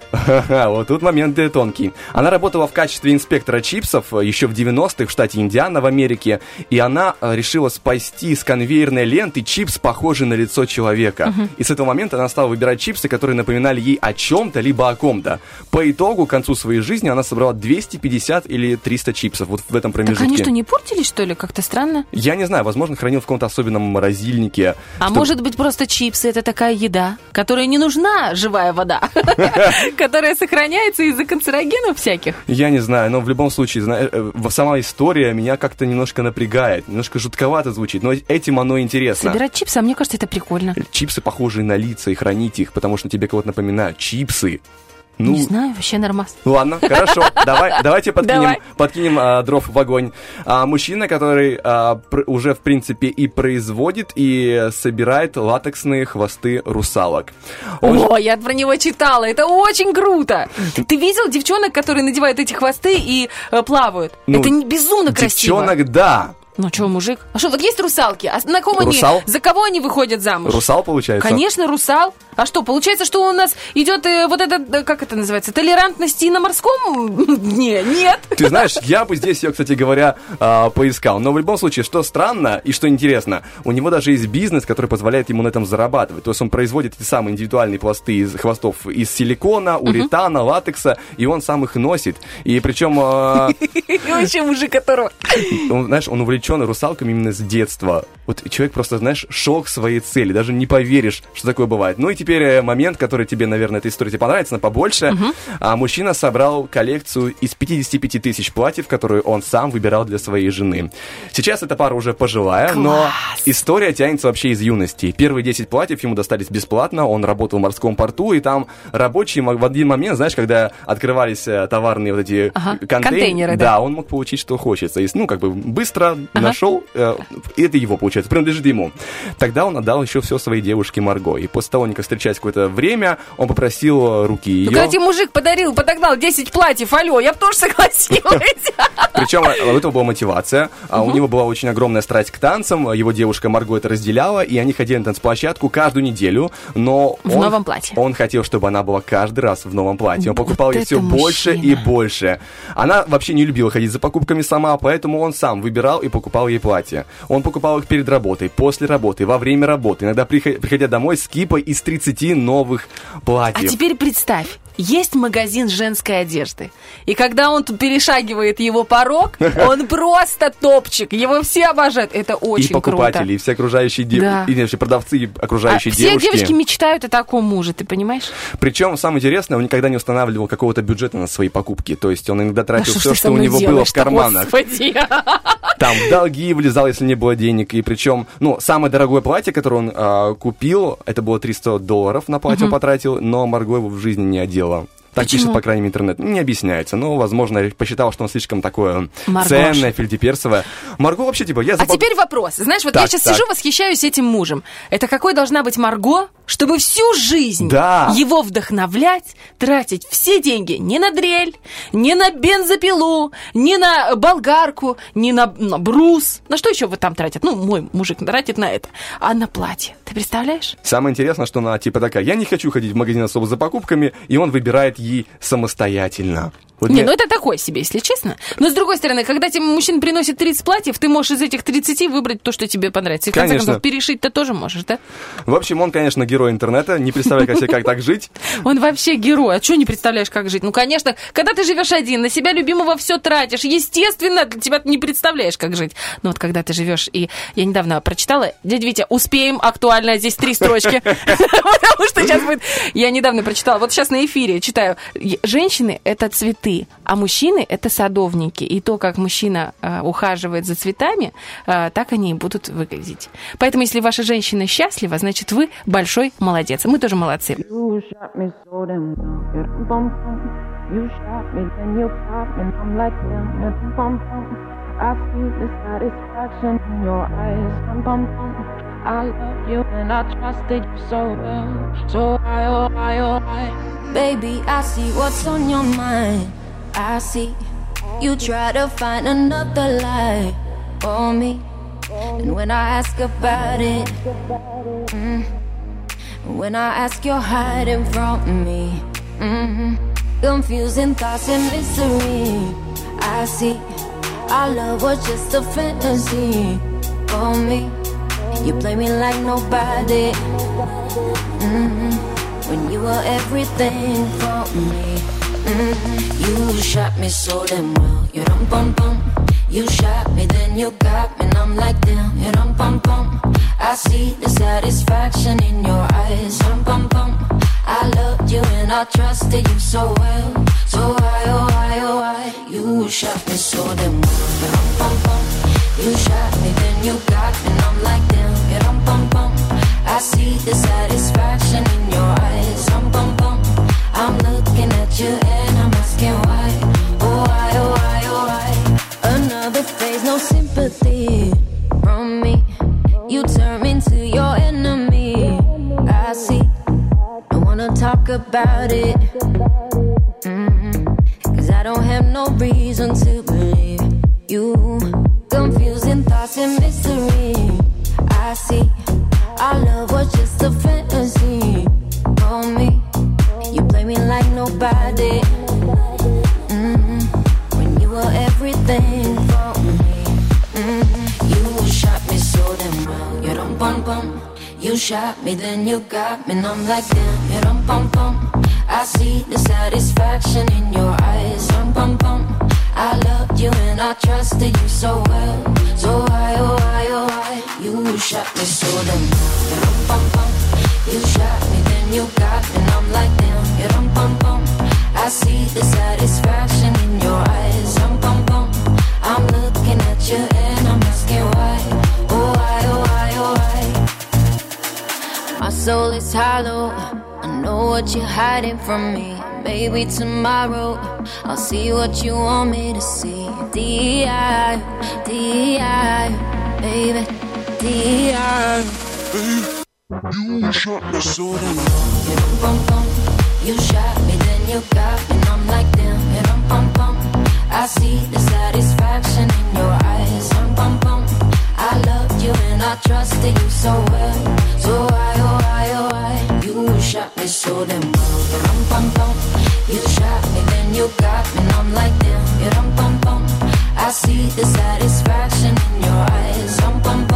Вот тут момент тонкий. Она работала в качестве инспектора чипсов э, еще в 90-х в штате Индиана в Америке. И она э, решила спасти с конвейерной ленты чипс, похожий на лицо человека. Мгм. И с этого момента она стала выбирать чипсы, которые напоминали ей о чем-то, либо о ком-то. По итогу, к концу своей жизни, она собрала 250 или 300 чипсов. Вот в этом Так промежутке. они что, не портились, что ли? Как-то странно. Я не знаю, возможно, хранил в каком-то особенном морозильнике. А чтоб- может быть, просто чипсы это такая еда, которой не нужна живая вода, которая сохраняется из-за канцерогенов всяких. Я не знаю, но в любом случае, э, в- сама история меня как-то немножко напрягает, немножко жутковато звучит, но этим оно интересно. Собирать чипсы, а мне кажется, это прикольно. Чипсы, похожие на лица, и хранить их, потому что тебе кого-то напоминают. Чипсы. Ну, Не знаю, вообще нормас. Ладно, хорошо. Давай, давайте подкинем, Давай. подкинем а, дров в огонь. А, мужчина, который а, пр- уже, в принципе, и производит, и собирает латексные хвосты русалок. Он же- О, я про него читала, это очень круто. Ты видел девчонок, которые надевают эти хвосты и э, плавают? Ну, это не безумно красиво. Девчонок, да. Ну что, мужик? А что, вот есть русалки? А на ком они? Русал? За кого они выходят замуж? Русал, получается? Конечно, русал. А что, получается, что у нас идет э, вот это, э, как это называется, толерантность и на морском дне? Нет. Ты знаешь, я бы здесь ее, кстати говоря, а, поискал. Но в любом случае, что странно и что интересно, у него даже есть бизнес, который позволяет ему на этом зарабатывать. То есть он производит эти самые индивидуальные пласты из хвостов из силикона, уретана, латекса, и он сам их носит. И причем, а, И вообще мужик, которого... знаешь, он увлечен русалками именно с детства. Вот человек просто, знаешь, шел к своей цели. Даже не поверишь, что такое бывает. Ну и теперь э, момент, который тебе, наверное, эта история тебе понравится, но побольше. А мужчина собрал коллекцию из 55 тысяч платьев, которые он сам выбирал для своей жены. Сейчас эта пара уже пожилая, но история тянется вообще из юности. Первые 10 платьев ему достались бесплатно, он работал в морском порту, и там рабочие в один момент, знаешь, когда открывались э, товарные вот эти Ага, контейн- контейнеры, да. да, он мог получить, что хочется. И, ну, как бы быстро нашел, э, это его, получается, принадлежит ему. Тогда он отдал еще все своей девушке Марго. И после того, как встречались какое-то время, он попросил э, руки ее. Ну, тебе мужик подарил, подогнал 10 платьев, алло, я бы тоже согласилась. Причем э, у этого была мотивация. А У него была очень огромная страсть к танцам. Его девушка Марго это разделяла, и они ходили на танцплощадку каждую неделю. Но В новом платье. Он хотел, чтобы она была каждый раз в новом платье. Он покупал ей все больше и больше. Она вообще не любила ходить за покупками сама, поэтому он сам выбирал и покупал ей платье. Он покупал их перед работой, после работы, во время работы. Иногда прихо- приходя домой с кипой из 30 30 новых А платьев. теперь представь, есть магазин женской одежды. И когда он тут перешагивает его порог, он просто топчик. Его все обожают. Это и очень покупатели, круто. и все окружающие девушки, Да. и вообще продавцы, и А окружающие все девушки. девочки мечтают о таком муже, ты понимаешь? Причем, самое интересное, он никогда не устанавливал какого-то бюджета на свои покупки. То есть он иногда тратил Да все, что у него было в карманах. Господи. Там долги влезал, если не было денег. И причем, ну, самое дорогое платье, которое он а, купил, это было 300 долларов на платье он потратил, но Марго его в жизни не одела. Так Почему? пишет, по крайней мере, интернет. Не объясняется. Но, возможно, посчитал, что он слишком такое Маргоша. ценное, фельдеперсовое. Марго вообще, типа, я А запа- теперь вопрос. Знаешь, вот Так, я сейчас так. сижу, восхищаюсь этим мужем. Это какой должна быть Марго, чтобы всю жизнь Да. его вдохновлять, тратить все деньги не на дрель, не на бензопилу, не на болгарку, не на, на брус. На что еще вот там тратят? Ну, мой мужик тратит на это. А на платье. Ты представляешь? Самое интересное, что она типа такая, я не хочу ходить в магазин особо за покупками, и он выбирает ей самостоятельно. Вот не, мне- ну это такое себе, если честно. Но с другой стороны, когда тебе мужчина приносит 30 платьев, ты можешь из этих 30 выбрать то, что тебе понравится. И в конце Конечно. концов, перешить-то тоже можешь, да? В общем, он, конечно, герой интернета, не представляю как себе, как так жить. Он вообще герой. А что не представляешь, как жить? Ну, конечно, когда ты живешь один, на себя любимого все тратишь. Естественно, для тебя ты не представляешь, как жить. Но вот когда ты живешь, и я недавно прочитала, дядя Витя, успеем, актуально, здесь три строчки. Потому что сейчас будет... Я недавно прочитала, вот сейчас на эфире читаю. Женщины — это цветы, а мужчины — это садовники. И то, как мужчина э, ухаживает за цветами, э, так они и будут выглядеть. Поэтому, если ваша женщина счастлива, значит, вы большой молодец. Мы тоже молодцы. You shot me bum bum. Then you pop, and I'm like damn. Bum bum. I see the satisfaction in your eyes. Dum bum bum. I love you and I trusted you so well. So I, oh I, oh I. Baby, I see what's on your mind. I see you try to find another lie for me. And when I ask about it, mm, when I ask, you're hiding from me. hmm Confusing thoughts and misery. I see our love was just a fantasy for me. You play me like nobody. hmm When you were everything for me. hmm You shot me so damn well. You dum bum bum. You shot me, then you got me, and I'm like damn. You dum bum bum. I see the satisfaction in your eyes. Dum bum bum. I loved you and I trusted you so well. So why, oh why, oh why? You shot me so damn well. You dum bum bum. You shot me, then you got me, and I'm like damn. I see the satisfaction in your eyes. Dum bum bum. I'm looking at you and I'm asking why. Oh why, oh why, oh why? Another phase, no sympathy from me. You turn into your enemy. I see. I wanna talk about it. Mhm. Cause I don't have no reason to believe you. Confusing thoughts and mystery. I see. Our love was just a fantasy for me. You play me like nobody. Mhm. When you were everything for me. Mhm. You shot me. You dum bum bum. You shot me, then you got me, and I'm like damn. You dum bum bum. I see the satisfaction in your eyes. Bum bum. I loved you and I trusted you so well. So why, oh why, oh why? You shot me so. You dum bum bum. You shot me, then you got me, and I'm like damn. Dum bum bum. I see the satisfaction in your eyes. Dum bum bum. I'm looking at you and I'm asking why. Oh why, oh why, oh why? My soul is hollow. I know what you're hiding from me. Maybe tomorrow I'll see what you want me to see. D.I. D.I. Baby. You shot me so damn You shot me, then you got me, I'm like damn. I see the satisfaction in your eyes. I you and I trusted you so well. So why, oh why, oh why? You shot me so damn well. You shot me, then you got me, I'm like damn. I see the satisfaction in your eyes. Bum bum.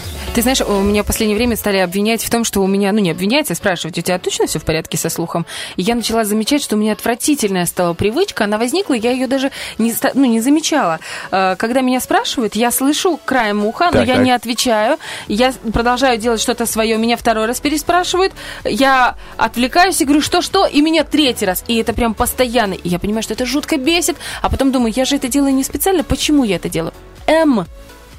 Ты знаешь, у меня в последнее время стали обвинять в том, что у меня, ну не обвинять, а спрашивать, у тебя точно все в порядке со слухом? И я начала замечать, что у меня отвратительная стала привычка, она возникла, я ее даже не, ну, не замечала. Э, Когда меня спрашивают, я слышу краем уха, но Так, я так. не отвечаю, я продолжаю делать что-то свое, меня второй раз переспрашивают, я отвлекаюсь и говорю, что-что, и меня третий раз, и это прям постоянно, и я понимаю, что это жутко бесит, а потом думаю, я же это делаю не специально, почему я это делаю? М.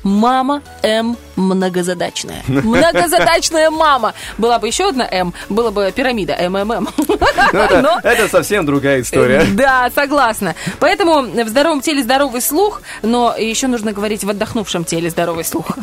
Мама М многозадачная. Многозадачная мама. Была бы еще одна М, была бы пирамида МММ. Это, это совсем другая история. Да, согласна. Поэтому в здоровом теле здоровый слух, но еще нужно говорить в отдохнувшем теле здоровый слух.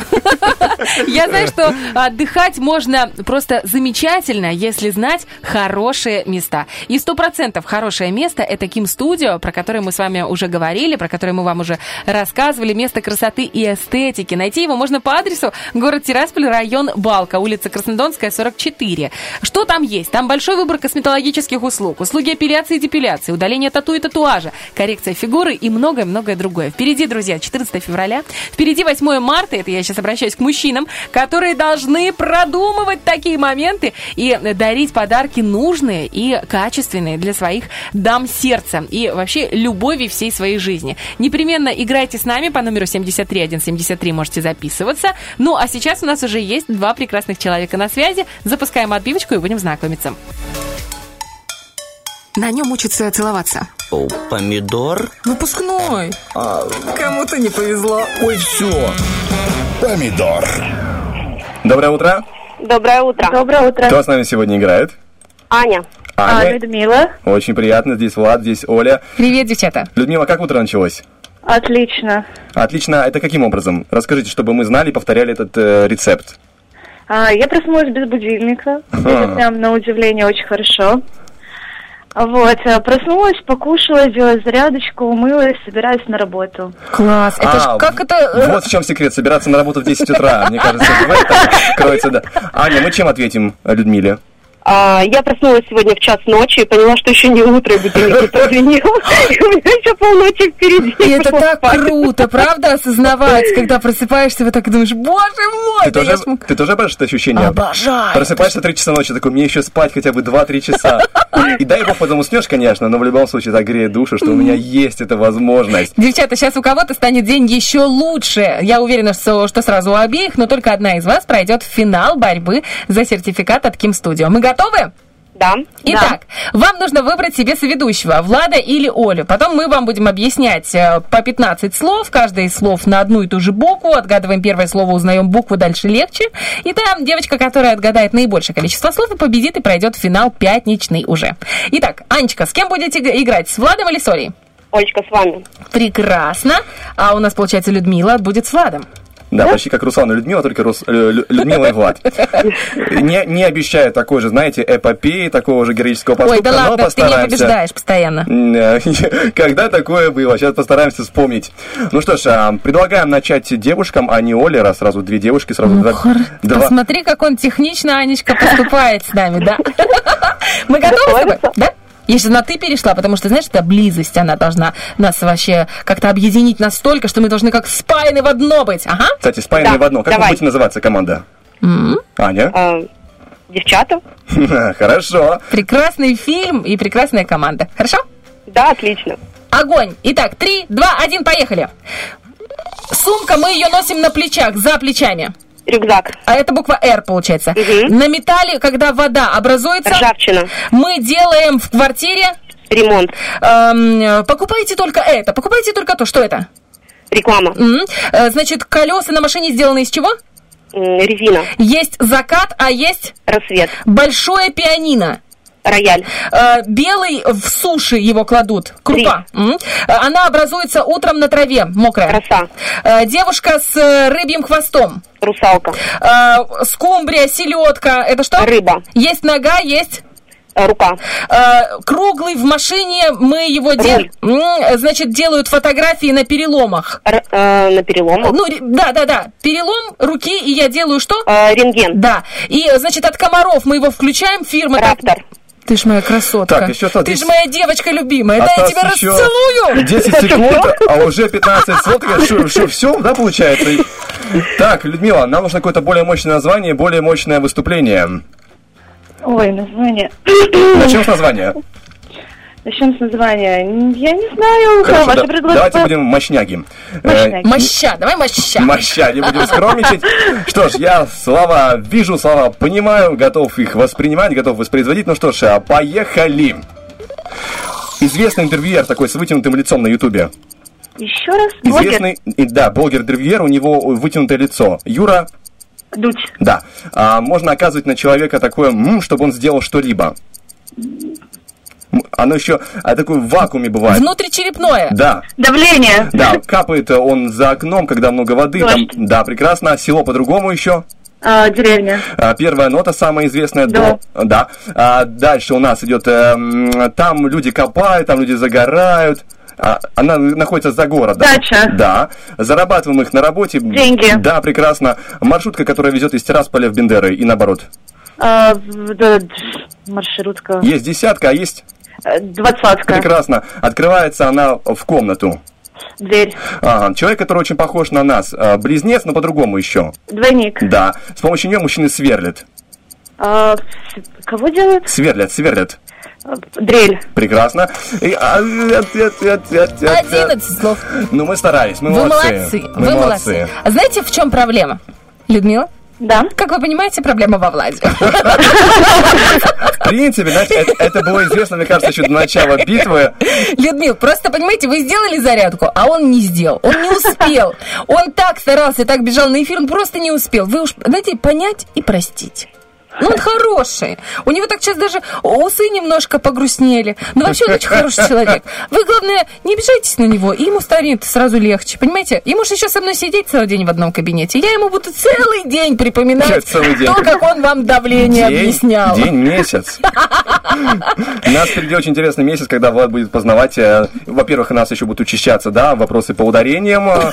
Я знаю, что отдыхать можно просто замечательно, если знать хорошие места. И сто процентов хорошее место – это Ким Студио, про которое мы с вами уже говорили, про которое мы вам уже рассказывали. Место красоты и эстетики. Найти его можно по адресу город Тирасполь, район Балка, улица Краснодонская, 44. Что там есть? Там большой выбор косметологических услуг, услуги эпиляции и депиляции, удаление тату и татуажа, коррекция фигуры и многое-многое другое. Впереди, друзья, 14 февраля, впереди 8 марта, это я сейчас обращаюсь к мужчинам, которые должны продумывать такие моменты и дарить подарки нужные и качественные для своих дам сердца и вообще любови всей своей жизни. Непременно играйте с нами по номеру 73173, можете записываться. Ну, а сейчас у нас уже есть два прекрасных человека на связи. Запускаем отбивочку и будем знакомиться. На нем учатся целоваться. О, помидор? Выпускной. А, Кому-то не повезло. ой, все. Помидор. Доброе утро. Доброе утро. Доброе утро. Кто с нами сегодня играет? Аня. Аня. А, Людмила. Очень приятно. Здесь Влад, здесь Оля. Привет, девчата. Людмила, как утро началось? Отлично. Отлично. Это каким образом? Расскажите, чтобы мы знали и повторяли этот э, рецепт. А, я проснулась без будильника. Ага. Это прям на удивление очень хорошо. Вот, а, проснулась, покушала, сделала зарядочку, умылась, собираюсь на работу. Класс. Это ж А, как это... Вот в чем секрет. Собираться на работу в 10 утра. Мне кажется, в этом кроется, да. Аня, мы чем ответим э, Людмиле? А, я проснулась сегодня в час ночи и поняла, что еще не утро, и будильник не прозвенел. И у меня еще полночи впереди. И это так круто, правда, осознавать, когда просыпаешься, вы так думаешь, боже мой, Ты да тоже, я ж мог- ты тоже обожаешь это ощущение? Обожаю. Просыпаешься 3 часа ночи, такой, мне еще спать хотя бы 2-3 часа. И дай бог потом уснешь, конечно, но в любом случае так греет душу, что у меня есть эта возможность. Девчата, сейчас у кого-то станет день еще лучше. Я уверена, что, что сразу у обеих, но только одна из вас пройдет в финал борьбы за сертификат от Ким Студио. Мы готовы? Да. Итак, вам нужно выбрать себе соведущего, Влада или Олю. Потом мы вам будем объяснять э, по 15 слов, каждое из слов на одну и ту же букву. Отгадываем первое слово, узнаем букву, дальше легче. И там девочка, которая отгадает наибольшее количество слов, и победит и пройдет в финал пятничный уже. Итак, Анечка, с кем будете иг- играть? С Владом или с Олей? Олечка, с вами. Прекрасно. А у нас, получается, Людмила будет с Владом. Да, почти как Руслан и Людмила, только Рус- Лю- Лю- Людмила и Влад. Не, не обещаю такой же, знаете, эпопеи, такого же героического поступка, Ой, да но ладно, ты меня постараемся. побеждаешь постоянно. Когда такое было? Сейчас постараемся вспомнить. Ну что ж, а, предлагаем начать девушкам, а не Оле, раз сразу две девушки, сразу Ну, два. два- Посмотри, как он технично, Анечка, поступает с нами, да? Мы готовы с тобой? Да? Я сейчас на «ты» перешла, потому что, знаешь, эта близость, она должна нас вообще как-то объединить настолько, что мы должны как спаяны в одно быть. Ага. Кстати, спаянные Да, в одно. Как давай. вы будете называться команда? М, Аня? А, девчата? Хорошо. Прекрасный фильм и прекрасная команда. Хорошо? Да, отлично. Огонь. Итак, три, два, один, поехали. Сумка, мы ее носим на плечах, за плечами. Рюкзак. А это буква «Р» получается. На металле, когда вода образуется... Ржавчина. Мы делаем в квартире... Ремонт. Эм, покупайте только это, покупайте только то. Что это? Реклама. Э, Значит, колеса на машине сделаны из чего? Резина. Есть закат, а есть... Рассвет. Большое пианино. Рояль. Э, белый в суши его кладут. Крупа. М. Э, Она образуется утром на траве, мокрая. Роса. Э, девушка с рыбьим хвостом. Русалка. Скумбрия, селедка. Это что? Рыба. Есть нога, есть... Рука. Круглый в машине, мы его делаем. Значит, делают фотографии на переломах. э, на переломах? Ну, да, да, да. Перелом руки, и я делаю что? Э, рентген. Да. И, значит, от комаров мы его включаем, фирма... так- Раптор. Ты ж моя красотка. Так, еще Ты ж 10 моя девочка любимая. Да я тебя еще расцелую. 10 секунд, а уже 15 слов. Что, что, все, да, получается? Так, Людмила, нам нужно какое-то более мощное название, более мощное выступление. Ой, название. Начнем с названия. Начнем с названия. Я не знаю, Хорошо, ваше да- предложение. давайте будем мощняги. Э, Моща, давай моща. Моща, не будем скромничать. Что ж, я слова вижу, слова понимаю, готов их воспринимать, готов воспроизводить. Ну что ж, а, поехали. Известный интервьюер такой с вытянутым лицом на Ютубе. Еще раз. Блогер. Известный, да, блогер-интервьюер, у него вытянутое лицо. Юра, Дудь. да. А, можно оказывать на человека такое, «м», чтобы он сделал что-либо. Оно еще а, такое в вакууме бывает. Внутричерепное. Да. Давление. Да, капает он за окном, когда много воды. Там, да, прекрасно. Село по-другому еще. А, деревня. А, Первая нота самая известная. Да. До. Да. А, дальше у нас идет. э, м, там люди копают, там люди загорают. А, она находится за городом. Дача. Да. Зарабатываем их на работе. Деньги. Да, прекрасно. Маршрутка, которая везет из Тирасполя в Бендеры и наоборот. А, да, маршрутка. Есть десятка, а есть... Э, Двадцатка. Прекрасно. Открывается она в комнату. Дверь. Ага, человек, который очень похож на нас. А, Близнец, но по-другому еще. Двойник. Да. С помощью нее мужчины сверлят. А, с- кого делают? Сверлят, сверлят. А, Дрель. Прекрасно. И, а. 11 слов. Ну, мы старались, мы Вы молодцы. молодцы. Мы Вы молодцы. А знаете, в чем проблема? Людмила? Да. Как вы понимаете, проблема во Владе. В принципе, знаете, это, это было известно, мне кажется, еще до начала битвы. Людмил, просто понимаете, вы сделали зарядку, а он не сделал. Он не успел. Он так старался, так бежал на эфир, он просто не успел. Вы уж, знаете, понять и простить. Ну, он хороший. У него так сейчас даже усы немножко погрустнели. Но вообще он очень хороший человек. Вы, главное, не обижайтесь на него, и ему станет сразу легче. Понимаете? Ему же сейчас со мной сидеть целый день в одном кабинете. Я ему буду целый день припоминать Целый день. то, как он вам давление День, объяснял. день, месяц. У нас впереди очень интересный месяц, когда Влад будет познавать, э, во-первых, у нас еще будут учащаться, да, вопросы по ударениям, э,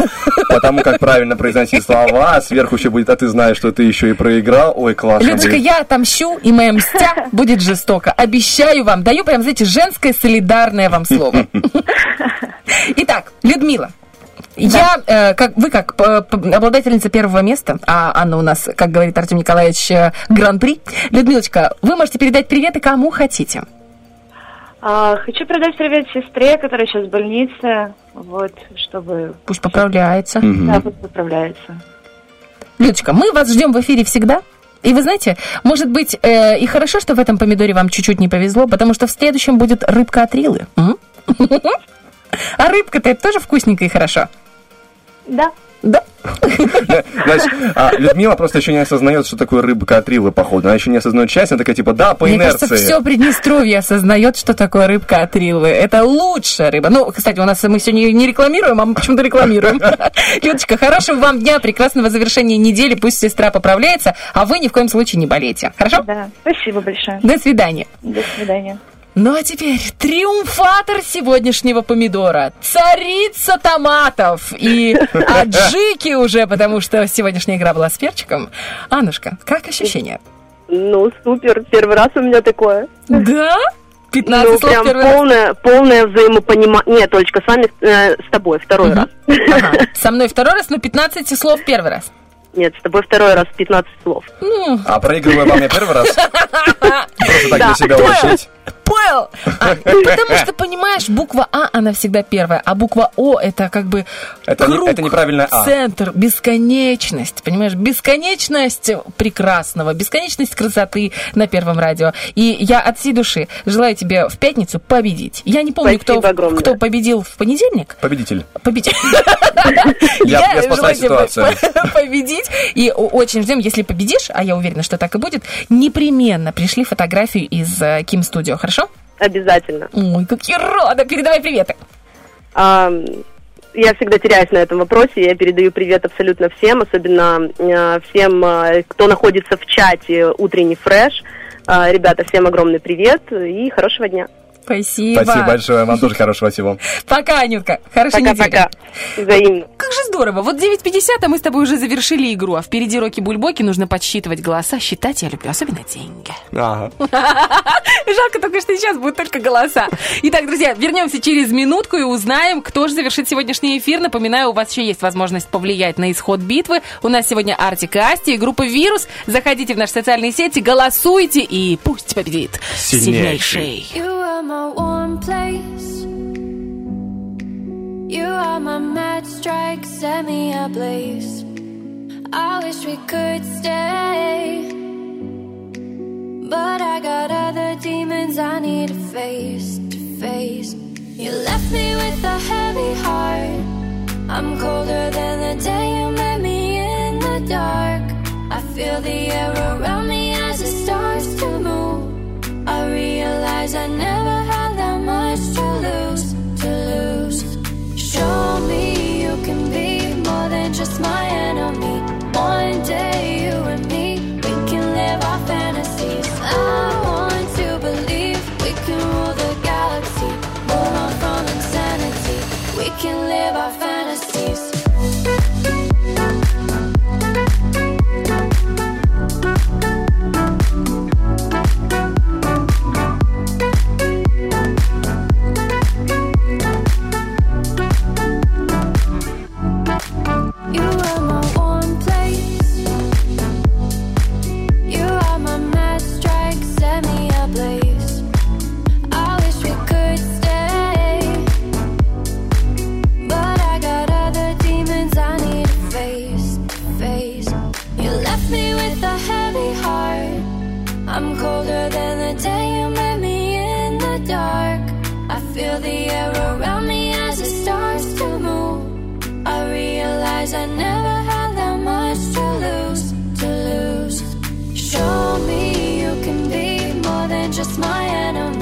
по тому, как правильно произносить слова, а сверху еще будет, а ты знаешь, что ты еще и проиграл. Ой, классно. Людочка, будет. Я отомщу, и моя мстя будет жестоко. Обещаю вам, даю прям, знаете, женское солидарное вам слово. Итак, Людмила, Я, э, как вы как п- обладательница первого места, а Анна у нас, как говорит Артем Николаевич, э, гран-при. Людмилочка, вы можете передать приветы кому хотите. А, хочу передать привет сестре, которая сейчас в больнице, вот, чтобы... Пусть поправляется. Да, пусть поправляется. Людочка, мы вас ждем в эфире всегда. И вы знаете, может быть, э, и хорошо, что в этом помидоре вам чуть-чуть не повезло, потому что в следующем будет рыбка от Рилы. А рыбка-то тоже вкусненько и хорошо. Да. Да. Значит, а Людмила просто еще не осознает, что такое рыбка от Рилы, походу. Она еще не осознает часть, она такая, типа, да, по Мне инерции. кажется, все Приднестровье осознает, что такое рыбка от Рилы. Это лучшая рыба. Ну, кстати, у нас мы сегодня не рекламируем, а мы почему-то рекламируем. Людочка, хорошего вам дня, прекрасного завершения недели. Пусть сестра поправляется, а вы ни в коем случае не болейте. Хорошо? Да, спасибо большое. До свидания. До свидания. Ну а теперь триумфатор сегодняшнего помидора, царица томатов и аджики уже, потому что сегодняшняя игра была с перчиком. Аннушка, как ощущения? Ну, супер. Первый раз у меня такое. Да? 15 ну, слов прям первый раз? полное, полное взаимопонимание. Нет, Олечка, с вами, э, с тобой второй раз. Ага. Со мной второй раз, но 15 слов первый раз. Нет, с тобой второй раз 15 слов. Ну, А проигрывая вам я первый раз? Просто так для себя Понял. Понял? А, потому что, понимаешь, буква А, она всегда первая, а буква О это как бы Это не- круг, это неправильное А. центр, бесконечность, понимаешь? Бесконечность прекрасного, бесконечность красоты на Первом радио. И я от всей души желаю тебе в пятницу победить. Я не помню, кто, огромное. кто победил в понедельник. Победитель. Победитель. Я, я спасаю желаю тебе ситуацию. победить. И очень ждем, если победишь, а я уверена, что так и будет, непременно пришли фотографию из э, Ким Студио, хорошо? Обязательно. Ой, как я рада! Передавай приветы. А, я всегда теряюсь на этом вопросе. Я передаю привет абсолютно всем, особенно э, всем, э, кто находится в чате «Утренний фреш». А, Ребята, всем огромный привет и хорошего дня. Спасибо. Спасибо большое. Вам тоже хорошего всего. Пока, Анютка. Хорошей недели. Пока-пока. Взаимно. Как же здорово. Вот 9.50, а мы с тобой уже завершили игру. А впереди Роки Бульбоки нужно подсчитывать голоса. Считать я люблю, особенно деньги. Ага. Жалко только, что сейчас будут только голоса. Итак, друзья, вернемся через минутку и узнаем, кто же завершит сегодняшний эфир. Напоминаю, у вас еще есть возможность повлиять на исход битвы. У нас сегодня Артик и Асти и группа «Вирус». Заходите в наши социальные сети, голосуйте и пусть победит Сильнейший. сильнейший. My warm place. You are my mad strike, set me ablaze. I wish we could stay. But I got other demons I need to face, to face. You left me with a heavy heart. I'm colder than the day you met me in the dark. I feel the air around me as it starts to move. I realize I never had that much to lose, to lose. Show me you can be more than just my enemy. One day you and me, we can live our fantasies. I want to believe we can rule the galaxy, move on from insanity. We can live our fantasies. I'm colder than the day you met me in the dark. I feel the air around me as it starts to move. I realize I never had that much to lose, to lose. Show me you can be more than just my enemy.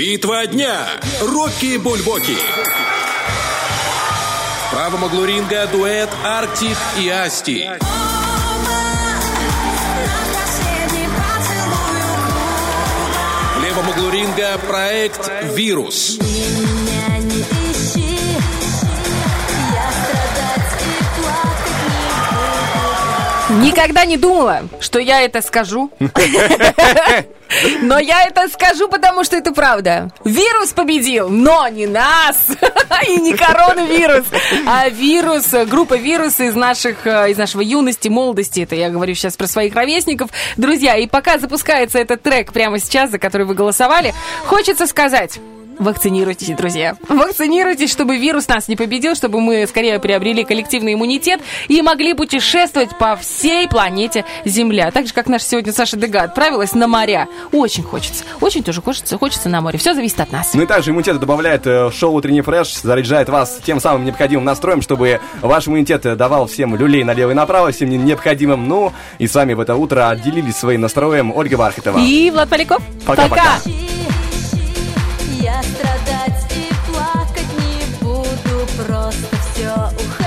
Битва дня. Рокки Бульбоки. В правом углу ринга дуэт Арктик и Асти. В левом углу ринга проект «Вирус». Никогда не думала, что я это скажу. Но я это скажу, потому что это правда. Вирус победил, но не нас. И не коронавирус, а вирус, группа вируса из, наших, из нашего юности, молодости. Это я говорю сейчас про своих ровесников. Друзья, и пока запускается этот трек прямо сейчас, за который вы голосовали, хочется сказать... Вакцинируйтесь, друзья. Вакцинируйтесь, чтобы вирус нас не победил, чтобы мы скорее приобрели коллективный иммунитет и могли путешествовать по всей планете Земля. Так же, как наша сегодня Саша Дега отправилась на моря. Очень хочется. Очень тоже хочется, хочется на море. Все зависит от нас. Ну и также иммунитет добавляет э, шоу «Утренний фреш», заряжает вас тем самым необходимым настроем, чтобы ваш иммунитет давал всем люлей налево и направо, всем необходимым. Ну, и с вами в это утро отделились своим настроем Ольга Бархатова. И Влад Поляков. Пока-пока. Просто